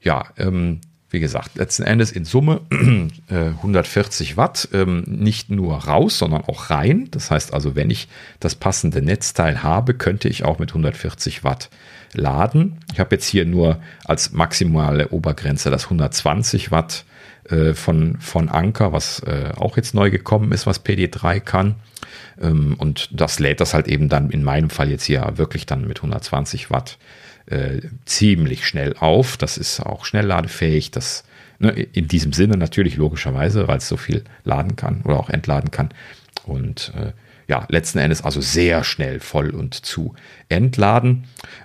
Ja, ähm, wie gesagt, letzten Endes in Summe äh, 140 Watt, ähm, nicht nur raus, sondern auch rein. Das heißt also, wenn ich das passende Netzteil habe, könnte ich auch mit 140 Watt laden. Ich habe jetzt hier nur als maximale Obergrenze das 120 Watt äh, von, von Anker, was äh, auch jetzt neu gekommen ist, was PD3 kann. Ähm, und das lädt das halt eben dann in meinem Fall jetzt hier wirklich dann mit 120 Watt äh, ziemlich schnell auf. Das ist auch schnellladefähig. Das ne, in diesem Sinne natürlich logischerweise, weil es so viel laden kann oder auch entladen kann. Und äh, ja, letzten Endes also sehr schnell voll und zu entladen.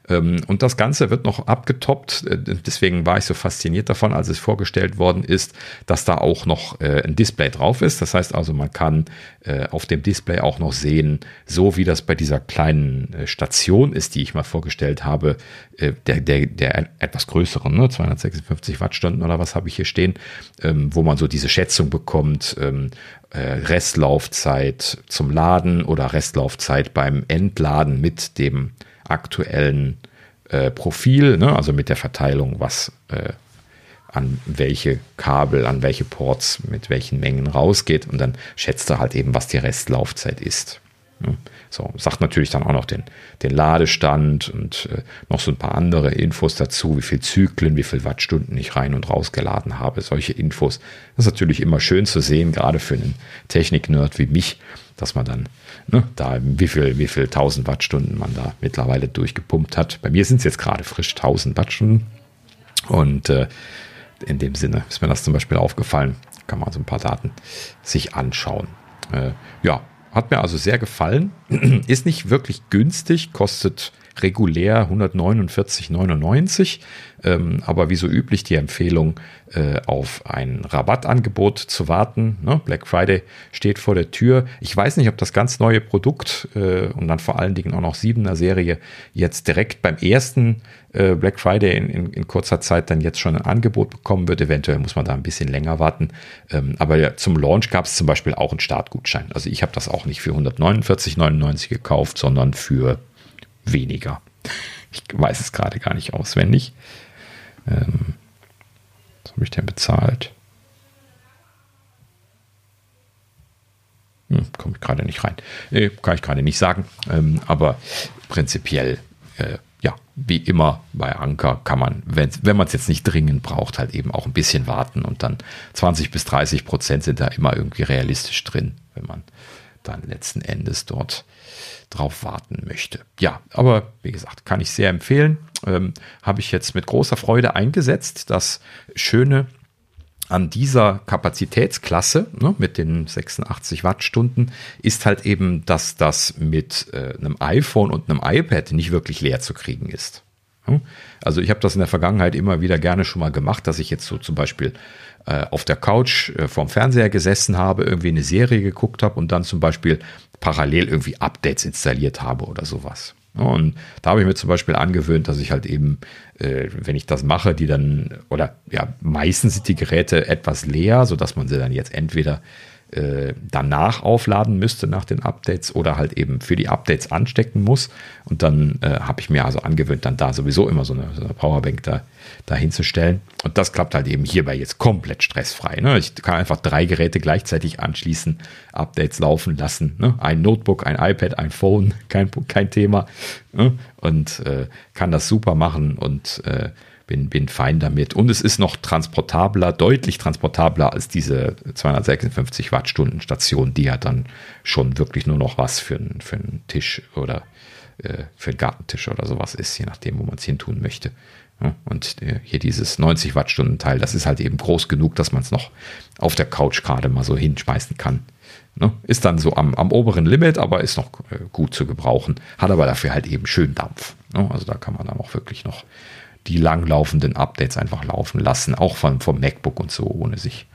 Ähm, und das Ganze wird noch abgetoppt. Äh, deswegen war ich so fasziniert davon, als es vorgestellt worden ist, dass da auch noch äh, ein Display drauf ist. Das heißt also, man kann äh, auf dem Display auch noch sehen, so wie das bei dieser kleinen Station ist, die ich mal vorgestellt habe, der, der, der etwas größeren, ne, 256 Wattstunden oder was habe ich hier stehen, ähm, wo man so diese Schätzung bekommt, ähm, Restlaufzeit zum Laden oder Restlaufzeit beim Entladen mit dem aktuellen äh, Profil, ne? also mit der Verteilung, was äh, an welche Kabel, an welche Ports mit welchen Mengen rausgeht und dann schätzt er halt eben, was die Restlaufzeit ist. So, sagt natürlich dann auch noch den, den Ladestand und äh, noch so ein paar andere Infos dazu, wie viel Zyklen, wie viel Wattstunden ich rein und raus geladen habe. Solche Infos. Das ist natürlich immer schön zu sehen, gerade für einen Technik-Nerd wie mich, dass man dann ne, da wie viel, wie viel 1000 Wattstunden man da mittlerweile durchgepumpt hat. Bei mir sind es jetzt gerade frisch 1000 Wattstunden. Und äh, in dem Sinne ist mir das zum Beispiel aufgefallen. Kann man so ein paar Daten sich anschauen. Äh, ja, hat mir also sehr gefallen. Ist nicht wirklich günstig, kostet regulär 149,99. Ähm, aber wie so üblich die Empfehlung, äh, auf ein Rabattangebot zu warten. Ne? Black Friday steht vor der Tür. Ich weiß nicht, ob das ganz neue Produkt äh, und dann vor allen Dingen auch noch 7er Serie jetzt direkt beim ersten äh, Black Friday in, in, in, kurzer Zeit dann jetzt schon ein Angebot bekommen wird. Eventuell muss man da ein bisschen länger warten. Ähm, aber ja, zum Launch gab es zum Beispiel auch einen Startgutschein. Also ich habe das auch nicht für 149,99 gekauft, sondern für weniger. Ich weiß es gerade gar nicht auswendig. Ähm, was habe ich denn bezahlt? Hm, Komme ich gerade nicht rein. Äh, kann ich gerade nicht sagen. Ähm, aber prinzipiell, äh, ja, wie immer bei Anker kann man, wenn, wenn man es jetzt nicht dringend braucht, halt eben auch ein bisschen warten und dann 20 bis 30 Prozent sind da immer irgendwie realistisch drin, wenn man dann letzten Endes dort drauf warten möchte. Ja, aber wie gesagt, kann ich sehr empfehlen. Ähm, Habe ich jetzt mit großer Freude eingesetzt. Das Schöne an dieser Kapazitätsklasse ne, mit den 86 Wattstunden ist halt eben, dass das mit äh, einem iPhone und einem iPad nicht wirklich leer zu kriegen ist. Also ich habe das in der Vergangenheit immer wieder gerne schon mal gemacht, dass ich jetzt so zum Beispiel äh, auf der Couch äh, vorm Fernseher gesessen habe, irgendwie eine Serie geguckt habe und dann zum Beispiel parallel irgendwie Updates installiert habe oder sowas. Und da habe ich mir zum Beispiel angewöhnt, dass ich halt eben, äh, wenn ich das mache, die dann, oder ja, meistens sind die Geräte etwas leer, sodass man sie dann jetzt entweder äh, danach aufladen müsste nach den Updates oder halt eben für die Updates anstecken muss. Und dann äh, habe ich mir also angewöhnt, dann da sowieso immer so eine, so eine Powerbank da, da hinzustellen. Und das klappt halt eben hierbei jetzt komplett stressfrei. Ne? Ich kann einfach drei Geräte gleichzeitig anschließen, Updates laufen lassen. Ne? Ein Notebook, ein iPad, ein Phone, kein, kein Thema. Ne? Und äh, kann das super machen und äh, bin, bin fein damit. Und es ist noch transportabler, deutlich transportabler als diese 256 Wattstunden Station, die ja dann schon wirklich nur noch was für, einen, für einen Tisch oder äh, für einen Gartentisch oder sowas ist, je nachdem, wo man es hin tun möchte. Ja, und äh, hier dieses 90 Wattstunden Teil, das ist halt eben groß genug, dass man es noch auf der Couch gerade mal so hinschmeißen kann. Ne? Ist dann so am, am oberen Limit, aber ist noch äh, gut zu gebrauchen. Hat aber dafür halt eben schön Dampf. Ne? Also da kann man dann auch wirklich noch die langlaufenden Updates einfach laufen lassen, auch vom, vom MacBook und so, ohne sich,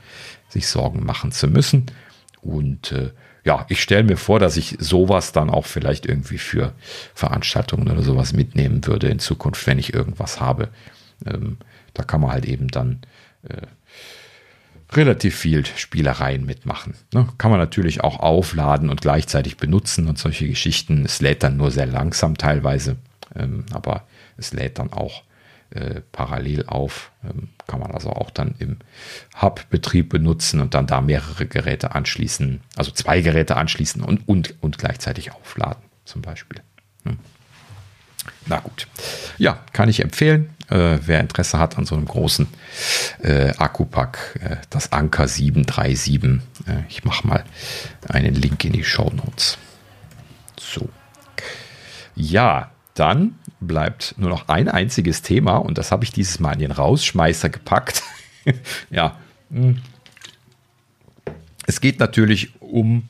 sich Sorgen machen zu müssen. Und äh, ja, ich stelle mir vor, dass ich sowas dann auch vielleicht irgendwie für Veranstaltungen oder sowas mitnehmen würde in Zukunft, wenn ich irgendwas habe. Ähm, da kann man halt eben dann äh, relativ viel Spielereien mitmachen. Ne? Kann man natürlich auch aufladen und gleichzeitig benutzen und solche Geschichten. Es lädt dann nur sehr langsam teilweise, ähm, aber es lädt dann auch äh, parallel auf. Ähm, kann man also auch dann im Hub-Betrieb benutzen und dann da mehrere Geräte anschließen, also zwei Geräte anschließen und, und, und gleichzeitig aufladen, zum Beispiel. Hm. Na gut. Ja, kann ich empfehlen. Äh, wer Interesse hat an so einem großen äh, Akkupack, äh, das Anker 737. Äh, ich mache mal einen Link in die Show Notes. So. Ja, dann bleibt nur noch ein einziges Thema und das habe ich dieses Mal in den Rausschmeißer gepackt. ja. Hm. Es geht natürlich um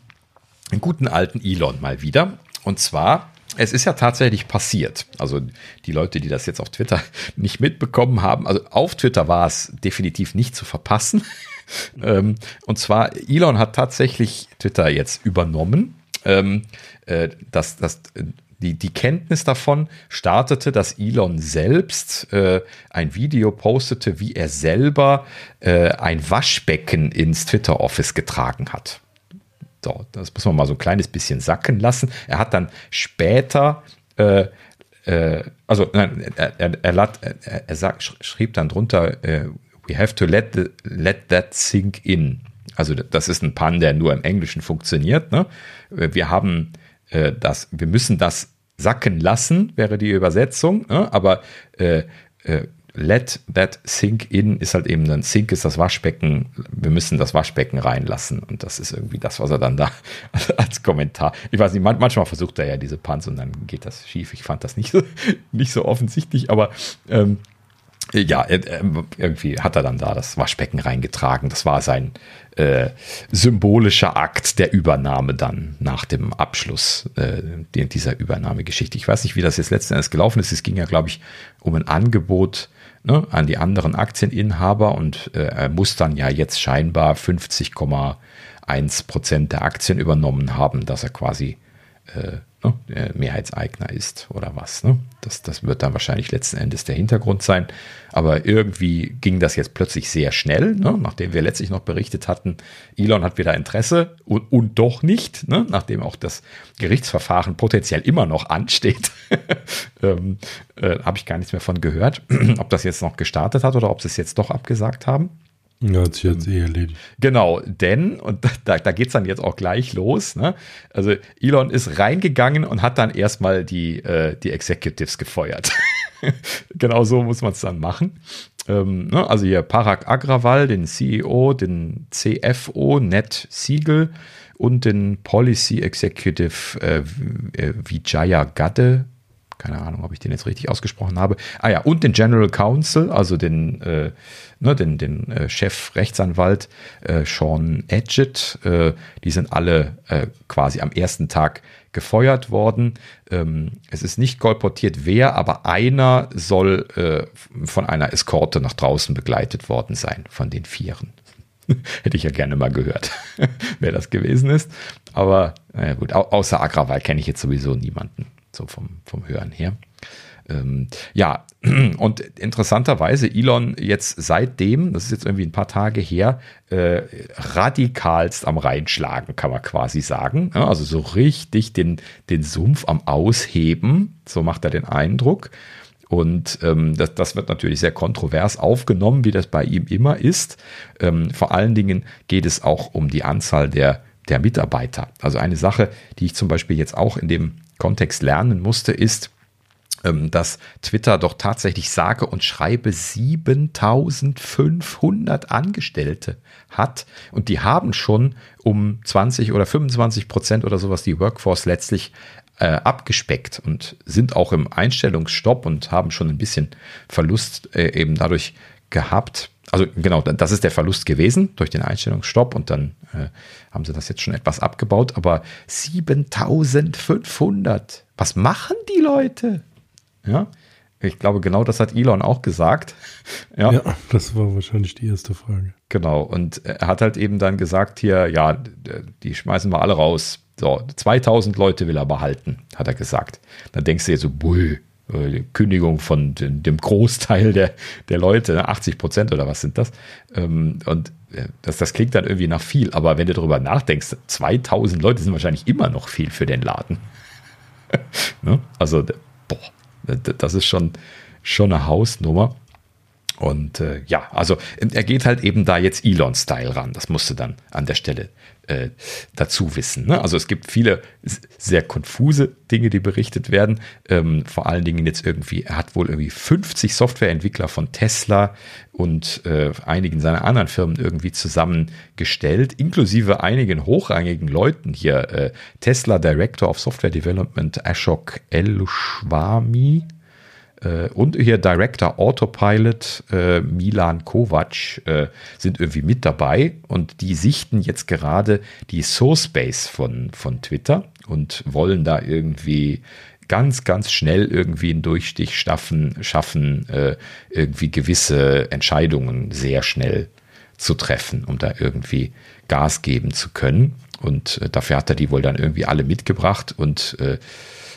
einen guten alten Elon mal wieder. Und zwar, es ist ja tatsächlich passiert. Also die Leute, die das jetzt auf Twitter nicht mitbekommen haben, also auf Twitter war es definitiv nicht zu verpassen. Ähm, und zwar, Elon hat tatsächlich Twitter jetzt übernommen. Ähm, äh, das, das die, die Kenntnis davon startete, dass Elon selbst äh, ein Video postete, wie er selber äh, ein Waschbecken ins Twitter-Office getragen hat. So, das muss man mal so ein kleines bisschen sacken lassen. Er hat dann später, äh, äh also nein, er, er, er, er, sagt, schrieb dann drunter, äh, we have to let, the, let that sink in. Also das ist ein Pan, der nur im Englischen funktioniert. Ne? Wir haben äh, das, wir müssen das sacken lassen, wäre die Übersetzung, ne? aber äh, äh, let that sink in ist halt eben dann, sink ist das Waschbecken, wir müssen das Waschbecken reinlassen und das ist irgendwie das, was er dann da als Kommentar, ich weiß nicht, manchmal versucht er ja diese Punts und dann geht das schief, ich fand das nicht so, nicht so offensichtlich, aber ähm, ja, irgendwie hat er dann da das Waschbecken reingetragen. Das war sein äh, symbolischer Akt der Übernahme dann nach dem Abschluss äh, dieser Übernahmegeschichte. Ich weiß nicht, wie das jetzt letzten Endes gelaufen ist. Es ging ja, glaube ich, um ein Angebot ne, an die anderen Aktieninhaber und äh, er muss dann ja jetzt scheinbar 50,1 Prozent der Aktien übernommen haben, dass er quasi äh, ne, Mehrheitseigner ist oder was. Ne? Das, das wird dann wahrscheinlich letzten Endes der Hintergrund sein. Aber irgendwie ging das jetzt plötzlich sehr schnell, ne? nachdem wir letztlich noch berichtet hatten, Elon hat wieder Interesse und, und doch nicht, ne? nachdem auch das Gerichtsverfahren potenziell immer noch ansteht. ähm, äh, Habe ich gar nichts mehr von gehört, ob das jetzt noch gestartet hat oder ob sie es jetzt doch abgesagt haben. Ja, hat sich jetzt eh erledigt. Genau, denn, und da, da geht es dann jetzt auch gleich los, ne? also Elon ist reingegangen und hat dann erstmal die, äh, die Executives gefeuert. genau so muss man es dann machen. Ähm, ne? Also hier Parag Agrawal, den CEO, den CFO, Ned Siegel und den Policy Executive äh, äh Vijaya Gadde, keine Ahnung, ob ich den jetzt richtig ausgesprochen habe. Ah ja, und den General Counsel, also den, äh, ne, den, den äh, Chef-Rechtsanwalt äh, Sean Edgett. Äh, die sind alle äh, quasi am ersten Tag gefeuert worden. Ähm, es ist nicht kolportiert, wer, aber einer soll äh, von einer Eskorte nach draußen begleitet worden sein, von den Vieren. Hätte ich ja gerne mal gehört, wer das gewesen ist. Aber äh, gut, au außer Agrawal kenne ich jetzt sowieso niemanden so vom, vom Hören her. Ähm, ja, und interessanterweise Elon jetzt seitdem, das ist jetzt irgendwie ein paar Tage her, äh, radikalst am Reinschlagen, kann man quasi sagen. Ja, also so richtig den, den Sumpf am Ausheben, so macht er den Eindruck. Und ähm, das, das wird natürlich sehr kontrovers aufgenommen, wie das bei ihm immer ist. Ähm, vor allen Dingen geht es auch um die Anzahl der, der Mitarbeiter. Also eine Sache, die ich zum Beispiel jetzt auch in dem Kontext lernen musste, ist, ähm, dass Twitter doch tatsächlich sage und schreibe 7500 Angestellte hat und die haben schon um 20 oder 25 Prozent oder sowas die Workforce letztlich äh, abgespeckt und sind auch im Einstellungsstopp und haben schon ein bisschen Verlust äh, eben dadurch gehabt. Also genau, das ist der Verlust gewesen durch den Einstellungsstopp und dann äh, haben sie das jetzt schon etwas abgebaut, aber 7500. Was machen die Leute? Ja, ich glaube, genau das hat Elon auch gesagt. Ja. ja, das war wahrscheinlich die erste Frage. Genau, und er hat halt eben dann gesagt hier, ja, die schmeißen wir alle raus. So, 2000 Leute will er behalten, hat er gesagt. Dann denkst du dir so, bull, äh, Kündigung von dem Großteil der, der Leute, 80 ne, Prozent oder was sind das? Ähm, und äh, das, das klingt dann irgendwie nach viel, aber wenn du darüber nachdenkst, 2000 Leute sind wahrscheinlich immer noch viel für den Laden. Ne? Also, boah, das ist schon, schon eine Hausnummer. Und äh, ja, also er geht halt eben da jetzt Elon-Style ran. Das musste dann an der Stelle äh, dazu wissen. Ne? Also es gibt viele sehr konfuse Dinge, die berichtet werden. Ähm, vor allen Dingen jetzt irgendwie, er hat wohl irgendwie 50 Softwareentwickler von Tesla und äh, einigen seiner anderen Firmen irgendwie zusammengestellt, inklusive einigen hochrangigen Leuten hier. Äh, Tesla Director of Software Development Ashok El-Shwami äh, und hier Director Autopilot äh, Milan Kovac äh, sind irgendwie mit dabei und die sichten jetzt gerade die Source Base von, von Twitter und wollen da irgendwie ganz, ganz schnell irgendwie einen Durchstich schaffen, schaffen äh, irgendwie gewisse Entscheidungen sehr schnell zu treffen, um da irgendwie Gas geben zu können. Und äh, dafür hat er die wohl dann irgendwie alle mitgebracht und äh,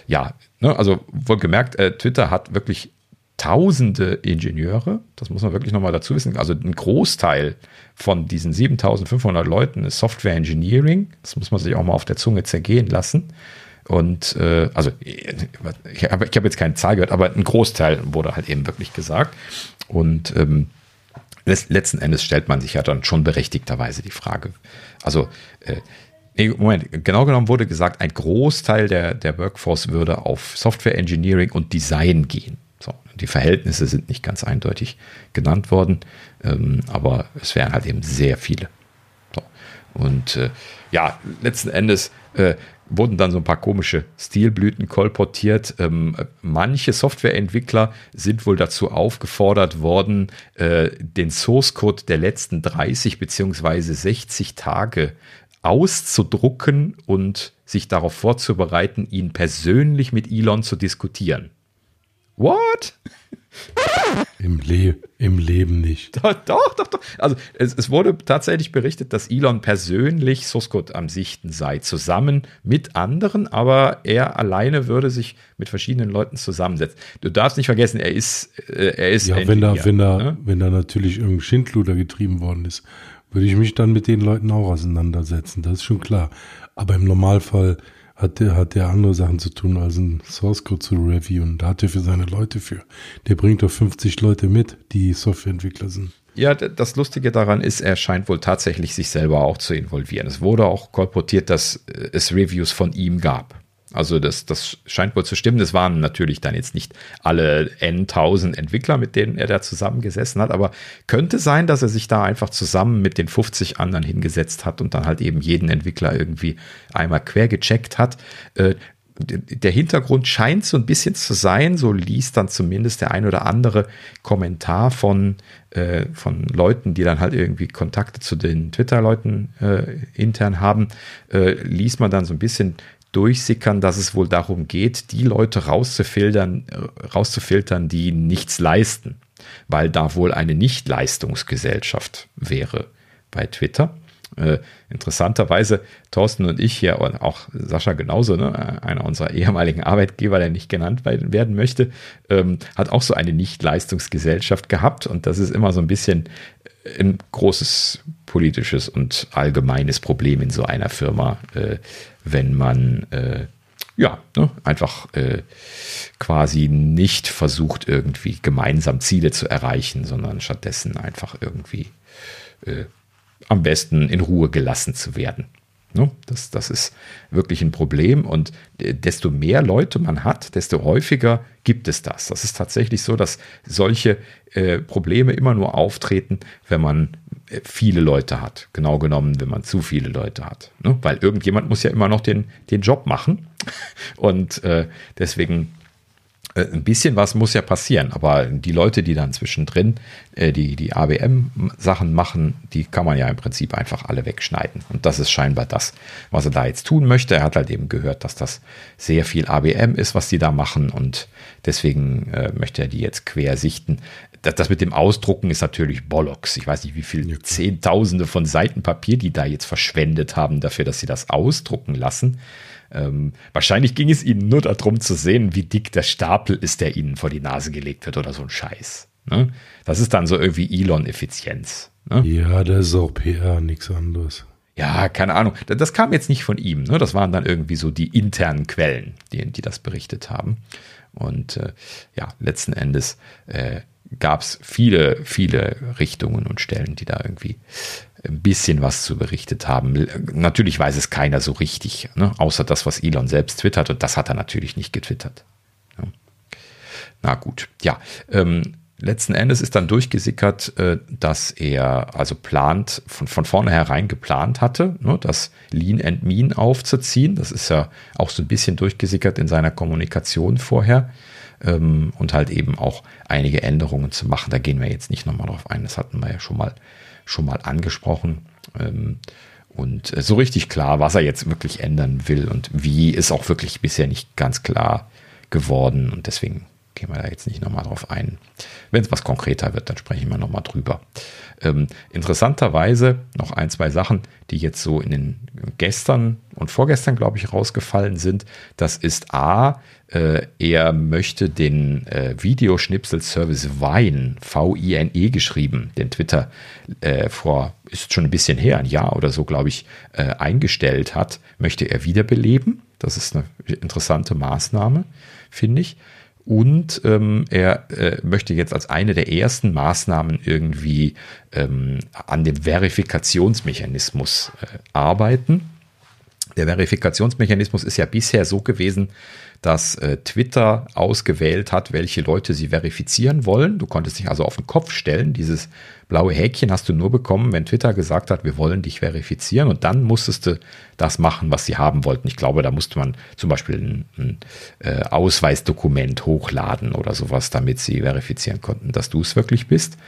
ja, ne, also wohlgemerkt, äh, Twitter hat wirklich tausende Ingenieure, das muss man wirklich nochmal dazu wissen, also ein Großteil von diesen 7500 Leuten ist Software Engineering, das muss man sich auch mal auf der Zunge zergehen lassen. Und äh, also ich habe hab jetzt keine Zahl gehört, aber ein Großteil wurde halt eben wirklich gesagt. Und ähm, letzten Endes stellt man sich ja dann schon berechtigterweise die Frage. Also äh, Moment, genau genommen wurde gesagt, ein Großteil der, der Workforce würde auf Software Engineering und Design gehen. So, die Verhältnisse sind nicht ganz eindeutig genannt worden, ähm, aber es wären halt eben sehr viele. So. Und äh, ja, letzten Endes äh, wurden dann so ein paar komische Stilblüten kolportiert. Ähm, manche Softwareentwickler sind wohl dazu aufgefordert worden, äh, den Source Code der letzten 30 beziehungsweise 60 Tage auszudrucken und sich darauf vorzubereiten, ihn persönlich mit Elon zu diskutieren. What? Im, Le Im Leben nicht. Doch, doch, doch. doch. Also es, es, wurde tatsächlich berichtet, dass Elon persönlich Source am Sichten sei, zusammen mit anderen, aber er alleine würde sich mit verschiedenen Leuten zusammensetzen. Du darfst nicht vergessen, er ist, äh, er ist. Ja, wenn da, wenn da, ne? wenn da natürlich irgendein Schindluder getrieben worden ist, würde ich mich dann mit den Leuten auch auseinandersetzen, das ist schon klar. Aber im Normalfall hat der, hat der andere Sachen zu tun, als einen Source Code zu reviewen. Da hat er für seine Leute für. Der bringt doch 50 Leute mit, die Softwareentwickler sind. Ja, das Lustige daran ist, er scheint wohl tatsächlich sich selber auch zu involvieren. Es wurde auch kolportiert, dass es Reviews von ihm gab. Also das, das scheint wohl zu stimmen. Das waren natürlich dann jetzt nicht alle N1000 Entwickler, mit denen er da zusammengesessen hat, aber könnte sein, dass er sich da einfach zusammen mit den 50 anderen hingesetzt hat und dann halt eben jeden Entwickler irgendwie einmal quer gecheckt hat. Äh, der Hintergrund scheint so ein bisschen zu sein, so liest dann zumindest der ein oder andere Kommentar von, äh, von Leuten, die dann halt irgendwie Kontakte zu den Twitter-Leuten äh, intern haben, liest man dann so ein bisschen durchsickern, dass es wohl darum geht, die Leute rauszufiltern, äh, rauszufiltern, die nichts leisten, weil da wohl eine Nichtleistungsgesellschaft wäre bei Twitter. Äh, interessanterweise, Thorsten und ich hier und auch Sascha genauso, ne, einer unserer ehemaligen Arbeitgeber, der nicht genannt werden möchte, ähm, hat auch so eine Nicht-Leistungsgesellschaft gehabt und das ist immer so ein bisschen ein großes politisches und allgemeines Problem in so einer Firma, äh, wenn man äh, ja, ne, einfach äh, quasi nicht versucht, irgendwie gemeinsam Ziele zu erreichen, sondern stattdessen einfach irgendwie äh, am besten in Ruhe gelassen zu werden. Ne? Das, das ist wirklich ein Problem und desto mehr Leute man hat, desto häufiger gibt es das. Das ist tatsächlich so, dass solche äh, Probleme immer nur auftreten, wenn man äh, viele Leute hat. Genau genommen, wenn man zu viele Leute hat. Ne? Weil irgendjemand muss ja immer noch den, den Job machen und äh, deswegen äh, ein bisschen was muss ja passieren, aber die Leute, die dann zwischendrin äh, die, die ABM-Sachen machen, die kann man ja im Prinzip einfach alle wegschneiden. Und das ist scheinbar das, was er da jetzt tun möchte. Er hat halt eben gehört, dass das sehr viel ABM ist, was die da machen und deswegen äh, möchte er die jetzt quer sichten. Das, das, mit dem Ausdrucken ist natürlich Bollocks. Ich weiß nicht, wie viele Zehntausende von Seiten Papier die da jetzt verschwendet haben dafür, dass sie das ausdrucken lassen. Ähm, wahrscheinlich ging es ihnen nur darum zu sehen, wie dick der Stapel ist, der ihnen vor die Nase gelegt wird oder so ein Scheiß. Ne? Das ist dann so irgendwie Elon-Effizienz. Ne? Ja, das ist auch PR, nichts anderes. Ja, keine Ahnung. Das kam jetzt nicht von ihm. Ne? Das waren dann irgendwie so die internen Quellen, die, die das berichtet haben. Und äh, ja, letzten Endes äh, gab es viele, viele Richtungen und Stellen, die da irgendwie ein bisschen was zu berichtet haben. Natürlich weiß es keiner so richtig, ne? außer das, was Elon selbst twittert. Und das hat er natürlich nicht getwittert. Ja. Na gut, ja. Ähm, letzten Endes ist dann durchgesickert, äh, dass er also plant, von, von vornherein geplant hatte, ne, das Lean and Mean aufzuziehen. Das ist ja auch so ein bisschen durchgesickert in seiner Kommunikation vorher. Ähm, und halt eben auch einige Änderungen zu machen. Da gehen wir jetzt nicht nochmal drauf ein. Das hatten wir ja schon mal schon mal angesprochen. Ähm, und äh, so richtig klar, was er jetzt wirklich ändern will und wie, ist auch wirklich bisher nicht ganz klar geworden. Und deswegen gehen wir da jetzt nicht nochmal drauf ein. Wenn es was konkreter wird, dann sprechen wir nochmal drüber. Ähm, interessanterweise noch ein, zwei Sachen, die jetzt so in den gestern und vorgestern, glaube ich, rausgefallen sind. Das ist A, äh, er möchte den äh, Videoschnipsel-Service Vine, V-I-N-E geschrieben, den Twitter äh, vor, ist schon ein bisschen her, ein Jahr oder so, glaube ich, äh, eingestellt hat, möchte er wiederbeleben. Das ist eine interessante Maßnahme, finde ich. Und ähm, er äh, möchte jetzt als eine der ersten Maßnahmen irgendwie ähm, an dem Verifikationsmechanismus äh, arbeiten. Der Verifikationsmechanismus ist ja bisher so gewesen, dass äh, Twitter ausgewählt hat, welche Leute sie verifizieren wollen. Du konntest dich also auf den Kopf stellen. Dieses blaue Häkchen hast du nur bekommen, wenn Twitter gesagt hat, wir wollen dich verifizieren. Und dann musstest du das machen, was sie haben wollten. Ich glaube, da musste man zum Beispiel ein, ein äh, Ausweisdokument hochladen oder sowas, damit sie verifizieren konnten, dass du es wirklich bist.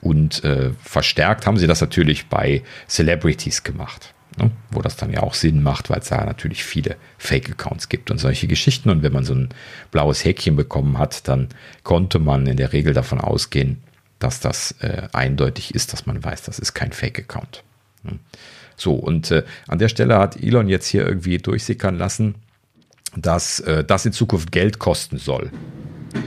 Und äh, verstärkt haben sie das natürlich bei Celebrities gemacht. Ne? Wo das dann ja auch Sinn macht, weil es da natürlich viele Fake-Accounts gibt und solche Geschichten. Und wenn man so ein blaues Häkchen bekommen hat, dann konnte man in der Regel davon ausgehen, dass das äh, eindeutig ist, dass man weiß, das ist kein Fake-Account. Ne? So, und äh, an der Stelle hat Elon jetzt hier irgendwie durchsickern lassen, dass äh, das in Zukunft Geld kosten soll. So.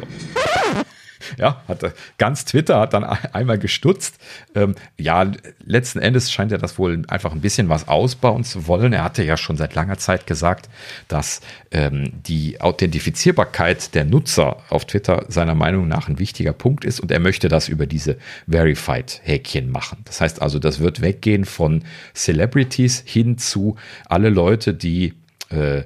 Ja, hat ganz Twitter hat dann einmal gestutzt. Ähm, ja, letzten Endes scheint er das wohl einfach ein bisschen was ausbauen zu wollen. Er hatte ja schon seit langer Zeit gesagt, dass ähm, die Authentifizierbarkeit der Nutzer auf Twitter seiner Meinung nach ein wichtiger Punkt ist und er möchte das über diese Verified-Häkchen machen. Das heißt also, das wird weggehen von Celebrities hin zu alle Leute, die äh,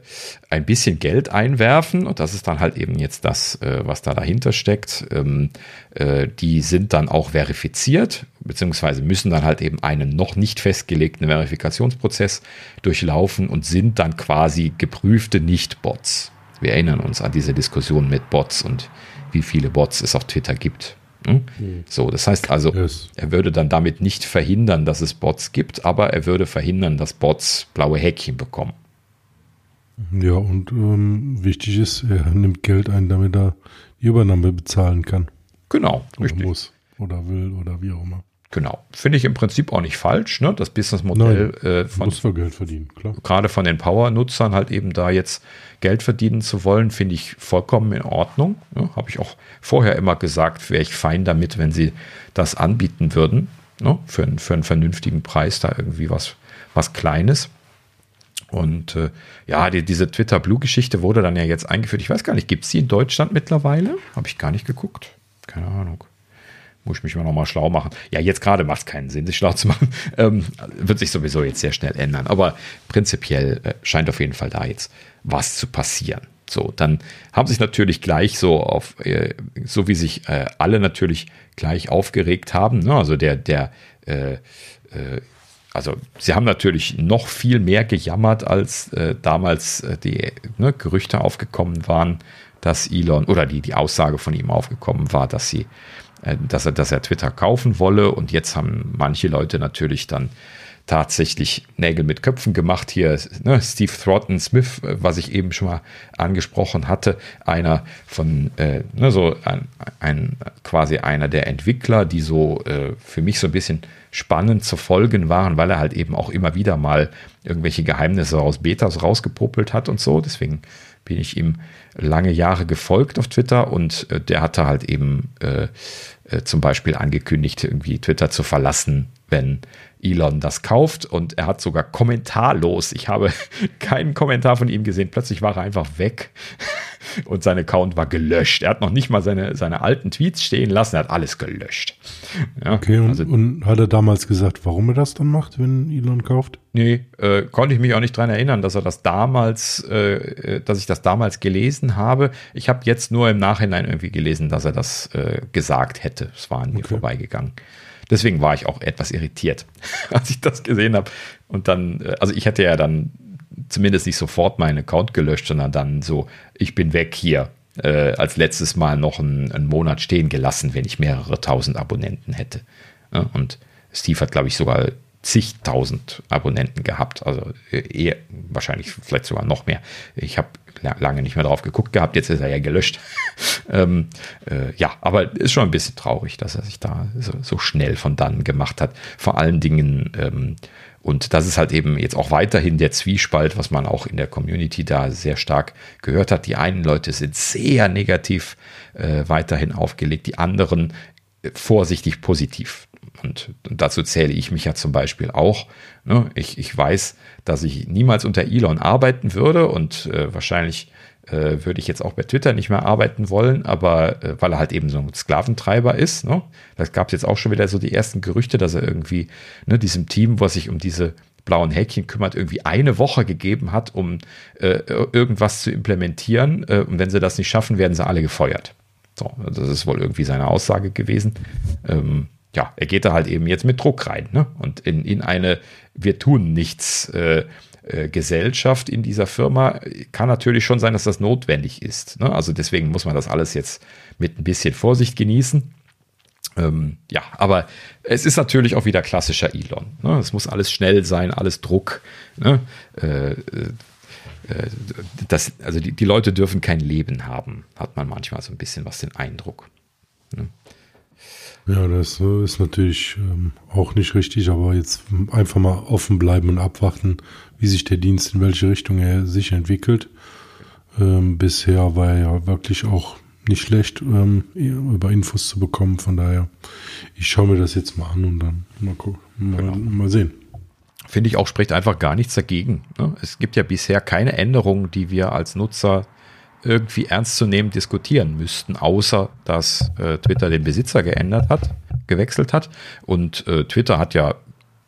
ein bisschen Geld einwerfen und das ist dann halt eben jetzt das, äh, was da dahinter steckt. Ähm, äh, die sind dann auch verifiziert, beziehungsweise müssen dann halt eben einen noch nicht festgelegten Verifikationsprozess durchlaufen und sind dann quasi geprüfte Nicht-Bots. Wir erinnern uns an diese Diskussion mit Bots und wie viele Bots es auf Twitter gibt. Hm? hm. So, das heißt also, yes. er würde dann damit nicht verhindern, dass es Bots gibt, aber er würde verhindern, dass Bots blaue Häkchen bekommen. Ja, und ähm, wichtig ist, er nimmt Geld ein, damit er die Übernahme bezahlen kann. Genau, oder richtig. muss oder will oder wie auch immer. Genau. Finde ich im Prinzip auch nicht falsch, ne? Das Businessmodell äh, von muss man Geld verdienen, klar. Gerade von den Power-Nutzern halt eben da jetzt Geld verdienen zu wollen, finde ich vollkommen in Ordnung. Ne? Habe ich auch vorher immer gesagt, wäre ich fein damit, wenn sie das anbieten würden. Ne? Für, für einen vernünftigen Preis da irgendwie was, was Kleines. Und äh, ja, die, diese Twitter Blue-Geschichte wurde dann ja jetzt eingeführt. Ich weiß gar nicht, gibt es die in Deutschland mittlerweile? Habe ich gar nicht geguckt. Keine Ahnung. Muss ich mich mal nochmal schlau machen. Ja, jetzt gerade macht es keinen Sinn, sich schlau zu machen. Ähm, wird sich sowieso jetzt sehr schnell ändern. Aber prinzipiell äh, scheint auf jeden Fall da jetzt was zu passieren. So, dann haben sich natürlich gleich so auf, äh, so wie sich äh, alle natürlich gleich aufgeregt haben. Ne? Also der, der, äh, äh, also sie haben natürlich noch viel mehr gejammert, als äh, damals äh, die ne, Gerüchte aufgekommen waren, dass Elon oder die, die Aussage von ihm aufgekommen war, dass sie äh, dass er, dass er Twitter kaufen wolle. Und jetzt haben manche Leute natürlich dann tatsächlich Nägel mit Köpfen gemacht. Hier ne, Steve Thornton Smith, was ich eben schon mal angesprochen hatte, einer von äh, ne, so ein, ein, quasi einer der Entwickler, die so äh, für mich so ein bisschen spannend zu folgen waren, weil er halt eben auch immer wieder mal irgendwelche Geheimnisse aus Betas rausgepuppelt hat und so. Deswegen bin ich ihm lange Jahre gefolgt auf Twitter und äh, der hatte halt eben äh, äh, zum Beispiel angekündigt, irgendwie Twitter zu verlassen, wenn Elon das kauft. Und er hat sogar kommentarlos, ich habe keinen Kommentar von ihm gesehen, plötzlich war er einfach weg und sein Account war gelöscht. Er hat noch nicht mal seine, seine alten Tweets stehen lassen, er hat alles gelöscht. Ja, okay, und, also, und, hat er damals gesagt, warum er das dann macht, wenn Elon kauft? Nee, äh, konnte ich mich auch nicht dran erinnern, dass er das damals, äh, äh dass ich das damals gelesen habe. Ich habe jetzt nur im Nachhinein irgendwie gelesen, dass er das äh, gesagt hätte. Es war an mir okay. vorbeigegangen. Deswegen war ich auch etwas irritiert, als ich das gesehen habe. Und dann, äh, also ich hätte ja dann zumindest nicht sofort meinen Account gelöscht, sondern dann so, ich bin weg hier. Äh, als letztes Mal noch einen, einen, Monat stehen gelassen, wenn ich mehrere tausend Abonnenten hätte. Ja, und Steve hat, glaube ich, sogar zigtausend Abonnenten gehabt. Also eher, wahrscheinlich vielleicht sogar noch mehr. Ich habe lange nicht mehr drauf geguckt gehabt, jetzt ist er ja gelöscht. ähm, äh, ja, aber ist schon ein bisschen traurig, dass er sich da so, so schnell von dann gemacht hat. Vor allen Dingen, ähm, und das ist halt eben jetzt auch weiterhin der Zwiespalt, was man auch in der Community da sehr stark gehört hat. Die einen Leute sind sehr negativ äh, weiterhin aufgelegt, die anderen äh, vorsichtig positiv. Und, dazu zähle ich mich ja zum Beispiel auch. Ne? Ich, ich weiß, dass ich niemals unter Elon arbeiten würde und äh, wahrscheinlich äh, würde ich jetzt auch bei Twitter nicht mehr arbeiten wollen, aber äh, weil er halt eben so ein Sklaventreiber ist. Ne? Da gab es jetzt auch schon wieder so die ersten Gerüchte, dass er irgendwie ne, diesem Team, was sich um diese blauen Häkchen kümmert, irgendwie eine Woche gegeben hat, um äh, irgendwas zu implementieren. Äh, und wenn sie das nicht schaffen, werden sie alle gefeuert. So, das ist wohl irgendwie seine Aussage gewesen. Ähm, ja, er geht da halt eben jetzt mit Druck rein ne? und in, in eine Wir tun nichts äh, äh, Gesellschaft in dieser Firma. Kann natürlich schon sein, dass das notwendig ist. Ne? Also deswegen muss man das alles jetzt mit ein bisschen Vorsicht genießen. Ähm, ja, aber es ist natürlich auch wieder klassischer Elon. Ne? Es muss alles schnell sein, alles Druck. Ne? Äh, äh, das, also die, die Leute dürfen kein Leben haben, hat man manchmal so ein bisschen was den Eindruck. Ja, das ist natürlich ähm, auch nicht richtig, aber jetzt einfach mal offen bleiben und abwarten, wie sich der Dienst in welche Richtung er sich entwickelt. Ähm, bisher war er ja wirklich auch nicht schlecht, ähm, über Infos zu bekommen. Von daher, ich schaue mir das jetzt mal an und dann mal gucken, mal, genau. mal sehen. Finde ich auch, spricht einfach gar nichts dagegen. Ne? Es gibt ja bisher keine Änderungen, die wir als Nutzer irgendwie ernst zu nehmen diskutieren müssten, außer dass äh, Twitter den Besitzer geändert hat, gewechselt hat. Und äh, Twitter hat ja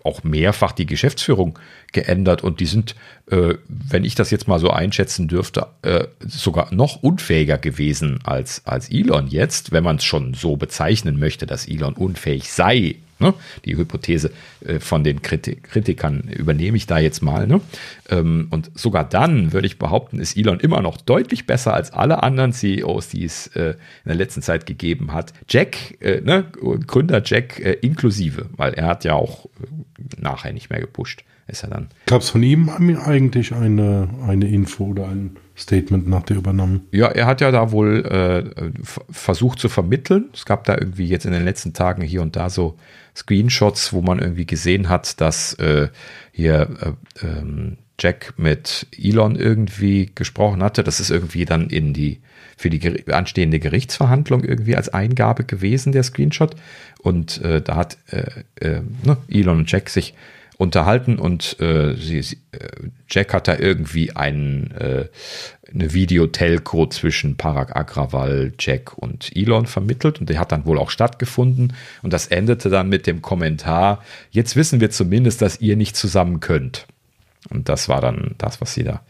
auch mehrfach die Geschäftsführung geändert und die sind, äh, wenn ich das jetzt mal so einschätzen dürfte, äh, sogar noch unfähiger gewesen als, als Elon jetzt, wenn man es schon so bezeichnen möchte, dass Elon unfähig sei, Ne? Die Hypothese äh, von den Kritik Kritikern übernehme ich da jetzt mal. Ne? Ähm, und sogar dann würde ich behaupten, ist Elon immer noch deutlich besser als alle anderen CEOs, die es äh, in der letzten Zeit gegeben hat. Jack, äh, ne? Gründer Jack äh, inklusive, weil er hat ja auch äh, nachher nicht mehr gepusht. Ist er dann. Gab es von ihm eigentlich eine, eine Info oder ein Statement nach der Übernahme. Ja, er hat ja da wohl äh, versucht zu vermitteln. Es gab da irgendwie jetzt in den letzten Tagen hier und da so Screenshots, wo man irgendwie gesehen hat, dass äh, hier äh, ähm, Jack mit Elon irgendwie gesprochen hatte. Das ist irgendwie dann in die für die anstehende Gerichtsverhandlung irgendwie als Eingabe gewesen, der Screenshot. Und äh, da hat äh, äh, ne, Elon und Jack sich unterhalten und äh, sie, sie, äh, Jack hat da irgendwie einen, äh, eine Videotelco zwischen Parag Agrawal, Jack und Elon vermittelt und der hat dann wohl auch stattgefunden und das endete dann mit dem Kommentar, jetzt wissen wir zumindest, dass ihr nicht zusammen könnt. Und das war dann das, was sie da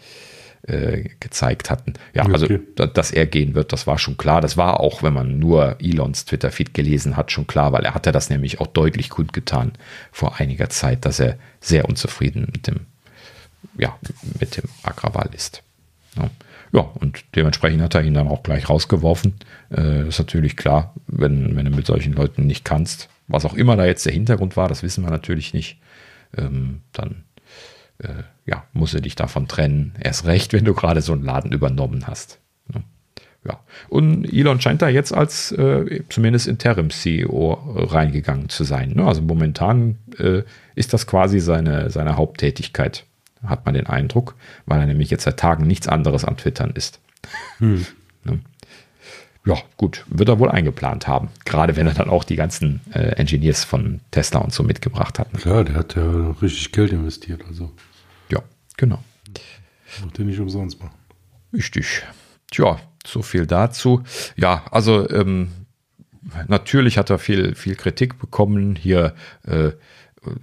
äh, gezeigt hatten. Ja, also, okay. also dass er gehen wird, das war schon klar. Das war auch, wenn man nur Elons Twitter-Feed gelesen hat, schon klar, weil er hatte das nämlich auch deutlich kundgetan vor einiger Zeit, dass er sehr unzufrieden mit dem, ja, mit dem Agrawal ist. Ja. ja. und dementsprechend hat er ihn dann auch gleich rausgeworfen. Äh, ist natürlich klar, wenn, wenn du mit solchen Leuten nicht kannst, was auch immer da jetzt der Hintergrund war, das wissen wir natürlich nicht, ähm, dann äh, ja, muss er dich davon trennen. Erst recht, wenn du gerade so einen Laden übernommen hast. Ne? Ja. Und Elon scheint da jetzt als äh, zumindest Interim-CEO reingegangen zu sein. Ne? Also momentan äh, ist das quasi seine, seine Haupttätigkeit, hat man den Eindruck, weil er nämlich jetzt seit Tagen nichts anderes am Twittern ist. Hm. Ne? Ja, gut, wird er wohl eingeplant haben. Gerade wenn er dann auch die ganzen äh, Engineers von Tesla und so mitgebracht hat. Klar, der hat ja richtig Geld investiert. Also. Ja, genau. Macht er nicht umsonst machen. Richtig. Tja, so viel dazu. Ja, also ähm, natürlich hat er viel, viel Kritik bekommen. Hier äh,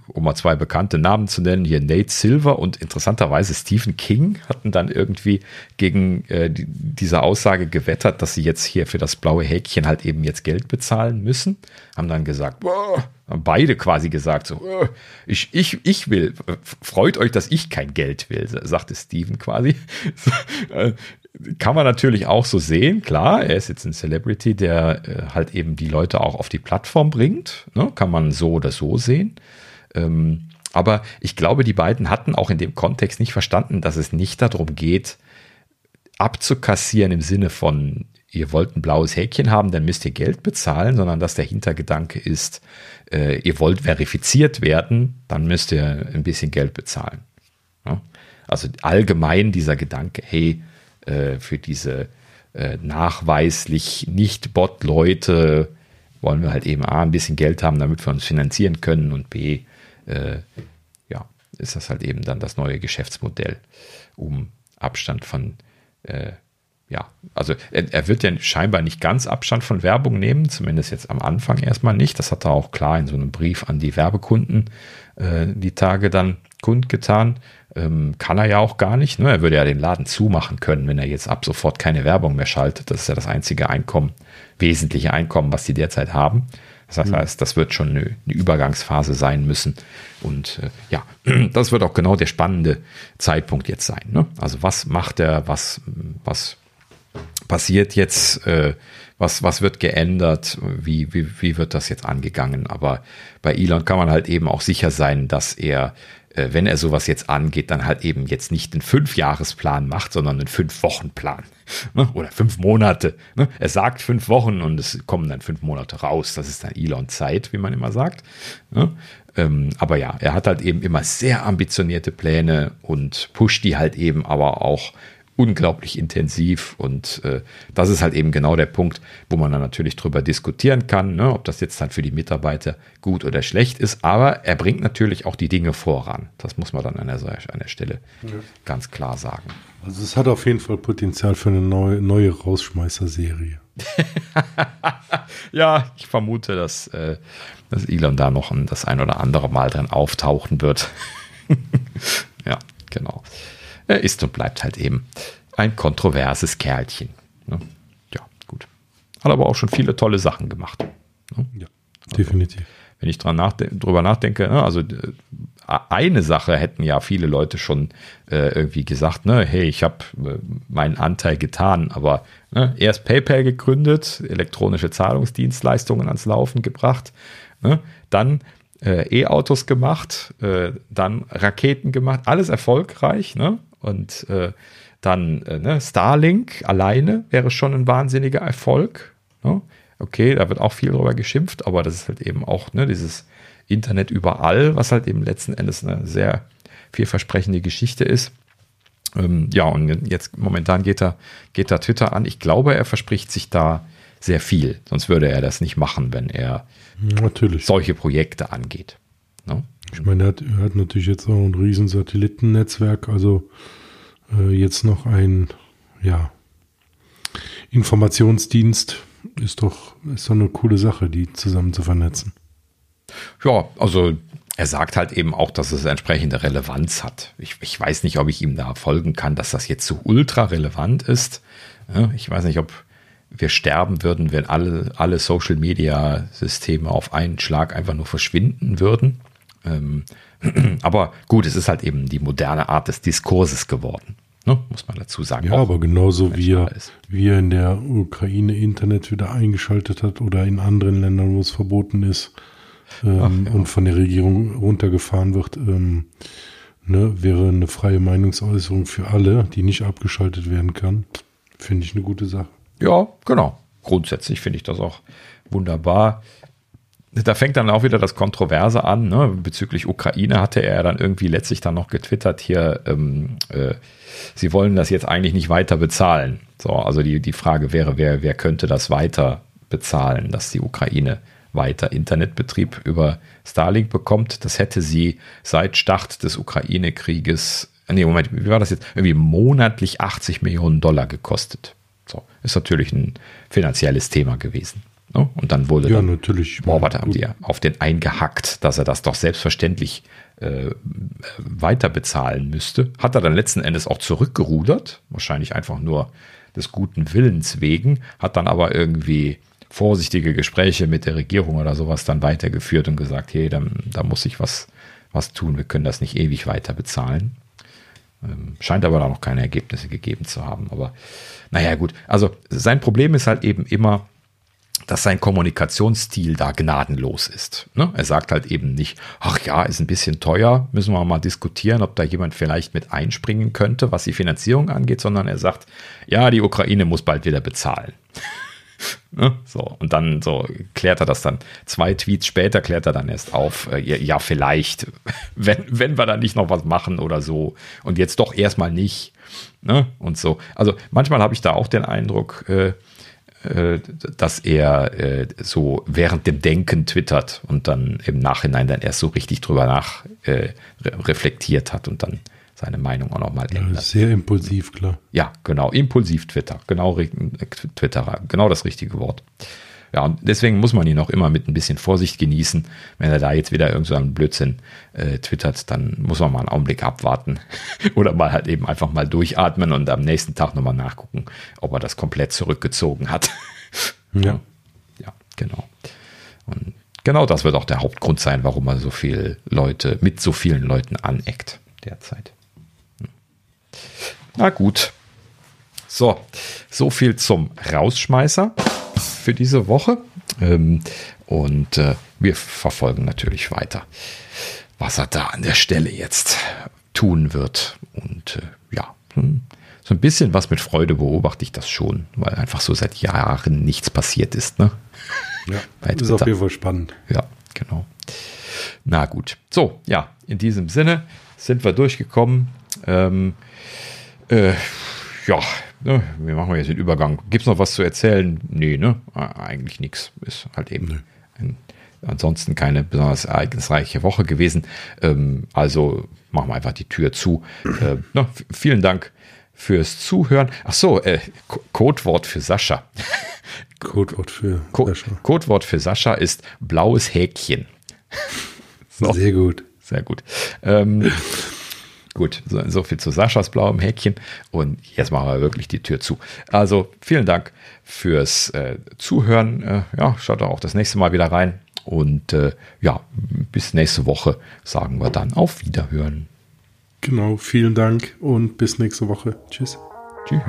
um mal zwei bekannte Namen zu nennen, hier Nate Silver und interessanterweise Stephen King hatten dann irgendwie gegen äh, die, diese Aussage gewettert, dass sie jetzt hier für das blaue Häkchen halt eben jetzt Geld bezahlen müssen. Haben dann gesagt, boah, haben beide quasi gesagt, so, ich, ich, ich will, freut euch, dass ich kein Geld will, sagte Stephen quasi. Äh, kann man natürlich auch so sehen, klar, er ist jetzt ein Celebrity, der äh, halt eben die Leute auch auf die Plattform bringt, ne? kann man so oder so sehen. Ähm, aber ich glaube, die beiden hatten auch in dem Kontext nicht verstanden, dass es nicht darum geht, abzukassieren im Sinne von, ihr wollt ein blaues Häkchen haben, dann müsst ihr Geld bezahlen, sondern dass der Hintergedanke ist, äh, ihr wollt verifiziert werden, dann müsst ihr ein bisschen Geld bezahlen. Ja? Also allgemein dieser Gedanke, hey, äh, für diese äh, nachweislich nicht Bot-Leute wollen wir halt eben A, ein bisschen Geld haben, damit wir uns finanzieren können und B, äh, ja, ist das halt eben dann das neue Geschäftsmodell, um Abstand von, äh, ja, also er, er, wird ja scheinbar nicht ganz Abstand von Werbung nehmen, zumindest jetzt am Anfang erstmal nicht. Das hat er auch klar in so einem Brief an die Werbekunden äh, die Tage dann kundgetan. Ähm, kann er ja auch gar nicht. Ne? Er würde ja den Laden zumachen können, wenn er jetzt ab sofort keine Werbung mehr schaltet. Das ist ja das einzige Einkommen, wesentliche Einkommen, was sie derzeit haben. Das heißt, das wird schon eine, Übergangsphase sein müssen. Und äh, ja, das wird auch genau der spannende Zeitpunkt jetzt sein. Ne? Also was macht er, was, was passiert jetzt, äh, was, was wird geändert, wie, wie, wie wird das jetzt angegangen. Aber bei Elon kann man halt eben auch sicher sein, dass er wenn er sowas jetzt angeht, dann halt eben jetzt nicht einen Fünfjahresplan macht, sondern einen Fünf-Wochen-Plan. Ne? Oder fünf Monate. Ne? Er sagt fünf Wochen und es kommen dann fünf Monate raus. Das ist dann Elon-Zeit, wie man immer sagt. Ne? Ähm, aber ja, er hat halt eben immer sehr ambitionierte Pläne und pusht die halt eben aber auch unglaublich intensiv und äh, das ist halt eben genau der Punkt, wo man dann natürlich drüber diskutieren kann, ne, ob das jetzt dann für die Mitarbeiter gut oder schlecht ist, aber er bringt natürlich auch die Dinge voran. Das muss man dann an der, an der Stelle ja. ganz klar sagen. Also es hat auf jeden Fall Potenzial für eine neue, neue Rausschmeißer-Serie. ja, ich vermute, dass, äh, dass Elon da noch ein, das ein oder andere Mal drin auftauchen wird. ja, genau. Er ist und bleibt halt eben ein kontroverses Kerlchen. Ne? Ja, gut. Hat aber auch schon viele tolle Sachen gemacht. Ne? Ja, definitiv. Also, wenn ich dran nachde drüber nachdenke, ne, also äh, eine Sache hätten ja viele Leute schon äh, irgendwie gesagt, ne, hey, ich habe äh, meinen Anteil getan, aber ne, erst PayPal gegründet, elektronische Zahlungsdienstleistungen ans Laufen gebracht, ne, dann äh, E-Autos gemacht, äh, dann Raketen gemacht, alles erfolgreich, ne? Und äh, Dann äh, ne, Starlink alleine wäre schon ein wahnsinniger Erfolg. Ne? Okay, da wird auch viel drüber geschimpft, aber das ist halt eben auch ne, dieses Internet überall, was halt eben letzten Endes eine sehr vielversprechende Geschichte ist. Ähm, ja, und jetzt momentan geht er, geht er Twitter an. Ich glaube, er verspricht sich da sehr viel. Sonst würde er das nicht machen, wenn er natürlich. solche Projekte angeht. Ne? Ich meine, er hat, er hat, natürlich jetzt auch ein riesen Satellitennetzwerk, also äh, jetzt noch ein, ja, Informationsdienst ist doch, ist doch eine coole Sache, die zusammen zu vernetzen. Ja, also er sagt halt eben auch, dass es entsprechende Relevanz hat. Ich, ich weiß nicht, ob ich ihm da folgen kann, dass das jetzt so ultra relevant ist. Ich weiß nicht, ob wir sterben würden, wenn alle, alle Social Media Systeme auf einen Schlag einfach nur verschwinden würden. Ähm, aber gut, es ist halt eben die moderne Art des Diskurses geworden. Ne? Muss man dazu sagen. Ja, aber genauso wie er, wie er in der Ukraine Internet wieder eingeschaltet hat oder in anderen Ländern, wo es verboten ist, ähm, Ach, ja. und von der Regierung runtergefahren wird, ähm, ne, wäre eine freie Meinungsäußerung für alle, die nicht abgeschaltet werden kann. Finde ich eine gute Sache. Ja, genau. Grundsätzlich finde ich das auch wunderbar. Da fängt dann auch wieder das Kontroverse an. Ne? Bezüglich Ukraine hatte er dann irgendwie letztlich dann noch getwittert hier, ähm, äh, sie wollen das jetzt eigentlich nicht weiter bezahlen. So, also die, die Frage wäre, wer, wer könnte das weiter bezahlen, dass die Ukraine weiter Internetbetrieb über Starlink bekommt. Das hätte sie seit Start des Ukraine-Krieges, nee, Moment, wie war das jetzt? Irgendwie monatlich 80 Millionen Dollar gekostet. So, ist natürlich ein finanzielles Thema gewesen. Ne? Und dann wurde ja, dann, natürlich. Warte, haben die auf den eingehackt, dass er das doch selbstverständlich äh, weiter bezahlen müsste. Hat er dann letzten Endes auch zurückgerudert, wahrscheinlich einfach nur des guten Willens wegen, hat dann aber irgendwie vorsichtige Gespräche mit der Regierung oder sowas dann weitergeführt und gesagt, hey, dann, da muss ich was, was tun, wir können das nicht ewig weiter bezahlen. Ähm, scheint aber da noch keine Ergebnisse gegeben zu haben. Aber naja, gut. Also sein Problem ist halt eben immer, dass sein Kommunikationsstil da gnadenlos ist. Ne? Er sagt halt eben nicht, ach ja, ist ein bisschen teuer, müssen wir mal diskutieren, ob da jemand vielleicht mit einspringen könnte, was die Finanzierung angeht, sondern er sagt, ja, die Ukraine muss bald wieder bezahlen. Ne? So, und dann so klärt er das dann. Zwei Tweets später klärt er dann erst auf, äh, ja, vielleicht, wenn, wenn wir da nicht noch was machen oder so. Und jetzt doch erstmal nicht. Ne? Und so. Also manchmal habe ich da auch den Eindruck, äh, dass er äh, so während dem Denken twittert und dann im Nachhinein dann erst so richtig drüber nach äh, reflektiert hat und dann seine Meinung auch nochmal ändert. Ja, sehr impulsiv, klar. Ja, genau, impulsiv Twitter, genau Twitterer, genau das richtige Wort. Ja, und deswegen muss man ihn auch immer mit ein bisschen Vorsicht genießen. Wenn er da jetzt wieder irgend so einen Blödsinn äh, twittert, dann muss man mal einen Augenblick abwarten. Oder mal halt eben einfach mal durchatmen und am nächsten Tag nochmal nachgucken, ob er das komplett zurückgezogen hat. Ja. Ja, genau. Und genau das wird auch der Hauptgrund sein, warum er so viele Leute, mit so vielen Leuten aneckt derzeit. Na gut. So, so viel zum Rausschmeißer für diese Woche. Ähm, und äh, wir verfolgen natürlich weiter, was er da an der Stelle jetzt tun wird. Und äh, ja, hm, so ein bisschen was mit Freude beobachte ich das schon, weil einfach so seit Jahren nichts passiert ist. Ne? Ja, ist auf jeden Fall spannend. Ja, genau. Na gut. So, ja, in diesem Sinne sind wir durchgekommen. Ähm, äh, ja, ne, wie machen wir jetzt den Übergang? Gibt es noch was zu erzählen? Nee, ne? Eigentlich nichts. Ist halt eben nee. ein, ansonsten keine besonders ereignisreiche Woche gewesen. Ähm, also machen wir einfach die Tür zu. Äh, ne, vielen Dank fürs Zuhören. Ach so, äh, Codewort für Sascha. Codewort für Co Sascha. Codewort für Sascha ist blaues Häkchen. So. Sehr gut. Sehr gut. Ähm, Gut, so, so, viel zu Saschas blauem Häkchen. Und jetzt machen wir wirklich die Tür zu. Also vielen Dank fürs äh, Zuhören. Äh, ja, schaut auch das nächste Mal wieder rein. Und äh, ja, bis nächste Woche sagen wir dann auf Wiederhören. Genau, vielen Dank und bis nächste Woche. Tschüss. Tschüss.